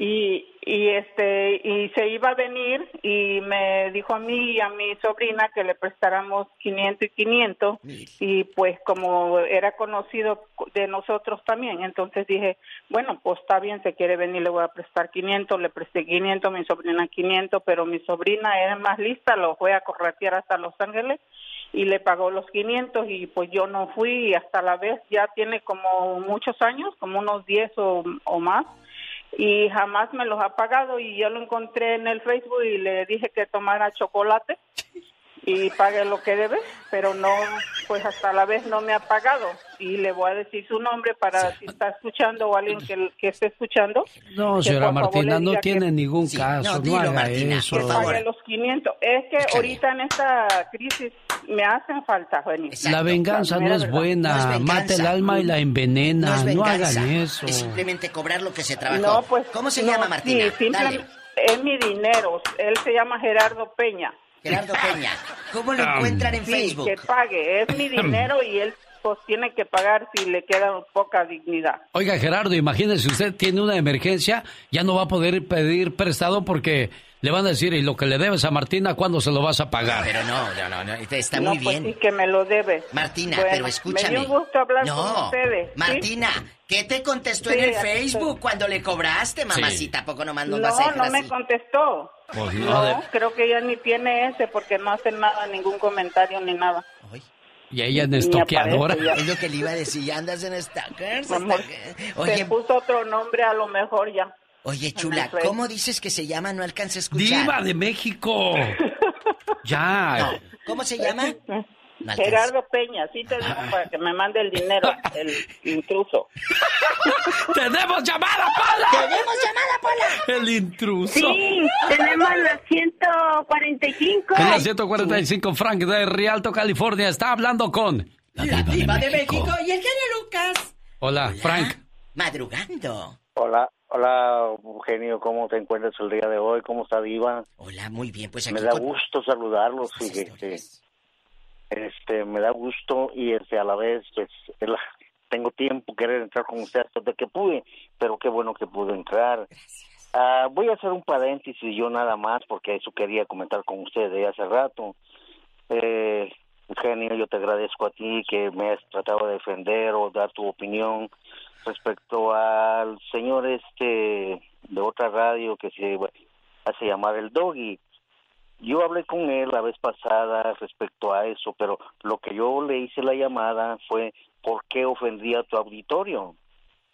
Y y este y se iba a venir y me dijo a mí y a mi sobrina que le prestáramos 500 y 500 y pues como era conocido de nosotros también entonces dije bueno pues está bien se quiere venir le voy a prestar 500 le presté 500 mi sobrina 500 pero mi sobrina era más lista lo fue a corretear hasta Los Ángeles y le pagó los 500 y pues yo no fui y hasta la vez ya tiene como muchos años como unos 10 o, o más y jamás me los ha pagado y yo lo encontré en el Facebook y le dije que tomara chocolate y pague lo que debe, pero no, pues hasta la vez no me ha pagado y le voy a decir su nombre para si está escuchando o alguien que, que esté escuchando. No, señora Martina, no tiene que- ningún caso, no, dilo, haga Martina, eso. que pague los 500. Es que ahorita en esta crisis me hacen falta. La venganza no es buena. Mata el alma y la envenena. No, hagan eso. Es simplemente cobrar lo que se trabajó. No, pues, ¿Cómo se no, llama, Martina? sí, simple- es mi dinero. Él se llama Gerardo Peña. Gerardo Peña. ¿Cómo lo encuentran en Sí, Facebook? que pague. Es mi dinero y él pues tiene que pagar si le queda poca dignidad. Oiga, Gerardo, imagínese, usted tiene una emergencia, ya no va a poder pedir prestado porque le van a decir, y lo que le debes a Martina, ¿cuándo se lo vas a pagar? Pero no, no, no, no, está no, muy pues bien. sí que me lo debe. Martina, Bueno, pero escúchame. Me dio gusto hablar no, con ustedes. ¿sí? Martina, ¿qué te contestó Sí, en el Facebook estoy. cuando le cobraste, mamacita? ¿A poco nomás No, vas a dejar no me así? contestó. Pues no, no, de- creo que ella ni tiene ese porque no hace nada, ningún comentario ni nada. Y ella es Ni estoqueadora. Es lo que le iba a decir, ya andas en stalkers. Amor, stalkers. Se Oye, puso otro nombre a lo mejor ya. Oye, chula, ¿cómo dices que se llama? No alcancé a escuchar. Diva de México. Ya. No, ¿Cómo se llama? No. Gerardo Peña, sí te digo para que me mande el dinero, el intruso. ¡Tenemos llamada, Pola! ¡Tenemos llamada, Pola! El intruso. Sí, tenemos la 145. En la 145, Frank de Rialto, California, está hablando con... La diva de México. y el genio Lucas. Hola, Frank. Madrugando. Hola, hola, Eugenio, ¿cómo te encuentras el día de hoy? ¿Cómo está Diva? Hola, muy bien, pues aquí Me da con- gusto saludarlos, fíjate. Este, me da gusto y este, a la vez, pues, el- tengo tiempo querer entrar con usted hasta de que pude, pero qué bueno que pude entrar. Ah, voy a hacer un paréntesis yo nada más, porque eso quería comentar con usted de hace rato. Eh, Eugenio, yo te agradezco a ti que me has tratado de defender o dar tu opinión respecto al señor este de otra radio que se hace llamar el Doggy. Yo hablé con él la vez pasada respecto a eso, pero lo que yo le hice la llamada fue ¿por qué ofendía a tu auditorio?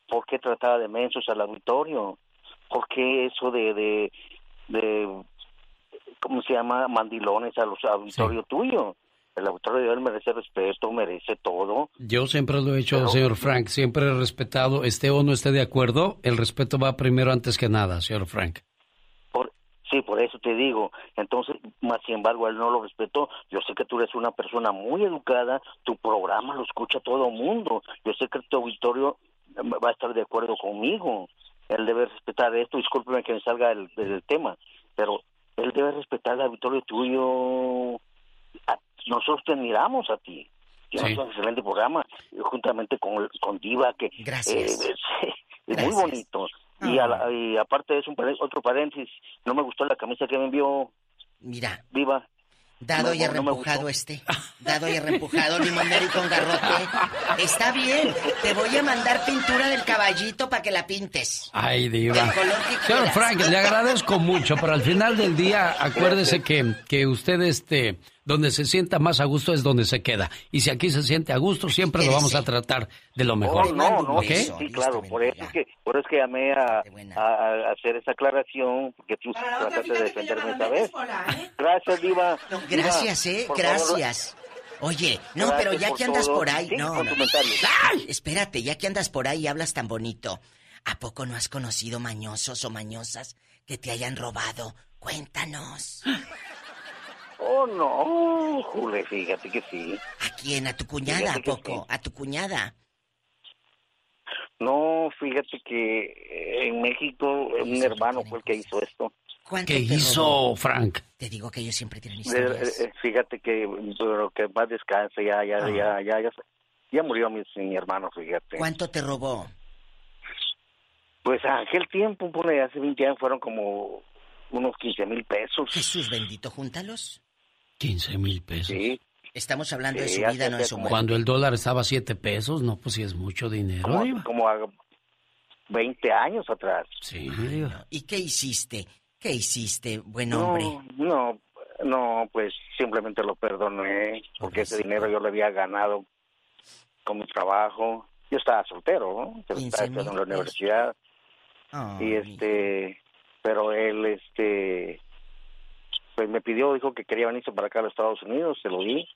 ¿Por qué trataba de mensos al auditorio? ¿Por qué eso de, de, de ¿cómo se llama? Mandilones a los auditorios tuyos? El auditorio de él merece respeto, merece todo. Yo siempre lo he hecho, señor Frank, siempre he respetado, esté o no esté de acuerdo, el respeto va primero antes que nada, señor Frank. Por, sí, por eso te digo. Entonces, más sin embargo, él no lo respetó. Yo sé que tú eres una persona muy educada, tu programa lo escucha todo el mundo. Yo sé que tu auditorio eh, va a estar de acuerdo conmigo. Él debe respetar esto. Discúlpeme que me salga del, del tema, pero él debe respetar el auditorio tuyo. A- nosotros te admiramos a ti. Tienes Sí. un excelente programa, eh, juntamente con, con Diva, que Gracias. eh, es, es muy bonito. Y, a la- y aparte de eso, un otro paréntesis, no me gustó la camisa que me envió Mira, Viva. dado No, y no, no arrempujado gustó. este. Dado y arrempujado, limonero y con garrote. Está bien, te voy a mandar pintura del caballito para que la pintes. Ay, diva. Señor. Frank, le agradezco mucho, pero al final del día, acuérdese que, que usted, este, donde se sienta más a gusto es donde se queda. Y si aquí se siente a gusto, siempre lo vamos a tratar de lo mejor. Oh, no, no, ¿Ok? sí, sí, claro, por eso es que, por eso es que llamé a, a- a hacer esa aclaración, porque tú trataste de defenderme esta vez. Gracias, Diva. Gracias, eh, por favor, gracias. Oye, no, Gracias pero ya que andas todo. por ahí, Sí, no, con no. ¡Ay! Espérate, ya que andas por ahí y hablas tan bonito, ¿a poco no has conocido mañosos o mañosas que te hayan robado? Cuéntanos. Oh, no, Jule, fíjate que sí. ¿A quién? ¿A tu cuñada? Fíjate ¿A que poco? sí. ¿A tu cuñada? No, fíjate que eh, en México un hermano fue el que hizo esto. ¿Cuánto ¿Qué hizo robó? Frank? Te digo que ellos siempre tienen Eh, historias. eh, Fíjate que, pero que más descanse, ya, ya, Ah. ya, ya, ya, ya murió mi, mi hermano, fíjate. ¿Cuánto te robó? Pues a aquel tiempo, pone, hace 20 años fueron como unos 15 mil pesos. Jesús bendito, júntalos. 15 mil pesos. Sí. Estamos hablando de Sí, su hace- vida, no de su como- muerte. Cuando el dólar estaba a 7 pesos, no, pues sí es mucho dinero, Como, a 20 años atrás. Sí, ¿Y qué hiciste? ¿Qué hiciste, buen No, hombre? no, no, pues simplemente lo perdoné, porque ese dinero yo lo había ganado con mi trabajo. Yo estaba soltero, ¿no? 15 estaba estudiando en la universidad. Ah, y este, pero él, este, pues me pidió, dijo que quería venirse para acá a los Estados Unidos, se lo di.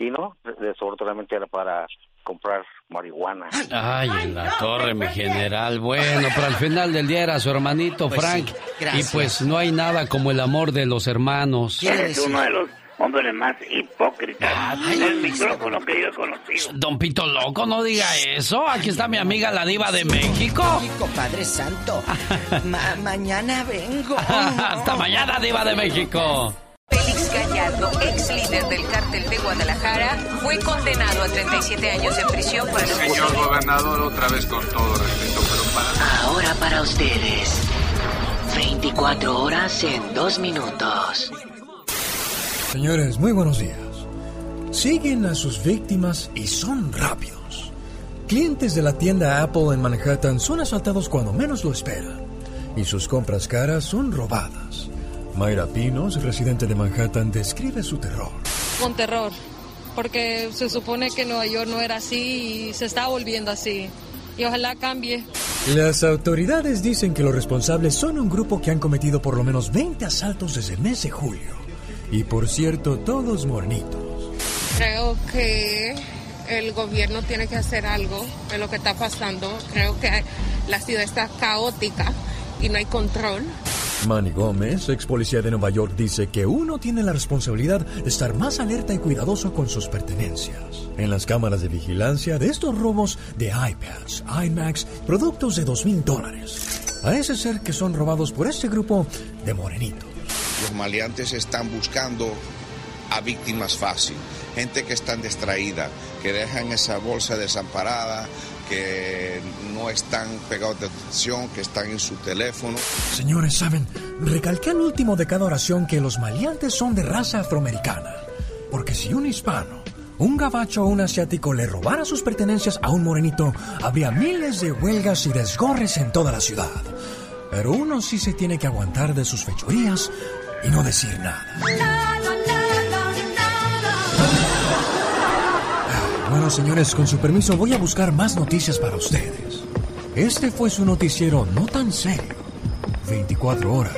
Y no, desafortunadamente era para comprar marihuana. Ay, en la torre, mi general. Bueno, pero al final del día era su hermanito Pues Frank. sí, y pues no hay nada como el amor de los hermanos. Es uno de los, hombre más hipócrita en el micrófono que yo he conocido. Don Pito Loco, no diga eso. Aquí está mi amiga la diva de México. México, Padre Santo. mañana vengo. Hasta mañana, diva de México. Félix Gallardo, ex líder del cártel de Guadalajara, fue condenado a 37 años de prisión por el Señor gobernador, otra vez con todo respeto, pero para... Ahora para ustedes, 24 horas en 2 minutos. Señores, muy buenos días. Siguen a sus víctimas y son rápidos. Clientes de la tienda Apple en Manhattan son asaltados cuando menos lo esperan. Y sus compras caras son robadas. Mayra Pinos, residente de Manhattan, describe su terror. Con terror, porque se supone que Nueva York no era así y se está volviendo así. Y ojalá cambie. Las autoridades dicen que los responsables son un grupo que han cometido por lo menos 20 asaltos desde el mes de julio. Y por cierto, todos mornitos. Creo que el gobierno tiene que hacer algo de lo que está pasando. Creo que la ciudad está caótica y no hay control. Manny Gómez, ex policía de Nueva York, dice que uno tiene la responsabilidad de estar más alerta y cuidadoso con sus pertenencias. En las cámaras de vigilancia de estos robos de iPads, iMacs, productos de dos mil dólares. Parece ser que son robados por este grupo de morenitos. Los maleantes están buscando a víctimas fácil, gente que están distraída, que dejan esa bolsa desamparada, que no están pegados de atención, que están en su teléfono. Señores, ¿saben? Recalqué al último de cada oración que los maleantes son de raza afroamericana. Porque si un hispano, un gabacho o un asiático le robara sus pertenencias a un morenito, habría miles de huelgas y desgorres en toda la ciudad. Pero uno sí se tiene que aguantar de sus fechorías y no decir nada. Bueno, señores, con su permiso voy a buscar más noticias para ustedes. Este fue su noticiero no tan serio. 24 horas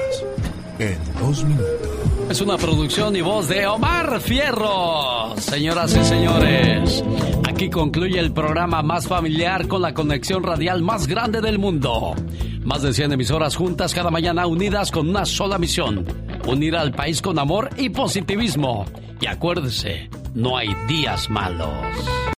en 2 minutos. Es una producción y voz de Omar Fierro. Señoras y señores, aquí concluye el programa más familiar con la conexión radial más grande del mundo. Más de 100 emisoras juntas cada mañana unidas con una sola misión. Unir al país con amor y positivismo. Y acuérdese, no hay días malos.